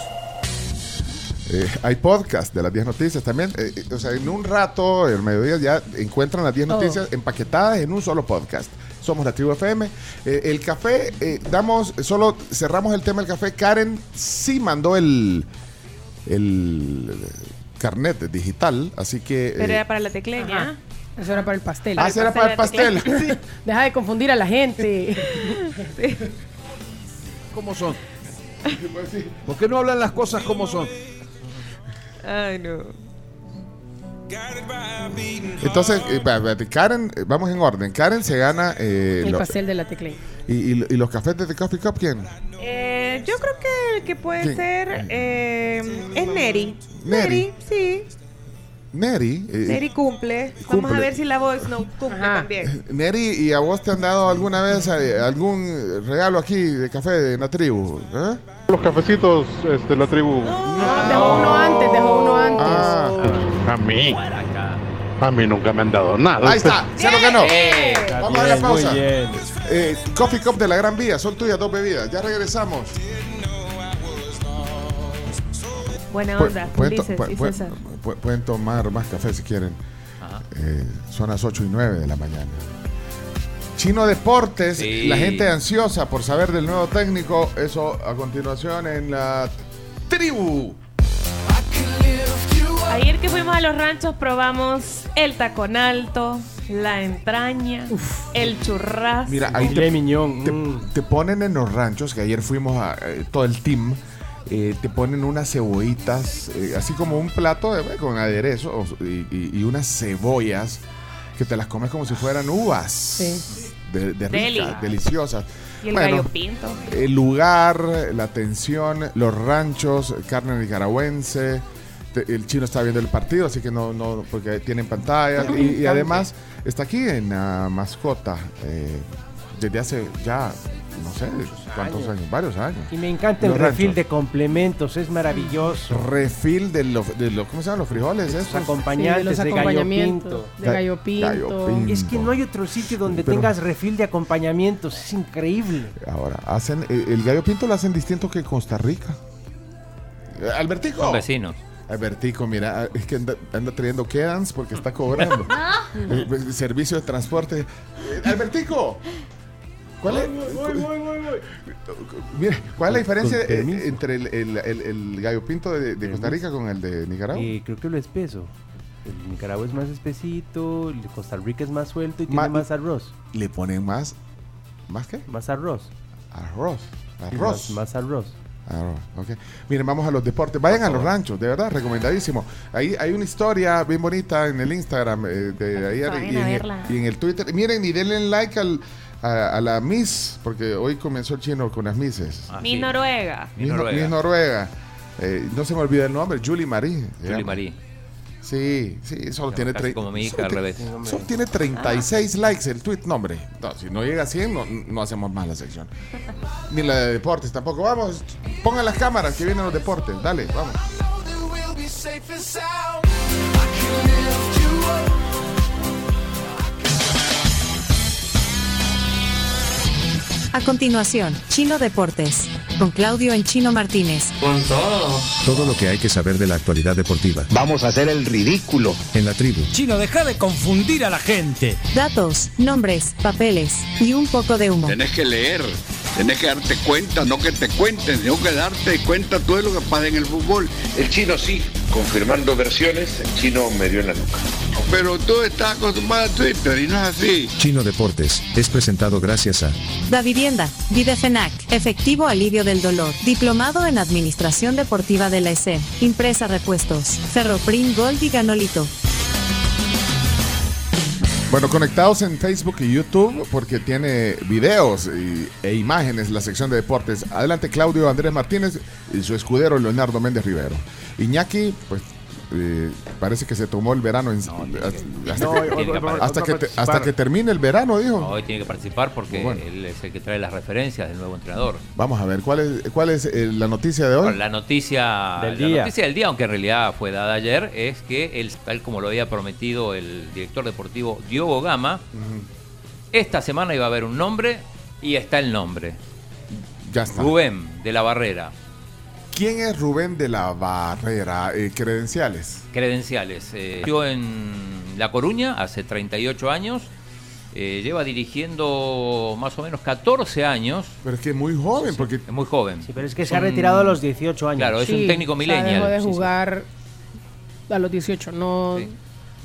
Eh, hay podcast de las 10 noticias también. Eh, eh, o sea, en un rato, el mediodía, ya encuentran las 10 Oh. noticias empaquetadas en un solo podcast. Somos la tribu FM. Eh, el café, eh, damos, solo cerramos el tema del café. Karen sí mandó el, el carnet digital, así que... Pero eh, era para la tecleña. Eso era para el pastel. Ah, ese era para el pastel. Sí. Deja de confundir a la gente. ¿Cómo son? ¿Por qué no hablan las cosas como son? Ay, no. entonces, eh, Karen, eh, vamos en orden. Karen se gana... eh, El lo- pastel de la tecla. y, y- y los cafés de The Coffee Cup, ¿quién? Eh, yo creo que el que puede ¿Quién? ser eh, es Neri. Neri. sí. Neri. eh, Neri cumple. Vamos a ver si la voz no cumple también. Neri, ¿y a vos te han dado alguna vez eh, algún regalo aquí de café de la tribu? ¿eh? Los cafecitos de la tribu. Dejó uno antes, dejó uno antes. Ah. A mí. A mí nunca me han dado nada. Ahí está, se lo ganó. Eh, Vamos a la bien, pausa. muy bien. Eh, Coffee Cup de la Gran Vía, son tuyas dos bebidas. Ya regresamos. Buena onda, Ulises y César. Pu- pueden tomar más café si quieren. Eh, son las 8 y 9 de la mañana. Chino Deportes, Sí. la gente ansiosa por saber del nuevo técnico. Eso a continuación en la tribu. Ayer que fuimos a los ranchos probamos el tacón alto, la entraña, el churrasco. Mira, ahí te, te- te ponen en los ranchos, que ayer fuimos a eh, todo el team, eh, te ponen unas cebollitas, eh, así como un plato de- con aderezo y, y- y unas cebollas que te las comes como si fueran uvas. De, de Deli. ricas, deliciosas. Y el Bueno, gallo pinto. el lugar, la atención, los ranchos, carne nicaragüense. te- El chino está viendo el partido, así que no, no porque tienen pantalla. Y, además está aquí en la mascota eh, desde hace ya, no sé, cuántos años, varios años. Y me encanta el Los refil ranchos. de complementos, es maravilloso. Refil de los, de los ¿cómo se llaman los frijoles? Esos? acompañantes de, gallo pinto. de gallo pinto. Gallo pinto. Es que no hay otro sitio donde Pero- tengas refil de acompañamientos, es increíble. Ahora, hacen, eh, el gallo pinto lo hacen distinto que Costa Rica. Eh, Albertico. Son vecinos. Albertico, mira, es que anda, anda trayendo quedans porque está cobrando. Eh, servicio de transporte. Albertico, ¿cuál es, mira, ¿cuál es la diferencia eh, entre el, el- el- el gallo pinto de, de Costa Rica con el de Nicaragua? Eh, creo que lo espeso. El Nicaragua es más espesito, el de Costa Rica es más suelto y Ma- tiene más arroz. Le ponen más, ¿más qué? Más arroz. Arroz. Sí, Arroz. Más, más arroz. Arroz, ok. Miren, vamos a los deportes. Vayan a los ranchos, de verdad, recomendadísimo. Ahí hay una historia bien bonita en el Instagram eh, de ayer y en, el, y en el Twitter. Miren y denle like al, a, a la Miss, porque hoy comenzó el chino con las Misses. Noruega. Mi Miss No- Noruega. Miss Noruega. Eh, no se me olvida el nombre, Julie Marie. Julie llama. Marie. Sí, sí, solo tiene como mi hija, solo al revés. Solo tiene 36 likes el tweet, no, hombre. No, si no llega a 100, no, no hacemos más la sección. Ni la de deportes tampoco. Vamos, pongan las cámaras que vienen los deportes. Dale, vamos. A continuación, Chino Deportes. con Claudio El Chino Martínez. Con todo. Todo lo que hay que saber de la actualidad deportiva. Vamos a hacer el ridículo. En la tribu. Chino, deja de confundir a la gente. Datos, nombres, papeles y un poco de humo. Tenés que leer, tenés que darte cuenta, no que te cuenten, sino que darte cuenta todo lo que pasa en el fútbol. El chino sí, confirmando versiones, el chino me dio en la nuca. Pero tú estás acostumbrado a Twitter y no es así. Chino Deportes es presentado gracias a Da Vivienda, Videfenac, efectivo alivio del dolor, diplomado en Administración Deportiva de la ESE, impresa repuestos, Ferroprim Gold y Ganolito. Bueno, conectados en Facebook y YouTube porque tiene videos y- e imágenes la sección de deportes. Adelante Claudio Andrés Martínez y su escudero Leonardo Méndez Rivero. Iñaki, pues eh, parece que se tomó el verano en- hasta, no, que te- hasta que termine el verano, dijo. Hoy tiene que participar porque Bueno. él es el que trae las referencias del nuevo entrenador. Vamos a ver, ¿cuál es, cuál es eh, la noticia de hoy? La noticia Del la día. noticia del día, aunque en realidad fue dada ayer, es que él, tal como lo había prometido el director deportivo Diogo Gama, esta semana iba a haber un nombre y está el nombre. Ya está. Rubén de la Barrera. ¿Quién es Rubén de la Barrera? Eh, credenciales. Credenciales. Eh, nació en La Coruña hace 38 años. eh, lleva dirigiendo más o menos 14 años. Pero es que muy joven, porque... Es muy joven. pero es que se ha retirado a los 18 años. Claro, es un Sí, técnico millennial. dejó de Sí, sí. jugar a los 18. No, No,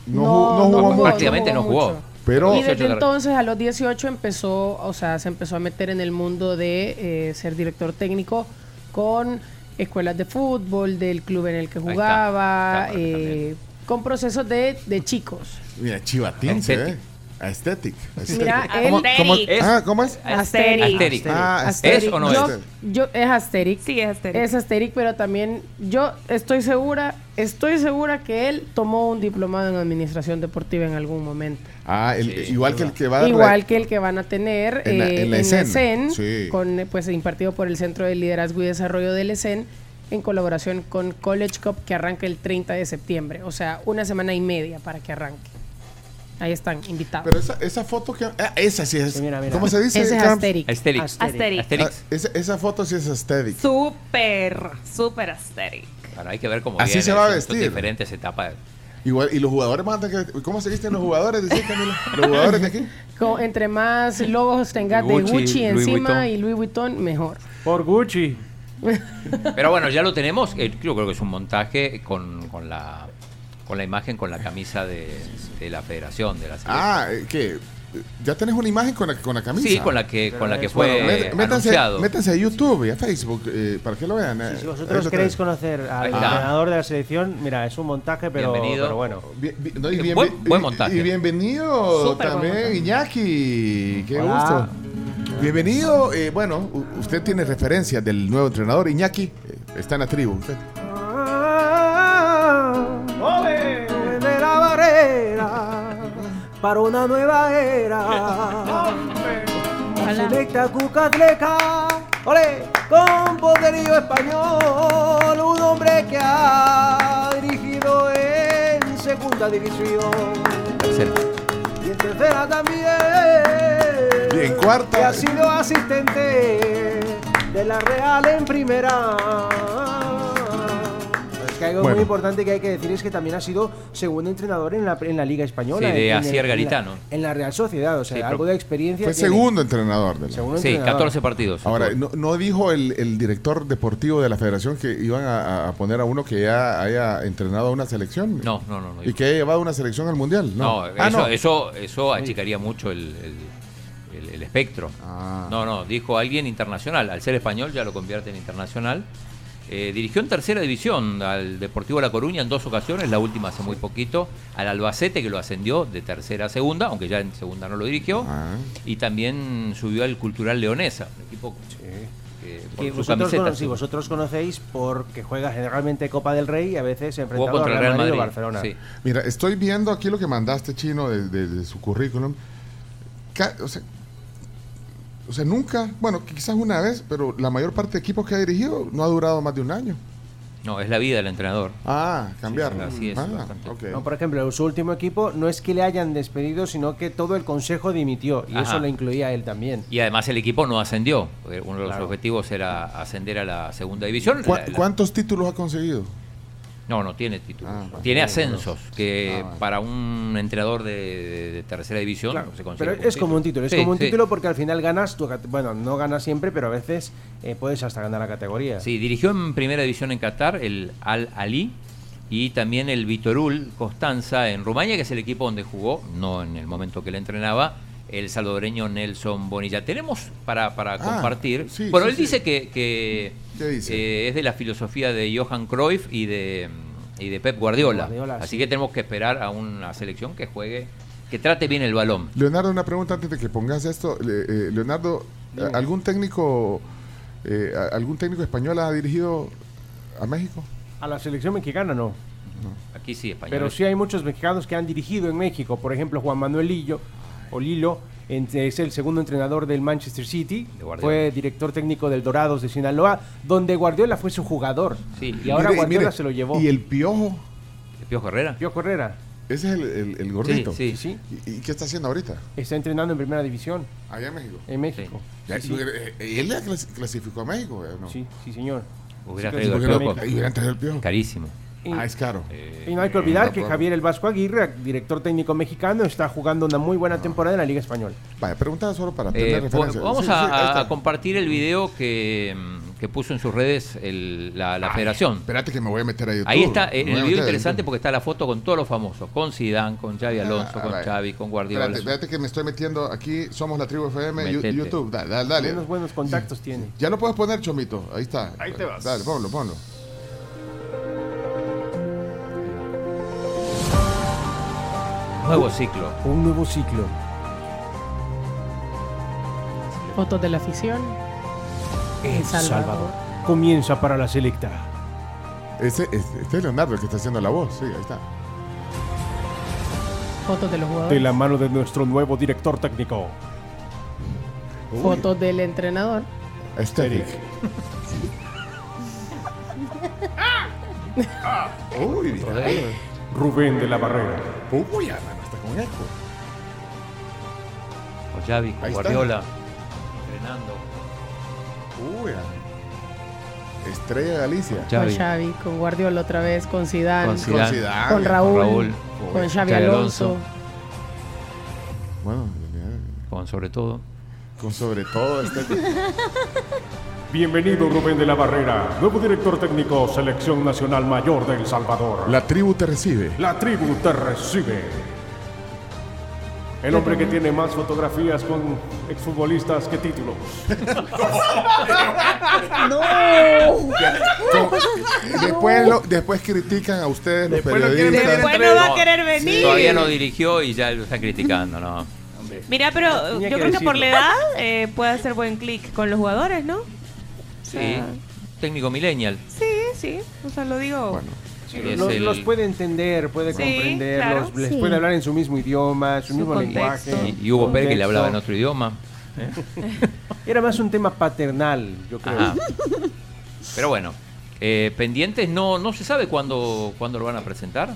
ju- no jugó mucho. Prácticamente no jugó. mucho. Pero- y desde 18 entonces a los 18 empezó, o sea, se empezó a meter en el mundo de eh, ser director técnico con escuelas de fútbol, del club en el que jugaba, eh, con procesos de, de chicos. Mira, chivatín se ve. Aesthetic. Mira, ¿Cómo, Es- ah. Ah, ¿Es o no yo, es? yo- es Asterix. Sí, es Asterix. Es Asterix, pero también yo estoy segura, estoy segura que él tomó un diplomado en administración deportiva en algún momento. Ah, el- igual que el que va Igual que el que van a tener En la- eh, en la en la ESEN. Sí. con, pues impartido por el Centro de Liderazgo y Desarrollo del ESEN, en colaboración con College Cup, que arranca el 30 de septiembre. O sea, una semana y media para que arranque. Ahí están, invitados. Pero esa, esa foto que... ah, esa sí es... mira, mira. ¿Cómo se dice? Ese es? Asterix. Asterix. Asterix. Asterix. Ah, esa, esa foto sí es aesthetic. Súper, súper aesthetic. Ahora hay que ver cómo Así viene, se va a vestir. diferentes etapas. Igual, y los jugadores mandan que... ¿Cómo se visten los jugadores? Camila. Los jugadores de aquí. Con- entre más logos tengas de Gucci, Louis encima Vuitton. y Louis Vuitton, mejor. Por Gucci. Pero bueno, ya lo tenemos. Eh, Yo creo que es un montaje con, con la con la imagen, con la camisa de, de la federación, de la selección. Ah, eh, ¿qué? ¿Ya tenés una imagen con la, con la camisa? Sí, con la que, con la que Bueno, fue met- métanse, anunciado. métanse a YouTube y a Facebook eh, para que lo vean. eh. Si vosotros queréis tenés. conocer al entrenador de la selección, mira, es un montaje, pero, Bienvenido. pero bueno. Bien- bien- no, y bien- Buen- montaje. Y bienvenido Súper también. Iñaki. Qué Hola. gusto. Bienvenido. eh, bueno, usted tiene referencias del nuevo entrenador, Iñaki. eh, está en la tribu. usted. Para una nueva era. Selecta Cucatleca, ole, con poderío español, un hombre que ha dirigido en segunda división Tercera. y en tercera también. Y en cuarta. Que ha sido asistente de la Real en primera. Que algo Bueno. muy importante que hay que decir es que también ha sido segundo entrenador en la, en la Liga Española. Sí, de en- en Asier el- Garitano. En la, en la Real Sociedad, o sea, Sí, algo de experiencia. Fue tiene. segundo entrenador de la. Segundo Sí, entrenador. 14 partidos. Ahora, no, no dijo el, el director deportivo de la federación que iban a, a poner a uno que ya haya entrenado a una selección. No, no, no. no Y que haya llevado una selección al mundial. No, No, Ah, eso, no. eso, eso achicaría mucho el, el- el- el espectro. Ah. No, no, dijo alguien internacional. Al ser español ya lo convierte en internacional. Eh, dirigió en tercera división al Deportivo La Coruña en dos ocasiones, la última hace muy poquito, al Albacete que lo ascendió de tercera a segunda, aunque ya en segunda no lo dirigió, Ah. y también subió al Cultural Leonesa, un equipo que por Que su vosotros, camiseta, cono- sí. vosotros conocéis porque juega generalmente Copa del Rey y a veces enfrentado contra el Real Real Madrid o Madrid, Barcelona. sí. Mira, estoy viendo aquí lo que mandaste, Chino, de, de- de su currículum. O, sea, o sea, nunca, bueno, quizás una vez, pero la mayor parte de equipos que ha dirigido no ha durado más de un año. No, es la vida del entrenador. Ah, cambiarlo. así es. Ah. No, por ejemplo, su último equipo no es que le hayan despedido, sino que todo el consejo dimitió. Y Ajá. eso lo incluía a él también. Y además el equipo no ascendió. Uno de los Claro. objetivos era ascender a la segunda división. ¿Cu- La- la- ¿Cuántos títulos ha conseguido? No, no tiene títulos. Ah, tiene ascensos, que Ah, bueno. para un entrenador de, de- de tercera división Claro, se considera pero es como un título, es Sí, como un sí. título porque al final ganas, tu bueno, no ganas siempre, pero a veces eh, puedes hasta ganar la categoría. Sí, dirigió en primera división en Qatar el Al Ali y también el Vitorul Constanza en Rumania, que es el equipo donde jugó, no en el momento que le entrenaba, el salvadoreño Nelson Bonilla. Tenemos para, para Ah, compartir. sí, bueno, sí, él sí. dice que, que, ¿Qué dice? eh, es de la filosofía de Johan Cruyff y de, y de Pep Guardiola. Guardiola, Así sí. que tenemos que esperar a una selección que juegue, que trate bien el balón. Leonardo, una pregunta antes de que pongas esto. Le- eh, Leonardo, Dime. ¿algún técnico eh, algún técnico español ha dirigido a México? A la selección mexicana no. Aquí sí, español. Pero sí hay muchos mexicanos que han dirigido en México. Por ejemplo, Juan Manuel Lillo, o Lilo, en- es el segundo entrenador del Manchester City. Fue director técnico del Dorados de Sinaloa, donde Guardiola fue su jugador. Sí. Y ahora Mire, Guardiola mire, se lo llevó. ¿Y el Piojo? ¿El Piojo Herrera? Piojo Herrera Ese es el, el- el gordito. Sí, sí. ¿Y, y qué está haciendo ahorita? está entrenando en primera división Allá en México. en México. Sí, sí. eh, eh, ¿Él la clas- clasificó a México? ¿no? Sí, sí, señor. Hubiera. Y traído el Piojo. Carísimo. Y- Ah, es caro. Y no hay que olvidar no que. Javier El Vasco Aguirre, director técnico mexicano, está jugando una muy buena temporada en la Liga Española. Vaya, preguntaba solo para Eh, tener po- referencia. vamos Sí, a, sí, compartir el video que, mm, que puso en sus redes el- la, la federación. Espérate que me voy a meter a YouTube. Ahí está, eh, el a video interesante porque está la foto con todos los famosos, con Zidane, con Xavi Alonso, Ah, con vaya. Xavi, con Guardiola. Espérate, espérate que me estoy metiendo aquí. Somos la tribu FM, Metete. YouTube. Dale, dale. dale. Buenos, buenos contactos tiene. Ya lo puedes poner, Chomito. Ahí está. Ahí te vas. Dale, ponlo, ponlo. Nuevo ciclo. Un nuevo ciclo. Fotos de la afición. El Salvador. Salvador. Comienza para la selecta. Ese, este, este es Leonardo el que está haciendo la voz. Sí, ahí está. Fotos de los De jugadores. la mano de nuestro nuevo director técnico. Fotos del entrenador. Aesthetic. Uy. Rubén de la Barrera. Uy, con eco. Con Xavi, con Ahí. Guardiola. Entrenando. Uy. Estrella de Galicia. Xavi. Con Xavi, con Guardiola otra vez, con Zidane, Con Zidane. Con Zidane. con Raúl, Con Raúl. con Uy, Xavi Xavi Alonso. Alonso. Bueno, Con sobre todo. con sobre todo este. Bienvenido Rubén de la Barrera, nuevo director técnico, Selección Nacional Mayor de El Salvador. La tribu te recibe. La tribu te recibe. El hombre que tiene más fotografías con exfutbolistas que títulos. Con- después, lo- después critican a ustedes los Después lo quieren periodistas. Después no va a querer venir. Todavía no dirigió y ya lo está criticando, ¿no? Mira, pero Tenía yo que creo que por decirlo. la edad eh, puede hacer buen clic con los jugadores, ¿no? Sí. Técnico millennial. Sí, sí. O sea, lo digo. Bueno, los, el- los puede entender, puede Sí, comprenderlos, claro. les Sí. puede hablar en su mismo idioma, su, Su mismo contexto. lenguaje. Y, y Hugo Pérez que le hablaba en otro idioma. Era más un tema paternal, yo creo. Ajá. Pero bueno, eh, pendientes, no, no se sabe cuándo, cuándo lo van a presentar.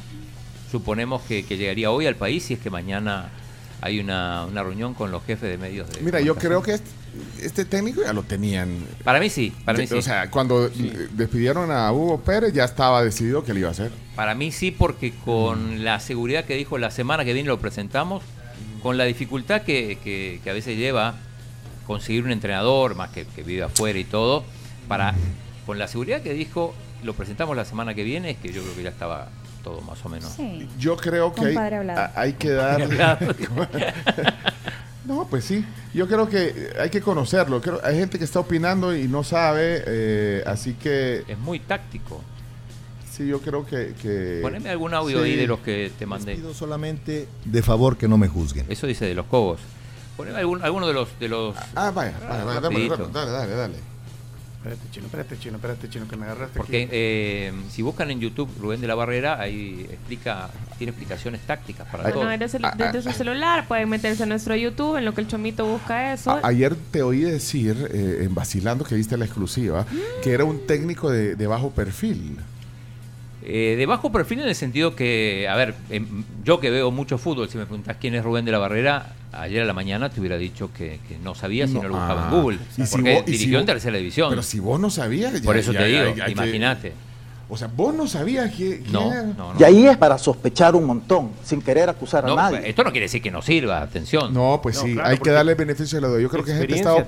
Suponemos que, que llegaría hoy al país si es que mañana hay una, una reunión con los jefes de medios de mira, yo creo que este, este técnico ya lo tenían. Para mí sí, para mí sí. O sea, cuando eh, despidieron a Hugo Pérez ya estaba decidido que lo iba a hacer. Para mí sí, porque con la seguridad que dijo la semana que viene lo presentamos, con la dificultad que, que- que a veces lleva conseguir un entrenador, más que, que vive afuera y todo, para con la seguridad que dijo lo presentamos la semana que viene, es que yo creo que ya estaba todo más o menos. Sí. Yo creo que hay, hay que dar. no, pues sí. Yo creo que hay que conocerlo. Creo, hay gente que está opinando y no sabe, eh, así que Es muy táctico. sí, yo creo que. que- Poneme algún audio sí. ahí de los que te mandé. Pido solamente de favor que no me juzguen. Eso dice de los cobos. Poneme algún, alguno de los de los Ah, vaya, vaya, vaya, dale, dale, dale. Espérate, chino, espérate, chino, espérate, chino, que me agarraste Porque aquí. eh, si buscan en YouTube Rubén de la Barrera, ahí explica, tiene explicaciones tácticas para Ay, todo. Bueno, desde, Ah, desde ah, su celular pueden meterse a nuestro YouTube en lo que el chomito busca eso. A- ayer te oí decir, eh, en Vacilando, que viste la exclusiva, que era un técnico de, de bajo perfil. Eh, de bajo perfil en el sentido que, a ver, em, yo que veo mucho fútbol, si me preguntas quién es Rubén de la Barrera, ayer a la mañana te hubiera dicho que, que no sabía si no, lo buscaba ah. en Google. Y si porque vos- y si dirigió en vos- tercera división. Pero si vos no sabías. Por ya- eso ya- te digo, imagínate. O sea, vos no sabías que. No, no, no. Y ahí es para sospechar un montón, sin querer acusar No, a nadie. esto no quiere decir que no sirva, atención. No, pues sí, hay que darle beneficio de la duda. Yo creo que gente está tiene.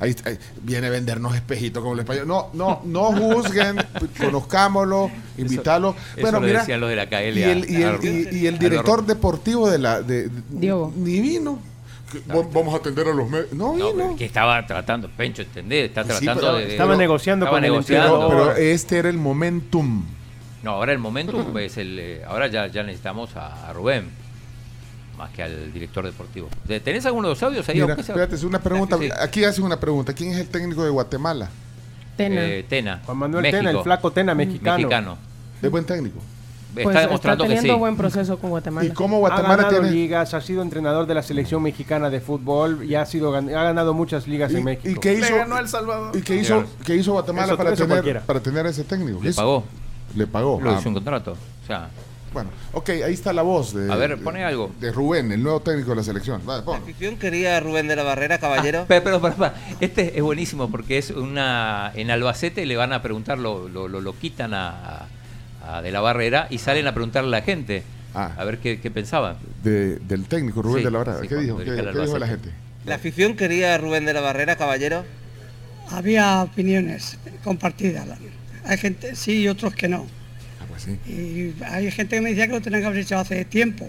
Ahí, ahí viene a vendernos espejitos como el español. No, no, no juzguen, conozcámoslo, invítalo. eso bueno, lo mira. decían los de la KL Y el, y el- y- y el director deportivo de la. De, de- Ni vino. Vamos a atender a los medios. No No, vino. pero que estaba tratando, Pencho, ¿entendés? Está Sí, tratando pero- de, de- Estaba negociando estaba con el negociando. Pero este era el momentum. No, ahora el momento es el. eh, ahora ya, ya necesitamos a, a Rubén, más que al director deportivo. ¿Te- ¿Tenés alguno de los audios ahí? Mira, espérate, es una pregunta. Sí. Aquí hacen una pregunta. ¿Quién es el técnico de Guatemala? Tena. Eh, Tena. Juan Manuel México. Tena, el flaco Tena mexicano. Mexicano. ¿Es buen técnico? Está Pues demostrando está que teniendo sí. buen proceso con Guatemala. ¿Y cómo ha Guatemala ganado tiene.? ligas, ha sido entrenador de la selección mexicana de fútbol y ha sido ha ganado muchas ligas en México. ¿Y qué hizo? El Salvador. ¿Y qué hizo, qué hizo Guatemala Eso- para, eso tener, cualquiera. para tener ese técnico? Le Hizo- pagó. Le pagó. Lo Ah, hizo un contrato. O sea, Bueno, ok, ahí está la voz de. A ver, pone algo. De Rubén, el nuevo técnico de la selección. Vale, pon. afición quería a Rubén de la Barrera, caballero. Pero, pero, pero, pero, este es buenísimo porque es una. En Albacete le van a preguntar, lo, lo, lo- lo quitan a, a De la Barrera y salen a preguntarle a la gente. A ver qué, qué pensaba. De- del técnico Rubén Sí, de la Barrera. sí, ¿Qué dijo? ¿Qué, dijo la gente? La afición quería a Rubén de la Barrera, caballero. Había opiniones compartidas. Hay gente sí y otros que no. Ah, sí. Y hay gente que me decía que lo tenían que haber hecho hace tiempo.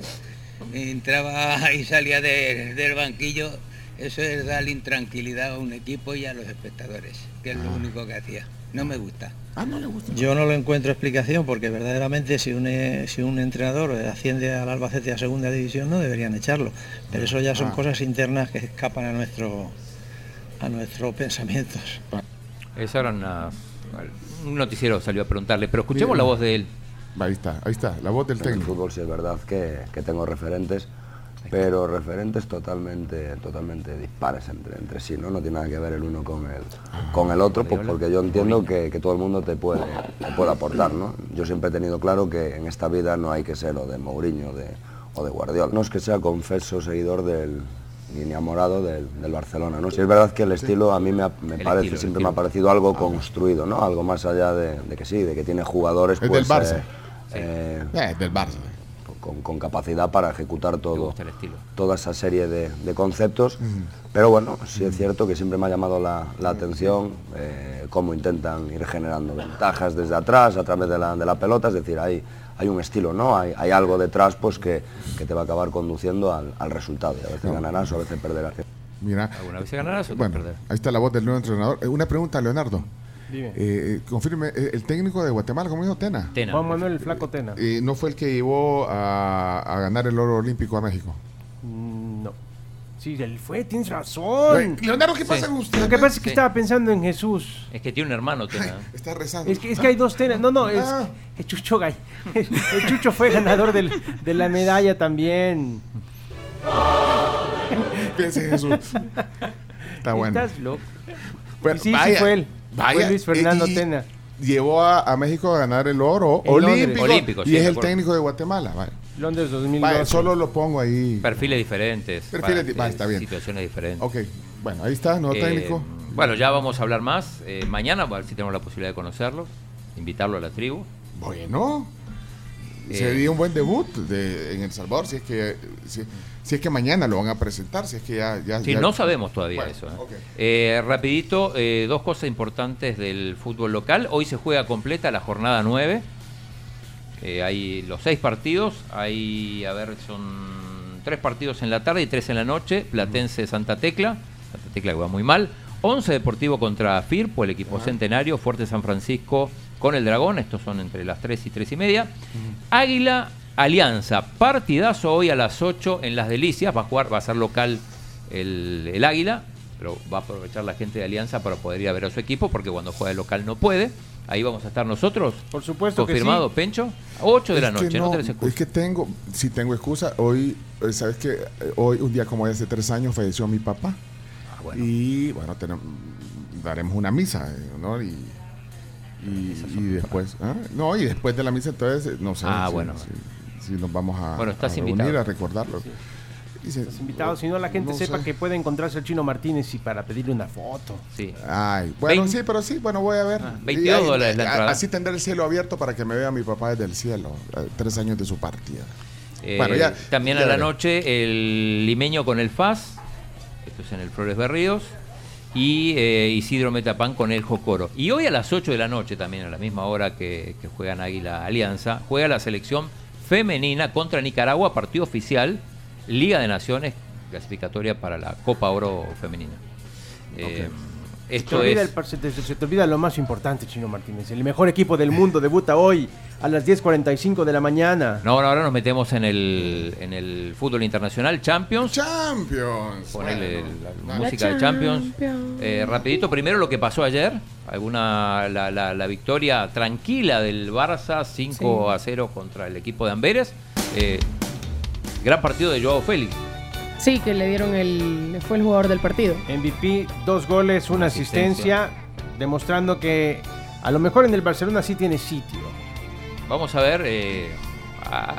entraba y salía de- del banquillo, eso es darle intranquilidad a un equipo y a los espectadores, que es lo único que hacía. No me gusta. Ah, no le gusta. Yo no lo encuentro explicación porque verdaderamente si un, si un entrenador asciende al Albacete a segunda división no deberían echarlo. Pero eso ya son Ah. cosas internas que escapan a nuestro a nuestros pensamientos. Esa era una. Un noticiero salió a preguntarle, pero escuchemos Mira. la voz de él. Ahí está, ahí está, la voz del En el técnico. fútbol sí es verdad que, que tengo referentes, pero referentes totalmente, totalmente dispares entre, entre sí, ¿no? No tiene nada que ver el uno con el, con el otro, pues porque yo entiendo que, que todo el mundo te puede, te puede aportar, ¿no? Yo siempre he tenido claro que en esta vida no hay que ser o de Mourinho de, o de Guardiola. No es que sea confeso seguidor del ni enamorado del, del Barcelona, ¿no? Sí es verdad que el estilo a mí me, ha- me parece, estilo, siempre me ha parecido algo construido, ¿no? Algo más allá de, de que sí, de que tiene jugadores Es pues, del Barça. eh, eh, Eh, del Barça. con, con capacidad para ejecutar todo, el estilo. toda esa serie de, de conceptos. Pero bueno, sí es cierto que siempre me ha llamado la, la atención eh, cómo intentan ir generando ventajas desde atrás, a través de la, de la pelota. Es decir, hay, hay un estilo, ¿no? Hay, hay algo detrás pues, que, que te va a acabar conduciendo al, al resultado. Y a veces No. ganarás o a veces perderás. Mira. Alguna vez ganarás o Bueno, perderás. ahí está la voz del nuevo entrenador. Eh, una pregunta, Leonardo. Dime. Eh, eh, confirme, eh, el técnico de Guatemala, ¿cómo dijo Tena? Tena. Juan Manuel el Flaco Tena. Eh, ¿No fue el que llevó a, a ganar el oro olímpico a México? Mm, No. Sí, él fue, tienes razón. Leonardo, ¿qué pasa con usted? Lo que pasa es que Sí. estaba pensando en Jesús. Es que tiene un hermano, Tena. Está rezando. Es que, es que hay dos tenas. No, no, es, Ah. es Chucho Gay. El Chucho fue ganador del- de la medalla también. Piense en Jesús. Está bueno. Estás loco. Bueno, Y sí, sí fue él. Fue Luis Fernando y- y Tena. Llevó a, a México a ganar el oro Londres. olímpico, Olímpico, y sí, es el técnico de Guatemala. vaya. Londres 2012. Vaya, solo lo pongo ahí. Perfiles diferentes. Perfiles di- está bien. Situaciones diferentes. Ok, bueno, ahí está, nuevo Eh, técnico. Bueno, ya vamos a hablar más. Eh, mañana, a ver si tenemos la posibilidad de conocerlo. Invitarlo a la tribu. Bueno, sería un buen debut de- en El Salvador si es que si, si es que mañana lo van a presentar, si es que ya... ya Sí, ya- no sabemos todavía Bueno, eso. ¿eh? Eh, rapidito, eh, dos cosas importantes del fútbol local. Hoy se juega completa la jornada 9. Eh, hay los seis partidos. Hay, a ver, son tres partidos en la tarde y tres en la noche. Platense Santa Tecla. Santa Tecla que va muy mal. 11 Deportivo contra Firpo, el equipo centenario. Fuerte San Francisco con el Dragón. Estos son entre las 3 y 3 y media. Águila Alianza. Partidazo hoy a las 8 en Las Delicias. Va a jugar, va a ser local el, el Águila. Pero va a aprovechar la gente de Alianza para poder ir a ver a su equipo. Porque cuando juega el local no puede. Ahí vamos a estar nosotros. Por supuesto que Confirmado, sí. Pencho. 8 de la Es noche, no, no, tenés excusa. Es que tengo, si tengo excusa, hoy, eh, ¿sabes que Hoy, un día como hace tres años, falleció mi papá. Ah, Y bueno, tenemos- daremos una misa, eh, ¿no? Y, Y, y después, ¿ah? no, y después de la misa, entonces, no sé. Ah, si- bueno. Si, si nos vamos a, Bueno, estás a reunir invitado. a recordarlo. Se- Los invitados, si no la gente no sepa sé. que puede encontrarse al Chino Martínez y para pedirle una foto. Sí. Ay, bueno, sí, pero sí, bueno, voy a ver. 22 Y ahí, dólares la entrada. Así tendré el cielo abierto para que me vea mi papá desde el cielo. eh, Tres años de su partida. Eh, Bueno, ya- también ya a la veré. noche el limeño con el FAS, esto es en el Flores Berríos, y eh, Isidro Metapán con el Jocoro. Y hoy a las 8 de la noche, también a la misma hora que, que juegan Águila Alianza, juega la selección femenina contra Nicaragua, partido oficial, Liga de Naciones, clasificatoria para la Copa Oro Femenina. Eh, Se te, esto olvida es... el par- se te- se te olvida lo más importante, Chino Martínez. El mejor equipo del mundo debuta hoy a las 10.45 de la mañana. No, ahora nos metemos en el, en el fútbol internacional, Champions. Champions. Ponele Bueno, la, la música de Champions. Champions. Eh, rapidito, primero lo que pasó ayer. Alguna, la, la- la victoria tranquila del Barça, 5 Sí. a 0 contra el equipo de Amberes. Eh, gran partido de Joao Félix. Sí, que le dieron el. fue el jugador del partido. MVP, dos goles, una asistencia, demostrando que a lo mejor en el Barcelona sí tiene sitio. Vamos a ver. eh, ha,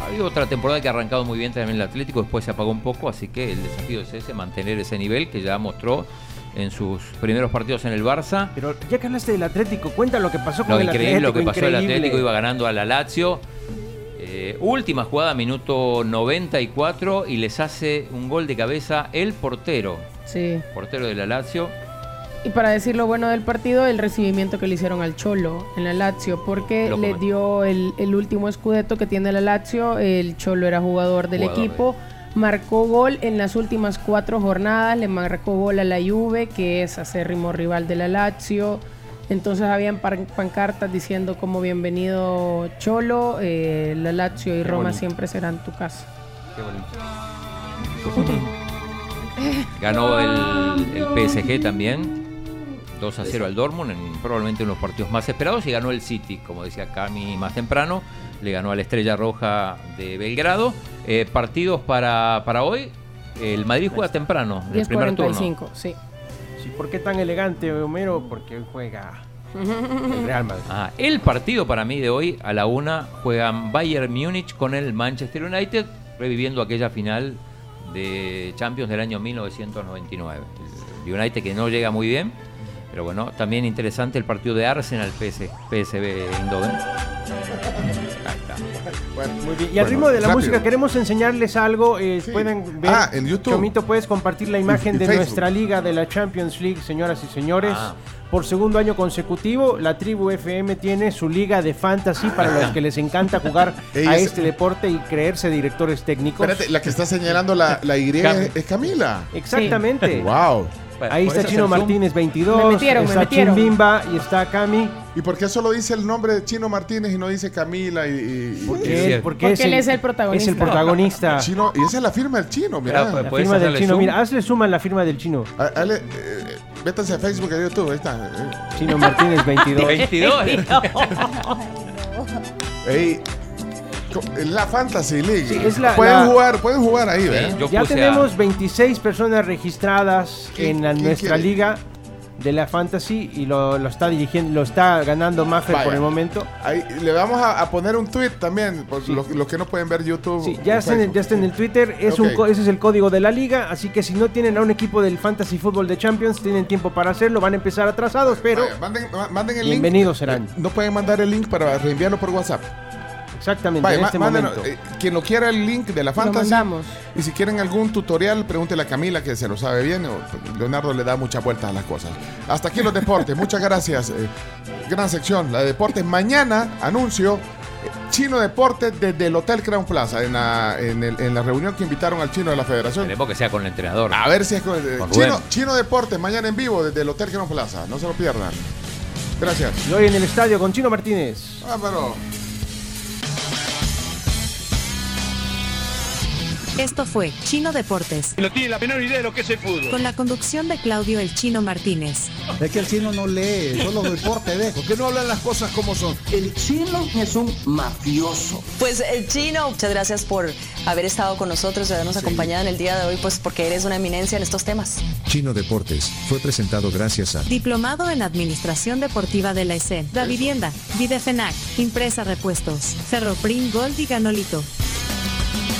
ha habido otra temporada que ha arrancado muy bien también el Atlético, después se apagó un poco, así que el desafío es ese, mantener ese nivel que ya mostró en sus primeros partidos en el Barça. Pero ya que hablaste del Atlético, cuenta lo que pasó con Lo el increíble Atlético. lo que pasó el increíble. Atlético, iba ganando a la Lazio. Eh, última jugada, minuto 94, y les hace un gol de cabeza el portero, Sí. portero de la Lazio. Y para decir lo bueno del partido, el recibimiento que le hicieron al Cholo en la Lazio, porque Lo le dio el, el último escudeto que tiene la Lazio. El Cholo era jugador del Jugador equipo. Marcó gol en las últimas cuatro jornadas, le marcó gol a la Juve, que es acérrimo rival de la Lazio. Entonces habían pan- pancartas diciendo como bienvenido Cholo, eh, la Lazio y Qué Roma bonito. siempre serán tu casa. Qué bonito. Ganó el, el PSG también. 2 a 0 al Dortmund en probablemente uno de los partidos más esperados y ganó el City, como decía Cami más temprano, le ganó a la Estrella Roja de Belgrado. Eh, partidos para, para hoy, el Madrid juega temprano, en el primer turno. 10.45, sí. Sí, ¿Por qué tan elegante, Homero? Porque hoy juega el Real Madrid. Ah, el partido para mí de hoy a la una juegan Bayern Múnich con el Manchester United, reviviendo aquella final de Champions del año 1999. El United que no llega muy bien, pero bueno, también interesante el partido de Arsenal PS, PSV Eindhoven. Ahí está. Muy bien. Y al ritmo de la música queremos enseñarles algo. eh, Pueden ver. Ah, en YouTube. Chomito, puedes compartir la imagen Y- y de Facebook. nuestra liga de la Champions League, señoras y señores. Ah. Por segundo año consecutivo, la tribu FM tiene su liga de fantasy para los que les encanta jugar a es- este deporte y creerse directores técnicos. Espérate, la que está señalando la, la Y Cam- es Camila. Exactamente. Wow. Ahí está Chino Martínez 22, Me metieron, me está metieron. Chimbimba y está Cami. ¿Y por qué solo dice el nombre de Chino Martínez y no dice Camila? Y, y- él, porque Porque él es el protagonista. Es el protagonista. Chino, y esa es la firma del chino, mira. Mira, La ¿Puedes firma del chino. zoom? Mira, hazle suma la firma del chino. A- eh, a Facebook y a YouTube, ahí está. eh. Chino Martínez 22. 22. Ey, la Fantasy League. Sí, es la- pueden la- jugar, pueden jugar ahí, ¿verdad? yo Ya puse a- tenemos 26 personas registradas ¿Quién- en la- nuestra quiere? liga de la fantasy y lo, lo está dirigiendo, lo está ganando Maffer por el momento. Ahí, le vamos a, a poner un tweet también, por los, los que no pueden ver YouTube. Sí, ya está, en ya está en el Twitter, es un Ok. co- ese es el código de la liga, así que si no tienen a un equipo del Fantasy Fútbol de Champions, tienen tiempo para hacerlo, van a empezar atrasados, pero Vaya, manden, ma- manden el link. bienvenidos serán. No pueden mandar el link para reenviarlo por WhatsApp. Exactamente, Vaya, en ma- este mándenos, momento. eh, quien lo quiera el link de la Lo Fantasy. mandamos. Y si quieren algún tutorial, pregúntele a Camila que se lo sabe bien. o- Leonardo le da muchas vueltas a las cosas. Hasta aquí los deportes. Muchas gracias. eh, gran sección, la de deportes. Mañana anuncio eh, Chino Deportes desde el Hotel Crown Plaza en la, en, el- en la reunión que invitaron al chino de la federación. Esperemos que sea con el entrenador. A ver si es con, Con Chino. Chino Deportes mañana en vivo desde el Hotel Crown Plaza. No se lo pierdan. Gracias. Y hoy en el estadio con Chino Martínez. Ah, pero... Esto fue Chino Deportes, No tiene la menor idea de lo que es el fútbol. con la conducción de Claudio El Chino Martínez. Es que el chino no lee, solo deporte ve. ¿Por qué no hablan las cosas como son? El chino es un mafioso. Pues el chino, muchas gracias por haber estado con nosotros y habernos acompañado en el día de hoy, pues porque eres una eminencia en estos temas. Chino Deportes fue presentado gracias a Diplomado en Administración Deportiva de la ESEN, Da Vivienda, Videfenac, Impresa Repuestos, Ferroprim Gold y Ganolito.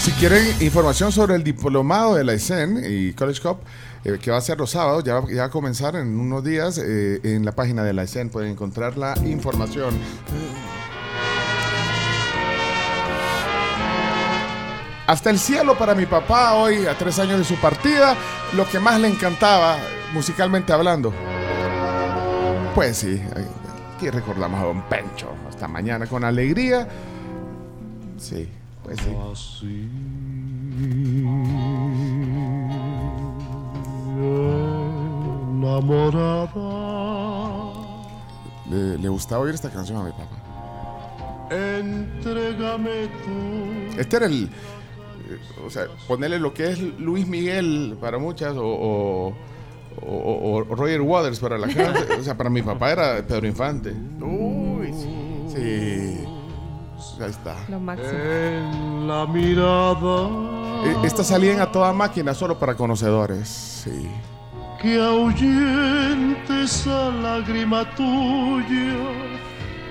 Si quieren información sobre el diplomado de la ICEN y College Cup, eh, que va a ser los sábados, ya, va- a comenzar en unos días, eh, en la página de la ICEN pueden encontrar la información. Hasta el cielo para mi papá hoy, a tres años de su partida, lo que más le encantaba, musicalmente hablando. Pues sí, eh, aquí recordamos a Don Pencho, hasta mañana con alegría. Sí, pues sí. Le, le gustaba oír esta canción a mi papá. Entrégame tú. Este era el. eh, O sea, ponerle lo que es Luis Miguel para muchas o, o- o- o Roger Waters para la gente. O sea, para mi papá era Pedro Infante. Uy, sí. sí. Ahí está. Lo máximo. En la mirada Eh, Estas salían a toda máquina solo para conocedores. Sí. que ahuyente esa lágrima tuya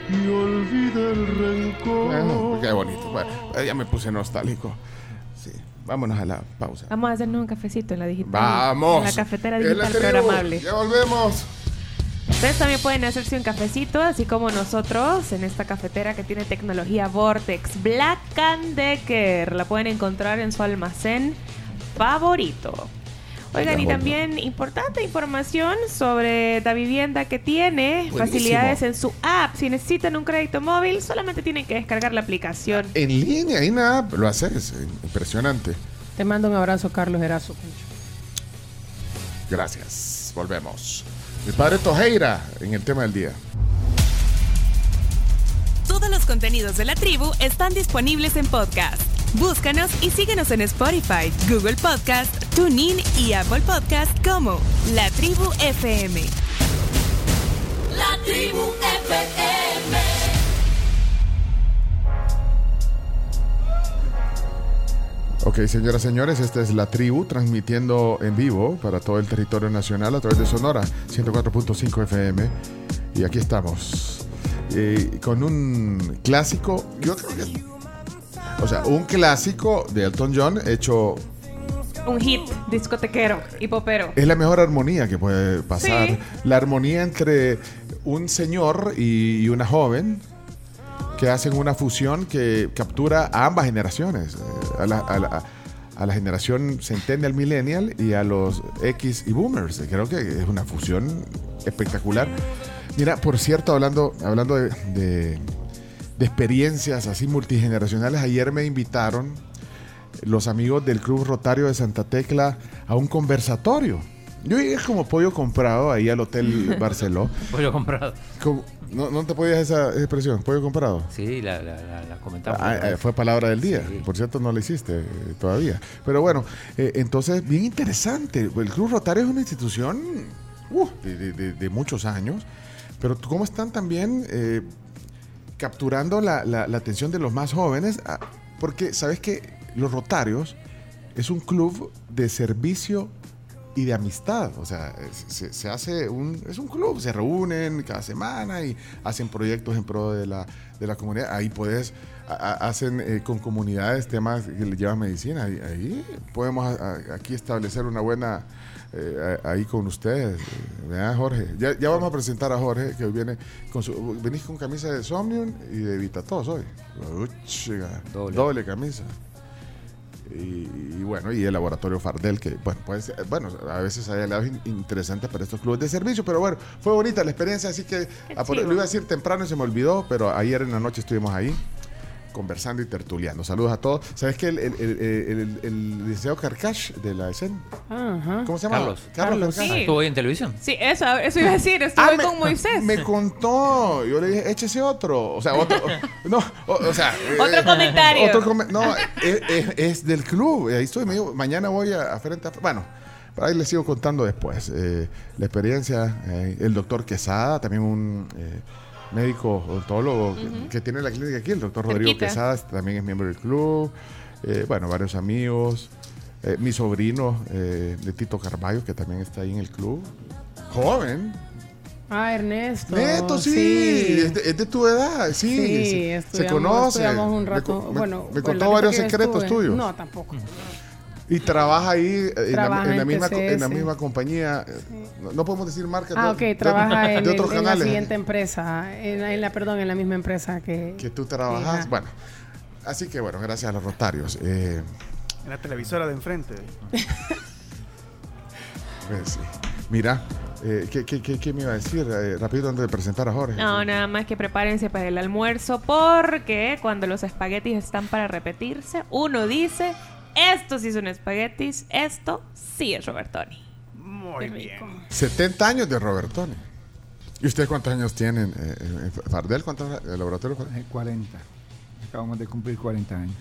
y olvide el rencor. Bueno, qué bonito. Bueno, eh, ya me puse nostálgico. Sí. Vámonos a la pausa. Vamos a hacernos un cafecito en la digital. Vamos. En la cafetera digital programable. Ya volvemos. Ustedes también pueden hacerse un cafecito, así como nosotros, en esta cafetera que tiene tecnología Vortex Black and Decker. La pueden encontrar en su almacén favorito. Oigan, y también importante información sobre la vivienda que tiene, Buenísimo. facilidades en su app. Si necesitan un crédito móvil, solamente tienen que descargar la aplicación. En línea, ahí nada, lo haces. eh, Impresionante. Te mando un abrazo, Carlos Erazo. Gracias. Volvemos. Mi padre Tojeira en el tema del día. Todos los contenidos de la tribu están disponibles en podcast. Búscanos y síguenos en Spotify, Google Podcast, TuneIn y Apple Podcast como La Tribu FM. La tribu FM. Ok, señoras y señores, esta es La Tribu transmitiendo en vivo para todo el territorio nacional a través de Sonora 104.5 FM. Y aquí estamos eh, con un clásico, yo creo que... O sea, un clásico de Elton John hecho... Un hit discotequero y popero. Es la mejor armonía que puede pasar. Sí. La armonía entre un señor y una joven que hacen una fusión que captura a ambas generaciones, eh, a la, a la- a la generación Centennial Millennial y a los X y Boomers. Creo que es una fusión espectacular. Mira, por cierto, hablando, hablando de, de- de experiencias así multigeneracionales, ayer me invitaron los amigos del Club Rotario de Santa Tecla a un conversatorio. Yo llegué como pollo comprado ahí al Hotel Barceló. Pollo comprado. Como- ¿No, ¿No te podías esa expresión? ¿Pollo comprado? Sí, la, la, la, la comentamos. Ah, eh, fue palabra del día. Por cierto, no la hiciste eh, todavía. Pero bueno, eh, entonces, bien interesante. El Club Rotario es una institución uh, de, de- de- de muchos años. Pero ¿cómo están también eh, capturando la, la- la atención de los más jóvenes? Ah, porque, ¿sabes que Los Rotarios es un club de servicio y de amistad. O sea, se, se hace un. Es un club, se reúnen cada semana y hacen proyectos en pro de la, de la comunidad. Ahí puedes. a- hacen eh, con comunidades temas que le llevan medicina. Ahí, ahí podemos a- aquí establecer una buena. eh, ahí con ustedes. ¿verdad, Jorge? Ya, ya vamos a presentar a Jorge, que hoy viene con su. Venís con camisa de Somnium y de Vitatos hoy. Uchiga, doble camisa. Y, y bueno, y el laboratorio Fardel, que bueno, puede ser- bueno, a veces hay aliados in- interesantes para estos clubes de servicio, pero bueno, fue bonita la experiencia, así que a por- chivo. lo iba a decir temprano y se me olvidó, pero ayer en la noche estuvimos ahí. Conversando y tertuliando. Saludos a todos. ¿Sabes que el, el, el, el- el licenciado Carcash de la ESEN? Ajá. ¿Cómo se llama? Carlos. Carlos. Sí. Ah, ¿Estuvo ahí en televisión? Sí, eso, eso iba a decir, estuve Ah, me- con Moisés. Me contó. Yo le dije, échese otro. O sea, otro. no, o, o sea. Otro eh, comentario. Otro come- no, es, es- es del club. Ahí estoy. Me dijo, mañana voy a, a frente a. Bueno, por ahí les sigo contando después. Eh, la experiencia. eh, el doctor Quesada, también un. Médico odontólogo que- que tiene la clínica aquí, el doctor Rodrigo Cerquita. Quesada, también es miembro del club. Eh, bueno, varios amigos. Eh, mi sobrino eh, de Tito Carballo, que también está ahí en el club. Joven, Ah, Ernesto. Neto, sí, Es, de, es de tu edad, sí. Sí, se- conoce. estudiamos un rato. me, bueno, me contó varios secretos estuve. tuyos. No, tampoco. Y trabaja ahí en, la, en misma, en la misma compañía. No, no podemos decir marcas Ah, de, ok, trabaja de- en, de el- otros en la siguiente empresa, en la, en la- perdón, en la misma empresa que... Que tú trabajas. Bueno, así que bueno, gracias a los rotarios. Eh, En la televisora de enfrente. pues, sí. Mira, eh, ¿qué, qué, qué- qué me iba a decir? Eh, rápido antes de presentar a Jorge. No, nada más que prepárense para el almuerzo porque cuando los espaguetis están para repetirse, uno dice, esto sí son espaguetis, esto sí es Robertoni. Muy bien. 70 años de Robertone. ¿Y ustedes cuántos años tienen? Eh, eh, Fardel, ¿cuántos? ¿El laboratorio? Fardel? 40. Acabamos de cumplir 40 años.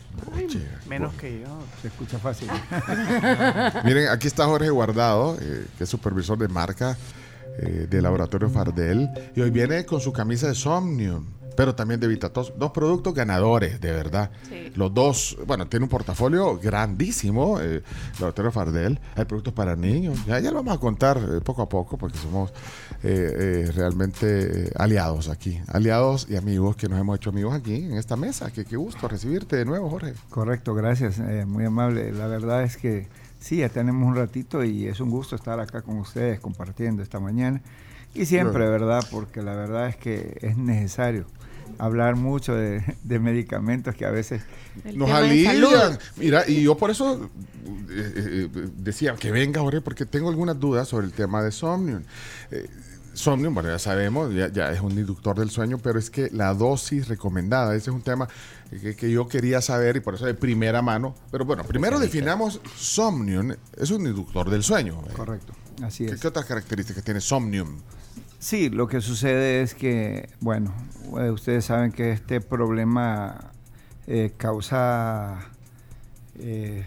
Menos que yo. Se escucha fácil. Miren, aquí está Jorge Guardado, eh, que es supervisor de marca eh, de Laboratorio Fardel. Y hoy viene con su camisa de Somnium, pero también de Vitatos. Dos productos ganadores, de verdad. Sí. Los dos, bueno, tiene un portafolio grandísimo, eh, Laboratorio Fardel. Hay productos para niños. Ya, ya lo vamos a contar eh, poco a poco, porque somos eh, eh, realmente aliados aquí. Aliados y amigos que nos hemos hecho amigos aquí en esta mesa. Que qué gusto recibirte de nuevo, Jorge. Correcto, gracias, eh, muy amable. La verdad es que sí, ya tenemos un ratito y es un gusto estar acá con ustedes compartiendo esta mañana. Y siempre. ¿verdad? Porque la verdad es que es necesario hablar mucho de, de medicamentos que a veces Nos alivian. Mira, y yo por eso eh, eh, decía que venga, Jorge, porque tengo algunas dudas sobre el tema de Somnium. Eh, Somnium, bueno, ya sabemos, ya, ya es un inductor del sueño, pero es que la dosis recomendada, ese es un tema que, que yo quería saber y por eso de primera mano. Pero bueno, primero definamos Somnium, es un inductor del sueño. Correcto, así ¿Qué, es. qué otras características tiene Somnium? Sí, lo que sucede es que, bueno, eh, ustedes saben que este problema eh, causa eh,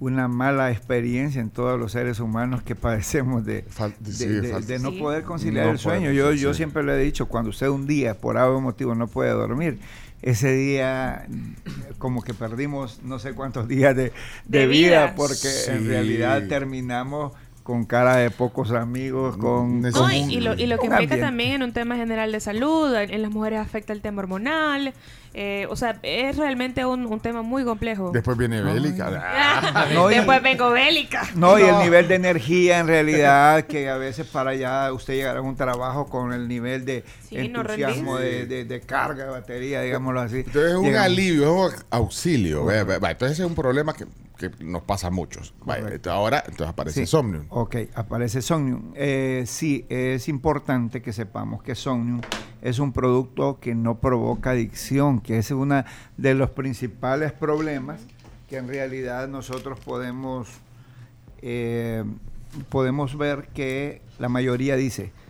una mala experiencia en todos los seres humanos que padecemos de, de, sí, de- falta- de no Sí. poder conciliar No el sueño. Yo, sí. yo siempre le he dicho, cuando usted un día, por algún motivo, no puede dormir, ese día como que perdimos no sé cuántos días de, de De vida, vida. porque en realidad terminamos con cara de pocos amigos, con... No, con y, y lo, y lo que implica también en un tema general de salud, en, en las mujeres afecta el tema hormonal, eh, o sea, es realmente un, un tema muy complejo. Después viene Bélica. No, y- Después vengo bélica. No, y el nivel de energía en realidad, que a veces para allá usted llegar a un trabajo con el nivel de Sí, no entusiasmo, rendís. de, de- de carga de batería, digámoslo así. Entonces es un Llegamos- alivio, es un auxilio. Entonces ese es un problema que, que nos pasa a muchos. Ahora entonces aparece Sí. Somnium. Ok, aparece Somnium. Eh, sí, es importante que sepamos que Somnium es un producto que no provoca adicción, que es uno de los principales problemas que en realidad nosotros podemos, eh, podemos ver que la mayoría dice, "Mm, si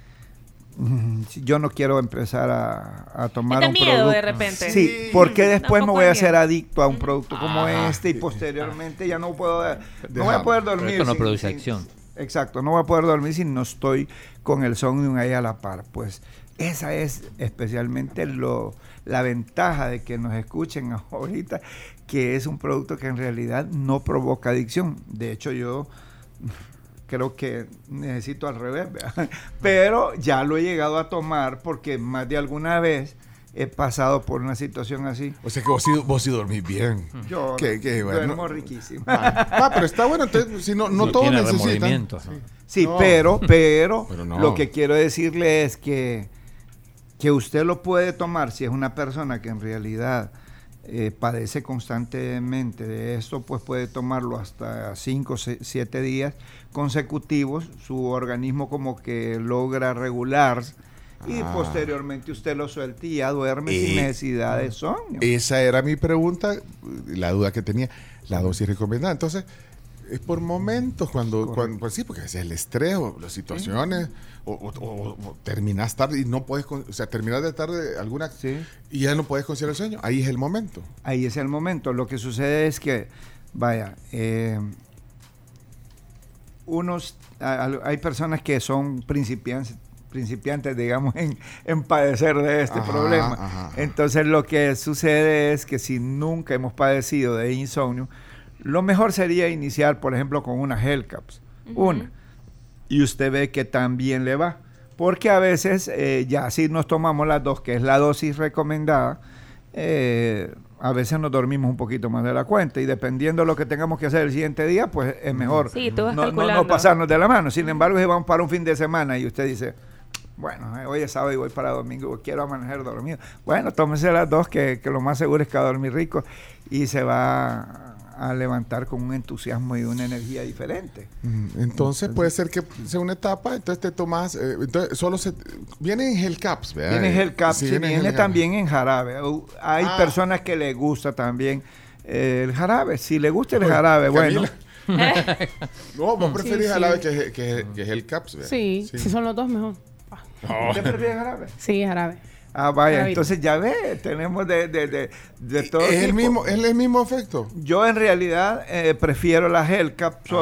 yo no quiero empezar a, a tomar un miedo producto. de repente. Sí, Sí. porque después me voy a ser adicto a un producto como Ajá. este y posteriormente ya no puedo no voy a poder Pero dormir. esto no sin- produce sin- acción. Exacto, no voy a poder dormir si no estoy con el Somnium ahí a la par. Pues esa es especialmente lo, la ventaja de que nos escuchen ahorita, que es un producto que en realidad no provoca adicción. De hecho, yo creo que necesito al revés, ¿verdad? pero ya lo he llegado a tomar porque más de alguna vez he pasado por una situación así. O sea que vos sí, vos sí dormís bien. Yo Que- que, bueno. duermo riquísimo. Ah, ah, pero está bueno, entonces, si no, no Sí, todos necesitan. ¿no? Sí, No. pero, pero, Pero no. lo que quiero decirle es que, que usted lo puede tomar si es una persona que en realidad eh, padece constantemente de esto, pues puede tomarlo hasta 5 o 7 días consecutivos. Su organismo como que logra regular y Ah. posteriormente usted lo suelta y ya duerme Eh, sin necesidad de sueño. Esa era mi pregunta, la duda que tenía, la dosis recomendada. Entonces, es por momentos cuando, cuando pues sí, porque es el estrés o las situaciones, o, o- o- o terminas tarde y no puedes, o sea, terminas de tarde alguna y ya no puedes conciliar el sueño. Ahí es el momento. Ahí es el momento. Lo que sucede es que, vaya, eh, unos, hay personas que son principiantes, principiantes digamos, en, en padecer de este Ajá, problema. ajá. Entonces lo que sucede es que si nunca hemos padecido de insomnio, lo mejor sería iniciar, por ejemplo, con unas Hellcaps. Una. Y usted ve que también le va. Porque a veces, eh, ya si nos tomamos las dos, que es la dosis recomendada, eh, a veces nos dormimos un poquito más de la cuenta y dependiendo de lo que tengamos que hacer el siguiente día, pues es mejor Sí, no, no- no pasarnos de la mano. Sin embargo, si vamos para un fin de semana y usted dice, bueno, eh, hoy es sábado y voy para domingo, quiero amanecer dormido. Bueno, tómese las dos, que, que lo más seguro es que va a dormir rico y se va a levantar con un entusiasmo y una energía diferente. Mm, Entonces puede ser que sea una etapa, entonces te tomas, eh, entonces solo se, viene en gel caps, ¿verdad? Tiene gel cap, Sí, sí, viene en viene también en jarabe. Hay Ah. personas que les gusta también eh, el jarabe. Si le gusta el jarabe, bueno. No, vos preferís Sí, sí. jarabe que, que, que gel caps, ¿verdad? Sí, si son los dos, mejor. ¿Usted prefiere jarabe? Sí, jarabe. Ah, vaya, entonces ya ve, tenemos de, de, de, de todo ¿Es el mismo, es el mismo efecto? Yo en realidad eh, prefiero la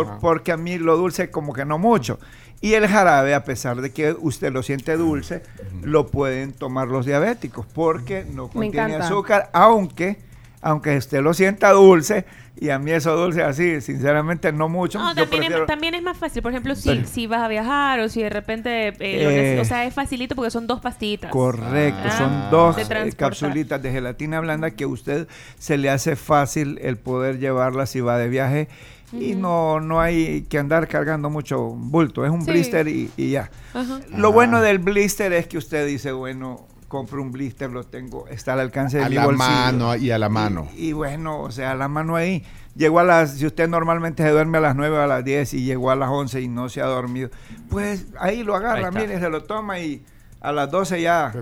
Ajá. porque a mí lo dulce como que no mucho. Y el jarabe, a pesar de que usted lo siente dulce, lo pueden tomar los diabéticos porque no contiene azúcar, aunque aunque usted lo sienta dulce y a mí eso dulce así, sinceramente no mucho. No, también, prefiero- es, también es más fácil. Por ejemplo, si, si vas a viajar o si de repente... eh, Eh. o sea, es facilito porque son dos pastitas. Correcto, Ah, son dos de eh, capsulitas de gelatina blanda que a usted se le hace fácil el poder llevarla si va de viaje y no, no hay que andar cargando mucho bulto, es un Sí. blister y, y ya. Ajá. Lo bueno del blister es que usted dice, bueno, compro un blister, lo tengo, está al alcance de A mi la bolsillo. mano y a la mano. Y, y bueno, o sea, a la mano ahí. Llegó a las, si usted normalmente se duerme a las 9 o a las 10 y llegó a las 11 y no se ha dormido, pues ahí lo agarra, Ahí mire, se lo toma y a las 12 ya.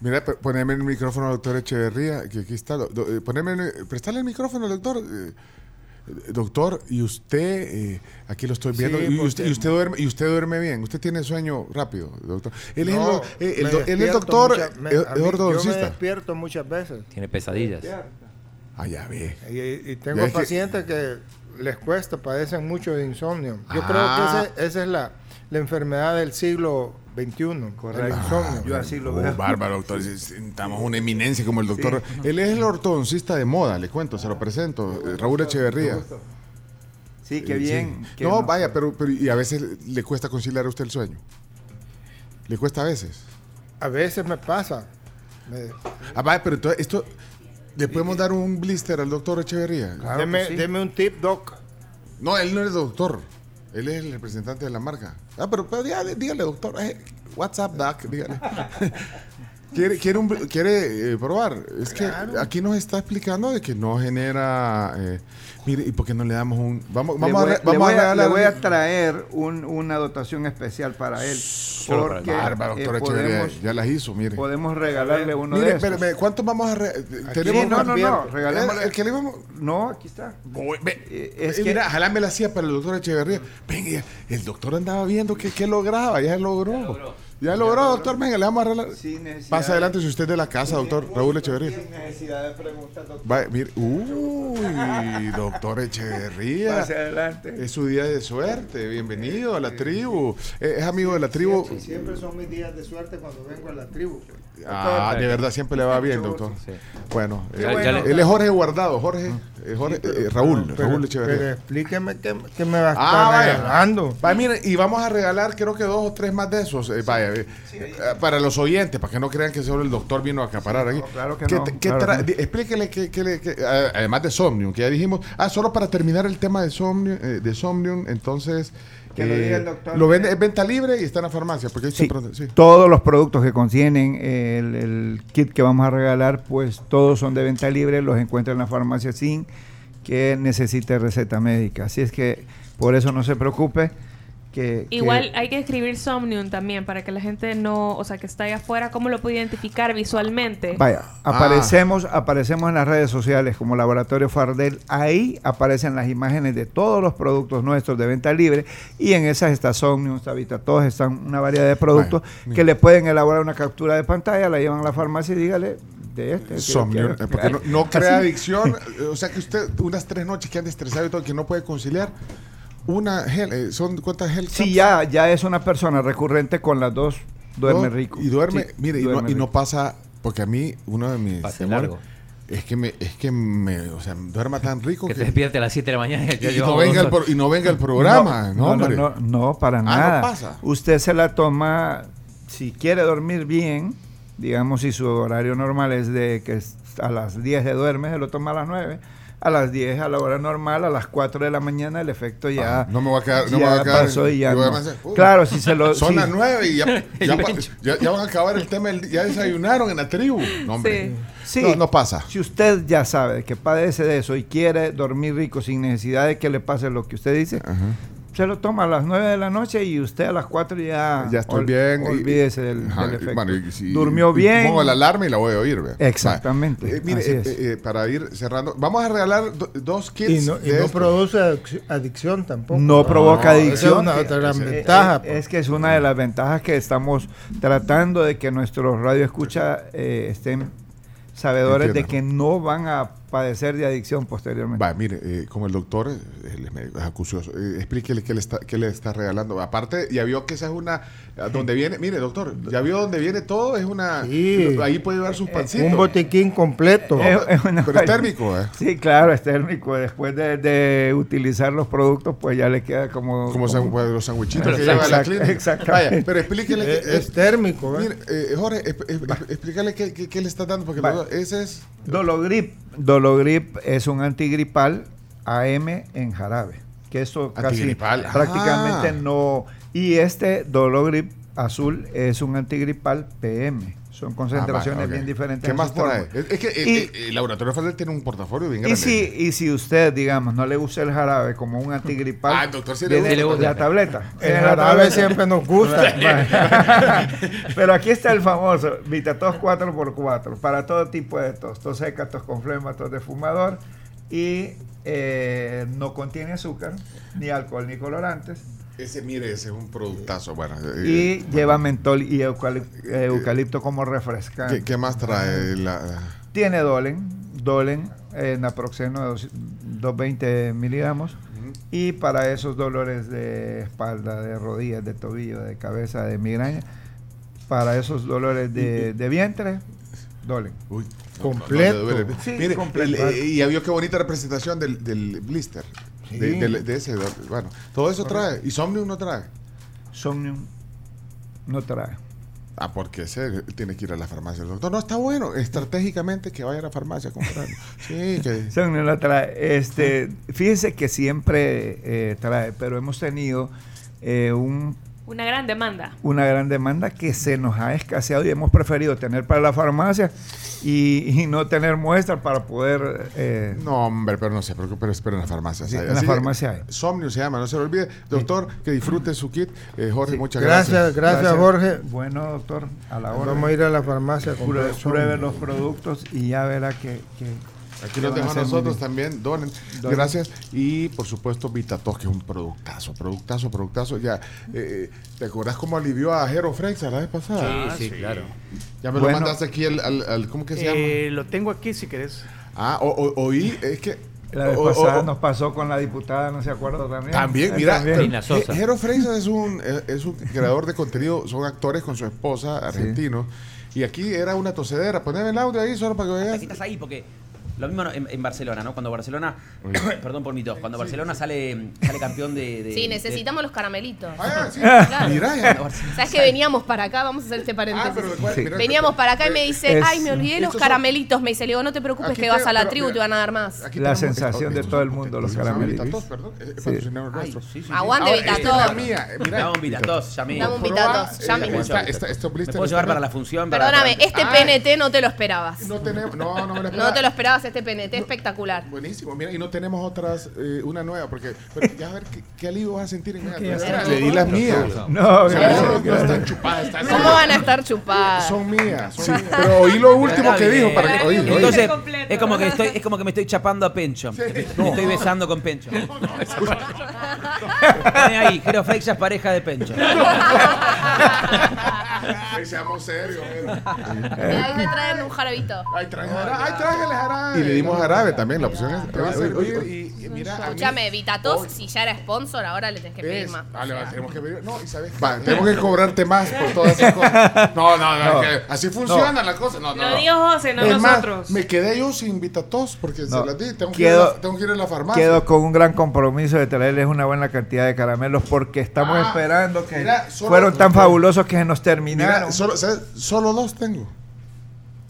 Mira, p- poneme el micrófono al doctor Echeverría, que aquí está. do- do- eh, poneme el- prestale el micrófono al doctor. eh, eh, doctor, y usted, eh, aquí lo estoy viendo, Sí, y, porque- usted, y usted duerme, y usted duerme bien. Usted tiene sueño rápido, doctor. Él es el, No, eh, el él es despierto doctor, me- eh, mí- Yo me despierto muchas veces. Tiene pesadillas. Ah, ya ve. Y, y tengo Ya es que- pacientes que... les cuesta, padecen mucho de insomnio. Yo Ah. creo que ese- esa es la, la enfermedad del siglo XXI. El insomnio. Yo así lo Oh, veo. bárbaro, doctor. Estamos una eminencia como el doctor. Él es el ortodoncista de moda, le cuento, se lo presento. eh, Raúl Echeverría. Sí, qué Eh, bien. qué No, no- vaya, pero, pero y a veces le cuesta conciliar a usted el sueño. Le cuesta a veces. A veces me pasa. Me- Ah, vaya, pero entonces esto. ¿Le podemos dar un blister al doctor Echeverría? deme, deme un tip, doc. No, él no es doctor. Él es el representante de la marca. Ah, pero, pero dígale, dígale, doctor. Eh, WhatsApp, Doc, dígale. ¿Quiere, quiere, un- quiere eh, probar? Es que aquí nos está explicando de que no genera... eh, mire, ¿y por qué no le damos un...? Vamos, Le vamos voy, a, re- le vamos voy a a- le voy a traer un- una dotación especial para él. Porque Bárbaro, eh, doctor Echeverría, podemos, ya las hizo, mire. podemos regalarle uno Mire, de estos. espérame, ¿cuántos vamos a... Sí, no, no, no, regalémosle. Eh, El, que le íbamos... No, aquí está. Eh, es eh, que- Mira, jalame la silla para el doctor Echeverría. Venga, el doctor andaba viendo que, que lograba, ya logró. Ya logró, doctor, venga, le vamos a necesidad Pasa adelante si usted es de la casa, doctor Raúl Echeverría. Sin necesidad de preguntas, doctor. Va, mire, uy, doctor Echeverría. Pase adelante. Es su día de suerte, bienvenido a la tribu. Eh, Es amigo de la tribu. Siempre son mis días de suerte cuando vengo a la tribu. Ah, de verdad, siempre le va bien, doctor. Bueno, eh, bueno. él es Jorge Guardado, Jorge, eh, Jorge eh, Raúl, Pero- Raúl Echeverría. Pero explíqueme qué, qué me va a estar Ah, vaya. regalando. Va, mire, y vamos a regalar creo que dos o tres más de esos. eh, vaya, eh, para los oyentes, para que no crean que solo el doctor vino a acaparar aquí. claro que ¿Qué no, qué claro que no. Explíquele que, ah, además de Somnium, que ya dijimos. Ah, solo para terminar el tema de Somnium, de Somnium entonces. Que lo eh, diga el doctor. Lo vende, es venta libre y está en la farmacia. Porque Sí, sí. todos los productos que contienen el, el kit que vamos a regalar, pues todos son de venta libre, los encuentra en la farmacia sin que necesite receta médica. Así es que por eso no se preocupe, que... que- Igual hay que escribir Somnium también para que la gente no, o sea, que está allá afuera, ¿cómo lo puede identificar visualmente? Vaya, Ah. aparecemos, aparecemos en las redes sociales como Laboratorio Fardel. Ahí aparecen las imágenes de todos los productos nuestros de venta libre y en esas está Somnium, está Vitatox, están una variedad de productos Vaya, que le pueden elaborar una captura de pantalla, la llevan a la farmacia y dígale de este. que Somnium, quiero". eh, porque no, no crea Así. adicción. eh, O sea que usted, unas tres noches que anda estresado y todo, que no puede conciliar. Una gel, eh, ¿son cuántas gel? Sí, ya, ya es una persona recurrente con las dos, duerme No, rico. Y duerme, Sí, mire, y, no, y no rico. pasa, porque a mí, uno de mis Pase temores largo. es que me, es que me, o sea, duerma tan rico Que que, te despierte a las 7 de la mañana. y y, no venga el, y no venga el programa, no, no, hombre. no, no, no, para Ah, no nada. pasa. Usted se la toma, si quiere dormir bien, digamos, si su horario normal es de que a las 10 de duerme, se lo toma a las 9. A las 10 a la hora normal, a las 4 de la mañana el efecto ya, Ah, no me voy a quedar, no me voy a quedar. pasó y ya no. uh, Claro, si se lo... Son si- las nueve y ya, ya, ya- ya van a acabar el tema, ya desayunaron en la tribu. No, hombre. Sí. No, no pasa. Si usted ya sabe que padece de eso y quiere dormir rico sin necesidad de que le pase lo que usted dice, se lo toma a las 9 de la noche y usted a las 4 ya... Ya estoy ol- bien. y- Olvídese del, Ajá, del efecto. bueno, y si- Durmió bien. Pongo la alarma y la voy a oír. vea. Exactamente. Eh, mire, así eh, es. eh, eh, para ir cerrando, vamos a regalar do- dos kits. Y no, y de no produce adic- adicción tampoco. No provoca Esa es adicción. una otra gran ventaja. eh, es que es una de las ventajas que estamos tratando de que nuestros radioescucha eh, estén sabedores de Entiendo. que no van a padecer de adicción posteriormente. Va, mire, eh, como el doctor, él es médico, es acucioso, eh, explíquele qué le, está, qué le está regalando. Aparte, ya vio que esa es una, a donde viene, mire doctor, ya vio donde viene todo, es una, Sí. ahí puede llevar sus pancitos. Un botiquín completo. Es- es una- Pero es térmico, ¿eh? Sí, claro, es térmico. Después de, de utilizar los productos, pues ya le queda como... Como pues, los sandwichitos que lleva a la clínica. Exactamente. Vaya, pero explíquele. Es- que- es térmico, ¿eh? Mire, eh, Jorge, explícale qué, qué- qué le está dando, porque Va. ese es. Dologrip. Dologrip es un antigripal AM en jarabe. Que eso casi Antigripal, ah. prácticamente no. Y este Dologrip azul es un antigripal PM. Son concentraciones Ah, va, ok. bien diferentes. ¿Qué más trae? Es, es que eh, Y- eh, el laboratorio Fadel tiene un portafolio bien Y grande. si, y si usted, digamos, no le gusta el jarabe como un antigripal, Ah, doctor, sí le gusta. la tableta. El la jarabe siempre nos gusta. Pero aquí está el famoso Vitatos 4x4 para todo tipo de tos, tos seca, tos con flema, tos de fumador y eh, no contiene azúcar, ni alcohol, ni colorantes Ese, mire, ese es un productazo. Bueno, eh, y lleva mentol y eucalip- eh, eucalipto como refrescante. ¿qué, qué más trae? La, Tiene Dolen, Dolen, eh, naproxeno de dos- 220 miligramos. Y para esos dolores de espalda, de rodillas, de tobillo, de cabeza, de migraña, para esos dolores de, de vientre, Dolen. Uy, Completo. no, no, no, no, Sí, Mire, completo. el- eh, y vio qué bonita representación del, del blister. Sí. De, ese. Bueno, todo eso trae. ¿Y Somnium no trae? Somnium no trae. Ah, porque ese tiene que ir a la farmacia. El doctor, no, está bueno. Estratégicamente que vaya a la farmacia a comprarlo. Sí, que. Somnium no trae. Este, fíjense que siempre eh, trae, pero hemos tenido eh, un Una gran demanda. una gran demanda que se nos ha escaseado y hemos preferido tener para la farmacia y, y no tener muestras para poder... eh, No, hombre, pero no se preocupe, pero espera en la farmacia. Sí, en la farmacia hay. Somnium se llama, no se lo olvide. Doctor, que disfrute su kit. Eh, Jorge, muchas Gracias, gracias. gracias, Jorge. Bueno, doctor, a la hora. Vamos a ir a la farmacia Pruebe, pruebe los productos y ya verá que... que Aquí hacer muy nosotros también, donen. Donen. Gracias. Y por supuesto, Vitatos, que es un productazo, productazo, productazo. Ya, eh, ¿te acordás cómo alivió a Jero Freixa la vez pasada? Sí, sí, claro. Ya me Bueno. lo mandaste aquí al, al- al- ¿cómo que se Eh, lo tengo aquí si querés. llama? Ah, o, o- oí, es que. La vez pasada o- nos pasó con la diputada, no se acuerda también. También, Eh, mira, también. Jero Freixa es un, es un creador de contenido, son actores con su esposa, argentinos. Y aquí era una tosedera. Poneme el audio ahí solo para que veas. Estás ahí porque lo mismo en, en Barcelona, ¿no? Cuando Barcelona, perdón por mi tos, cuando Barcelona sale, sale campeón de, de- Sí, de- necesitamos los caramelitos. Ah, sí. Claro. Mirá, ya. ¿Sabes que veníamos para acá? Vamos a hacer este paréntesis. Ah, pero mirá, Veníamos para acá y me dice, Es- ay, me olvidé los caramelitos. Me dice, le digo, no te preocupes Aquí que vas a la pero tribu, mira, te van a dar más. Aquí La sensación de todo el mundo, los caramelitos. Vitatos, perdón. Sí. Aguante, Vitatos. eh. Dame un Vitatos, ya mismo. Dame un Vitatos, ya eh, puedo llevar para la función. Perdóname, este. PNT no te lo esperabas. No tenemos, no, no me lo No te lo esperabas este PNT espectacular. Buenísimo, mira, y no tenemos otras, eh, una nueva, porque pero ya a ver qué, qué alivio vas a sentir en Le di las mías. No, gracias, no, están chupadas, están ¿Cómo van a estar chupadas? Son mías, son mías. Pero oí lo último que dijo para que oí, oí. Entonces, es como que estoy, es como que me estoy chapando a Pencho. Me estoy besando con Pencho. Pone ahí, Jero Freixas, pareja de Pencho. Ay, seamos serios. mira. Ahí me traen un jarabito. Ay, traen jarabe. Ay, tráigale jarabe. Y le dimos jarabe también, la opción es. Oye, oye, y, y mira, Escúchame, Vitatos, si ya era sponsor, ahora le tenés que pedir más. Vale, vale, tenemos que pedir. No, y sabes. Va, tenemos que cobrarte más por todas esas cosas. No, no, no, No. es que así funcionan las cosas. No, no, Lo no. dijo José, no Es más, nosotros. me quedé yo sin Vitatos porque No. se las di. Tengo, que ir a Quedo, la, tengo que ir a la farmacia. quedo con un gran compromiso de traerles una buena cantidad de caramelos porque estamos Ah, esperando que mira, fueron tan fabulosos que se nos terminaron. Mira, solo, solo dos tengo.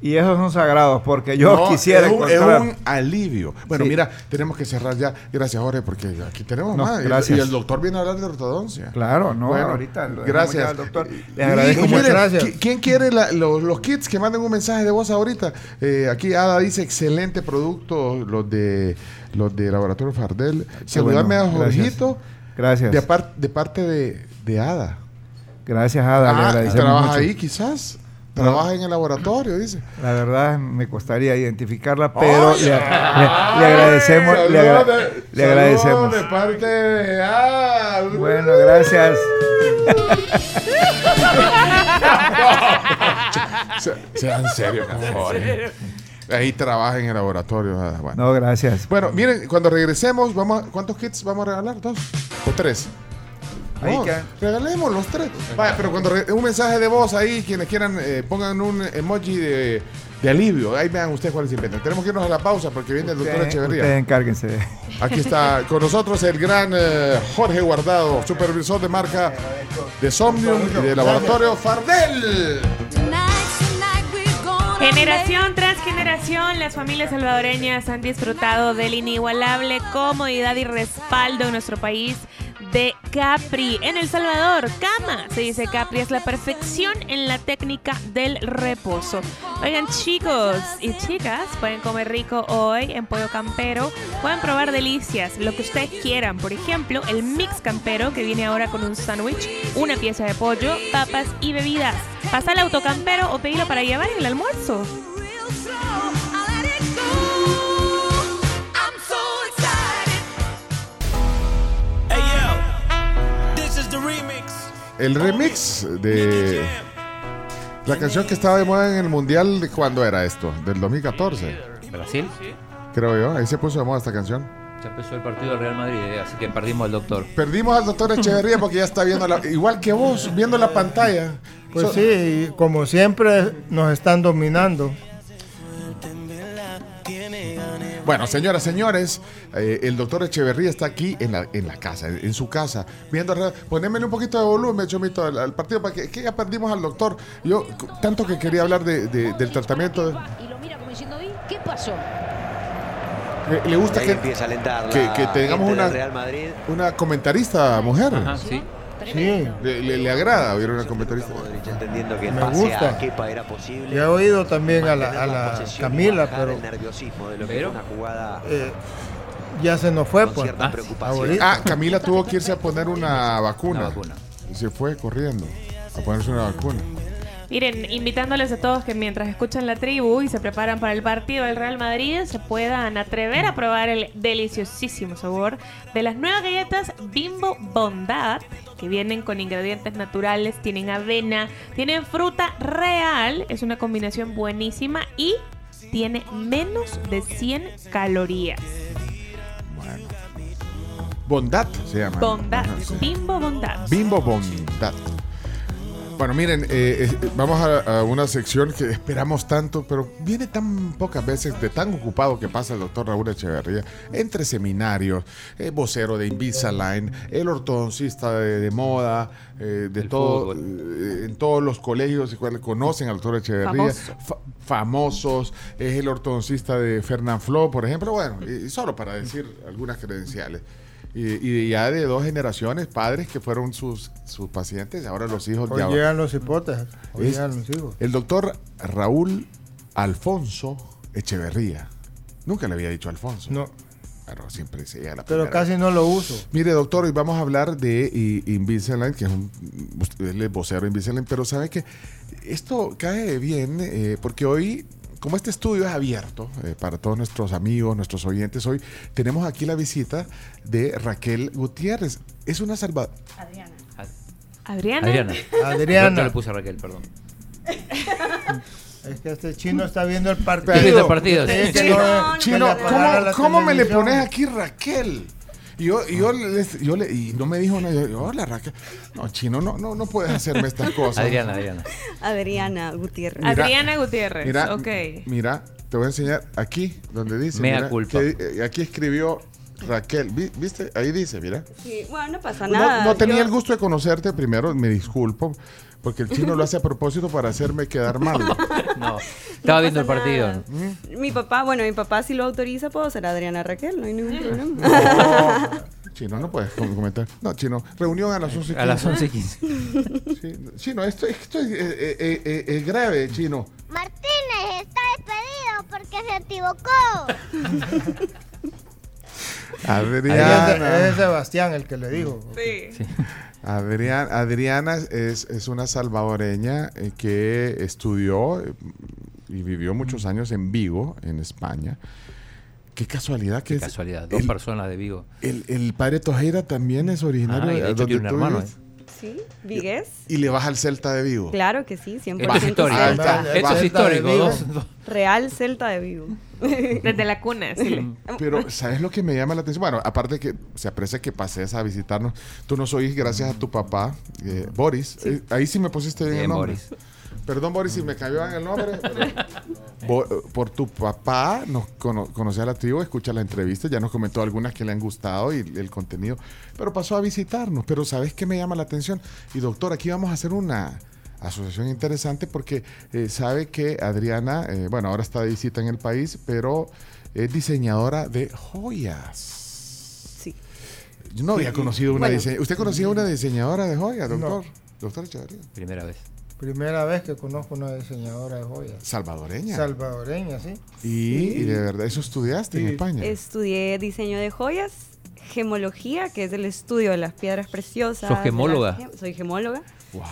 y esos son sagrados porque yo No, quisiera es un, es un alivio. Bueno, Sí. mira, tenemos que cerrar ya. Gracias, Jorge, porque aquí tenemos No, más. Y el- gracias. Y el doctor viene a hablar de ortodoncia. Claro, no, Bueno, ahorita lo Gracias. al doctor. Les agradezco mire, Gracias. ¿qui- ¿Quién quiere la- los, los kits que manden un mensaje de voz ahorita? Eh, aquí Ada dice excelente producto, los de los de Laboratorio Fardel. Saludame bueno, a. Jorgito. Gracias. De, de parte de, de Ada. Gracias, Ada. le Ah, agradecemos trabaja mucho. ahí quizás. Trabaja en el laboratorio, dice. La verdad me costaría identificarla, pero le, le- ay, le agradecemos. Le, agra- saludos de- le saludos agradecemos. de parte de Ada. Bueno, gracias. Se- Sean serios, por favor. Ahí trabaja en el laboratorio. Ada. Bueno. No, gracias. Bueno, miren, cuando regresemos, vamos a- ¿cuántos kits vamos a regalar? ¿Dos o tres? Ahí regalemos los tres. Vaya, pero cuando re- un mensaje de voz ahí, quienes quieran, eh, pongan un emoji de, de alivio. Ahí vean ustedes cuáles inventan. Tenemos que irnos a la pausa porque viene el doctor Echeverría. ustedes encárguense. Aquí está con nosotros el gran eh, Jorge Guardado, supervisor de marca de Somnium y de laboratorio Fardel. Generación tras generación, las familias salvadoreñas han disfrutado del inigualable comodidad y respaldo en nuestro país de Capri. En El Salvador, cama, se dice Capri, es la perfección en la técnica del reposo. Oigan, chicos y chicas, pueden comer rico hoy en Pollo Campero. Pueden probar delicias, lo que ustedes quieran. Por ejemplo, el mix campero que viene ahora con un sándwich, una pieza de pollo, papas y bebidas. Pasa al autocampero o pedilo para llevar en el almuerzo. El remix de la canción que estaba de moda en el mundial, ¿de cuándo era esto? Del 2014, Brasil. creo yo. Ahí se puso de moda esta canción. Ya empezó el partido del Real Madrid, eh, así que perdimos al doctor. Perdimos al doctor Echeverría porque ya está viendo la, igual que vos, viendo la pantalla. Pues So- sí, como siempre nos están dominando. Bueno, señoras, señores, eh, el doctor Echeverría está aquí en la, en la casa, en, en su casa, viendo. Ponémele un poquito de volumen, Chomito, al, al partido, para que, que ya perdimos al doctor. Yo, tanto que quería hablar de- de- del tratamiento. de- Y lo mira como diciendo, "¿Y ¿qué pasó? le, le gusta que, empieza a alentar que, que tengamos una, Real Madrid. una comentarista mujer. Ajá, sí. Sí, Le, le- le agrada oír una comentarista. Entendiendo que Me gusta. a Kepa era posible. y he oído también a la, a la Camila, pero el nerviosismo de lo que Pero- fue una jugada eh, ya se nos fue, pues. Ahorita. Ah, Camila tuvo que irse a poner una vacuna. Una vacuna. Y se fue corriendo a ponerse una vacuna. Miren, invitándoles a todos que mientras escuchan la tribu y se preparan para el partido del Real Madrid, se puedan atrever a probar el deliciosísimo sabor de las nuevas galletas Bimbo Bondad, que vienen con ingredientes naturales, tienen avena, tienen fruta real, es una combinación buenísima y tiene menos de 100 calorías. Bueno. Bondad se llama. Bondad, Ajá, sí. Bimbo Bondad. Bimbo Bondad. Bueno, miren, eh, eh, vamos a, a una sección que esperamos tanto, pero viene tan pocas veces de tan ocupado que pasa el doctor Raúl Echeverría, entre seminarios, eh, vocero de Invisalign, el ortodoncista de, de moda, eh, de El todo, eh, en todos los colegios y cuales conocen al doctor Echeverría, Famoso. fa- famosos, es el ortodoncista de Fernán Flo, por ejemplo, bueno, y, y solo para decir algunas credenciales. Y, y ya de dos generaciones, padres que fueron sus, sus pacientes, ahora los hijos Hoy ya- llegan los hipótesis, hoy Es- llegan los hijos. El doctor Raúl Alfonso Echeverría. Nunca le había dicho Alfonso. No. Pero siempre se llega la Pero casi vez. no lo uso. Mire, doctor, hoy vamos a hablar de Invisalign, que es un usted es el vocero de Invisalign, pero sabe que esto cae bien eh, porque hoy, como este estudio es abierto eh, para todos nuestros amigos, nuestros oyentes, hoy tenemos aquí la visita de Raquel Gutiérrez. Es una salva... Adriana. Adriana. Adriana. Adriana. Yo, le puse a Raquel, perdón. Es que este chino está viendo el partido. Está viendo el partido, Tiene sí. Chino, no- Chino, ¿cómo, cómo me le pones aquí Raquel? Y yo, y yo, les- yo le, y no me dijo nada. Yo, yo, hola Raquel. No, chino, no, no, no puedes hacerme estas cosas. Adriana, Adriana. Adriana Gutiérrez. Mira, Adriana Gutiérrez. Mira, ok. mira, te voy a enseñar aquí donde dice. Mea mira, culpa. que, eh, aquí escribió Raquel. Vi- ¿Viste? Ahí dice, mira. Sí, bueno, no pasa No, nada. no tenía Yo- el gusto de conocerte primero, me disculpo, porque el chino lo hace a propósito para hacerme quedar mal. No, estaba viendo el partido. ¿Mm? Mi papá, bueno, mi papá si lo autoriza, puedo ser Adriana Raquel, no hay ningún problema. Chino, no puedes com- comentar. No, chino, reunión a las 11 A las 11 y 15. Sí, chino, esto, esto es, eh, eh, eh, grave, chino. Martínez está despedido porque se equivocó. Adriana. Es Sebastián el que le dijo. Sí. Adrián- Adriana es, es una salvadoreña eh, que estudió eh, y vivió muchos años en Vigo, en España. Qué casualidad que Qué es- casualidad, dos el, personas de Vigo. el, el padre Tojeira también es originario Ah, de hecho donde tiene un hermano, vives. Sí, Vigués. Y le vas al Celta de Vigo. Claro que sí, 100% Esto es histórico. Celta. está. Esto es Celta de histórico. Vigo. dos- Real Celta de Vigo. Desde la cuna, decirle. Pero, ¿sabes lo que me llama la atención? Bueno, aparte que se aprecia que pases a visitarnos. Tú nos oís gracias a tu papá, eh, Boris. Eh, ahí sí me pusiste bien, Bien, el nombre. Boris. Perdón, Boris, si me cambió en el nombre. pero- por tu papá, nos cono conocí a la tribu, escucha la entrevista, ya nos comentó algunas que le han gustado y el contenido, pero pasó a visitarnos. Pero ¿sabes qué me llama la atención? Y doctor, aquí vamos a hacer una asociación interesante porque eh, sabe que Adriana, eh, bueno, ahora está de visita en el país, pero es diseñadora de joyas. Sí. Yo no había conocido una Bueno. diseñadora. ¿Usted conocía una diseñadora de joyas, doctor? Doctor Echeverría. Primera vez. Primera vez que conozco una diseñadora de joyas. Salvadoreña. Salvadoreña, sí. y, y de verdad, eso estudiaste en Sí. España. Estudié diseño de joyas, gemología, que es el estudio de las piedras preciosas. ¿Sos gemóloga? gem- Soy gemóloga. Wow.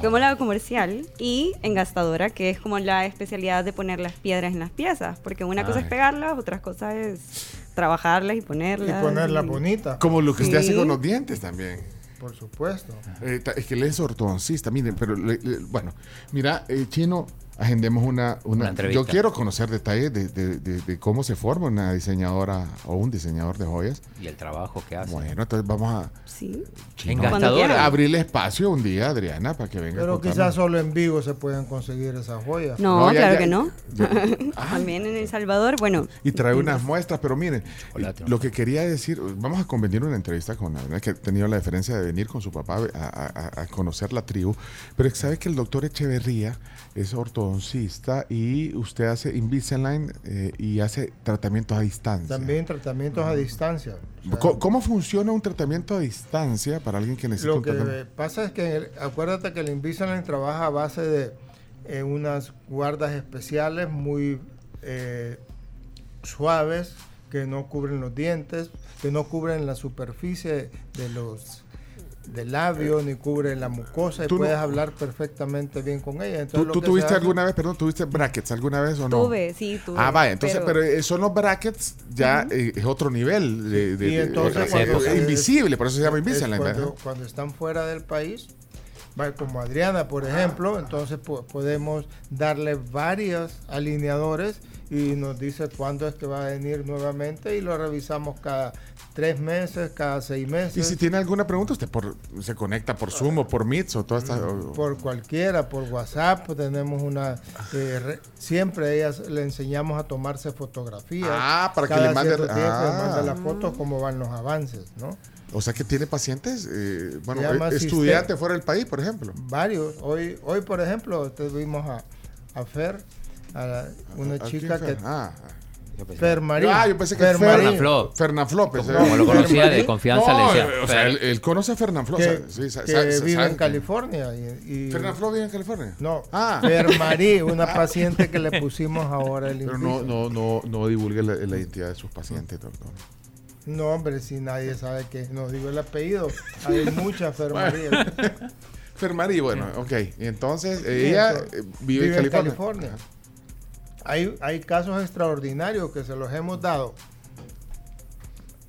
Gemóloga comercial y engastadora, que es como la especialidad de poner las piedras en las piezas. Porque una cosa es pegarlas, otra cosa es trabajarlas y ponerlas. Y ponerla bonita. Como lo que usted hace Sí. con los dientes también. Por supuesto. Eh, es que él es ortodoncista, miren, pero le- bueno, mira, eh, Chino, agendemos una, una, Una entrevista. Yo quiero conocer detalles de, de- de- de cómo se forma una diseñadora o un diseñador de joyas. Y el trabajo que hace. Bueno, entonces vamos a Sí. Chino, abrirle espacio un día, Adriana, para que venga. a Pero quizás solo en Vigo se pueden conseguir esas joyas. No, No, ya- claro ya- que no. También en El Salvador, bueno. Y trae unas muestras, pero miren, Chocolate, lo que quería decir, vamos a convenir una entrevista con Adriana, que ha tenido la diferencia de venir con su papá a, a- a- a conocer la tribu, pero sabe que el doctor Echeverría es ortodoncista y usted hace Invisalign eh, y hace tratamientos a distancia. También tratamientos a distancia. O sea, Co- ¿Cómo funciona un tratamiento a distancia para alguien que necesita Lo un que tratamiento? pasa es que el- acuérdate que el Invisalign trabaja a base de eh, unas guardas especiales muy eh, suaves que no cubren los dientes, que no cubren la superficie de los del labio ni cubren la mucosa y no- puedes hablar perfectamente bien con ella. Entonces, ¿Tú, tuviste hace- alguna vez, perdón, tuviste brackets alguna vez o no? Tuve, sí, tuve. Ah, vaya, entonces, pero- pero, son los brackets ya eh, es otro nivel de, de- Y de- entonces invisible, por eso se llama es Invisalign. cuando, están fuera del país, como Adriana, por ejemplo, entonces po- podemos darle varios alineadores y nos dice cuándo es que va a venir nuevamente y lo revisamos cada tres meses, cada seis meses. Y si tiene alguna pregunta, usted por, se conecta por Zoom o por Meets o todas estas. o- por cualquiera, por WhatsApp, tenemos una... eh, re- siempre ellas le enseñamos a tomarse fotografías. Ah, para que le mande- tiempo le ah. manda las fotos, cómo van los avances, ¿no? O sea que tiene pacientes, eh, bueno, eh, estudiantes fuera del país, por ejemplo. Varios. Hoy, hoy por ejemplo, tuvimos a, a Fer, a la- una ¿A chica que fue? Ah, Fermarín. Ah, yo pensé que. Fernaflop. Fernaflop. Como lo conocía de confianza, le decía. O sea, él, él conoce a Fernaflop. que, o sea, sí, sa- que vive en que- California. Y, y- ¿Fernaflop vive en California? No, Ah. Fermarí, una paciente que le pusimos ahora el Pero no, no, no, no divulgue la, la identidad de sus pacientes, doctor. No, hombre, si nadie sabe que no digo el apellido. Hay muchas Fermarí. Fermarí, bueno, ok. Y entonces, ella eh, vive, en California. Hay, hay casos extraordinarios que se los hemos dado.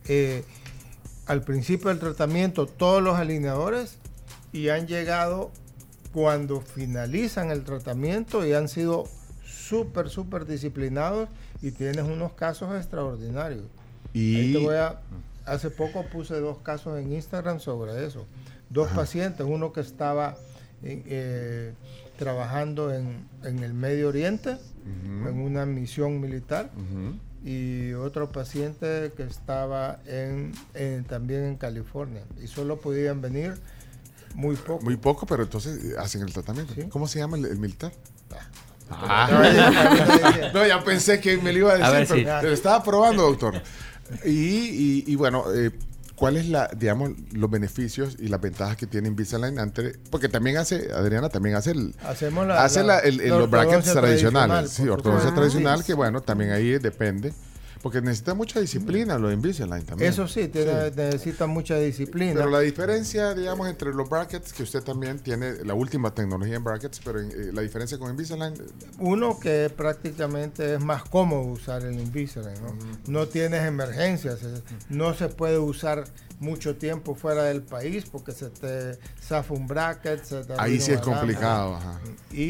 eh, al principio del tratamiento, todos los alineadores y han llegado cuando finalizan el tratamiento y han sido súper, súper disciplinados y tienes unos casos extraordinarios. Y- Ahí te voy a- hace poco puse dos casos en Instagram sobre eso. Dos pacientes, uno que estaba eh, trabajando en, en el Medio Oriente, en una misión militar, y otro paciente que estaba en, en- también en California. Y solo podían venir muy poco. Muy poco, pero entonces eh, hacen el tratamiento. ¿Cómo se llama el, el militar? Ah. no, ya pensé que me lo iba a decir, A ver, pero sí. pero estaba probando, doctor. Y, y- y bueno, eh, ¿cuál es la, digamos, los beneficios y las ventajas que tiene Invisalign ante, porque también hace, Adriana también hace el, Hacemos la- hace la- la- el- el- los brackets tradicionales, tradicional, sí, ortodoncia supuesto. tradicional, Sí. que bueno, también ahí depende, porque necesita mucha disciplina lo de Invisalign también. Eso sí, tiene- necesita mucha disciplina. Pero la diferencia, digamos, entre los brackets, que usted también tiene la última tecnología en brackets, pero en, eh, la diferencia con Invisalign, Uno que prácticamente es más cómodo usar el Invisalign, ¿no? No tienes emergencias, eh, no se puede usar mucho tiempo fuera del país porque se te zafa un bracket, se te ahí sí es complicado. ajá. Y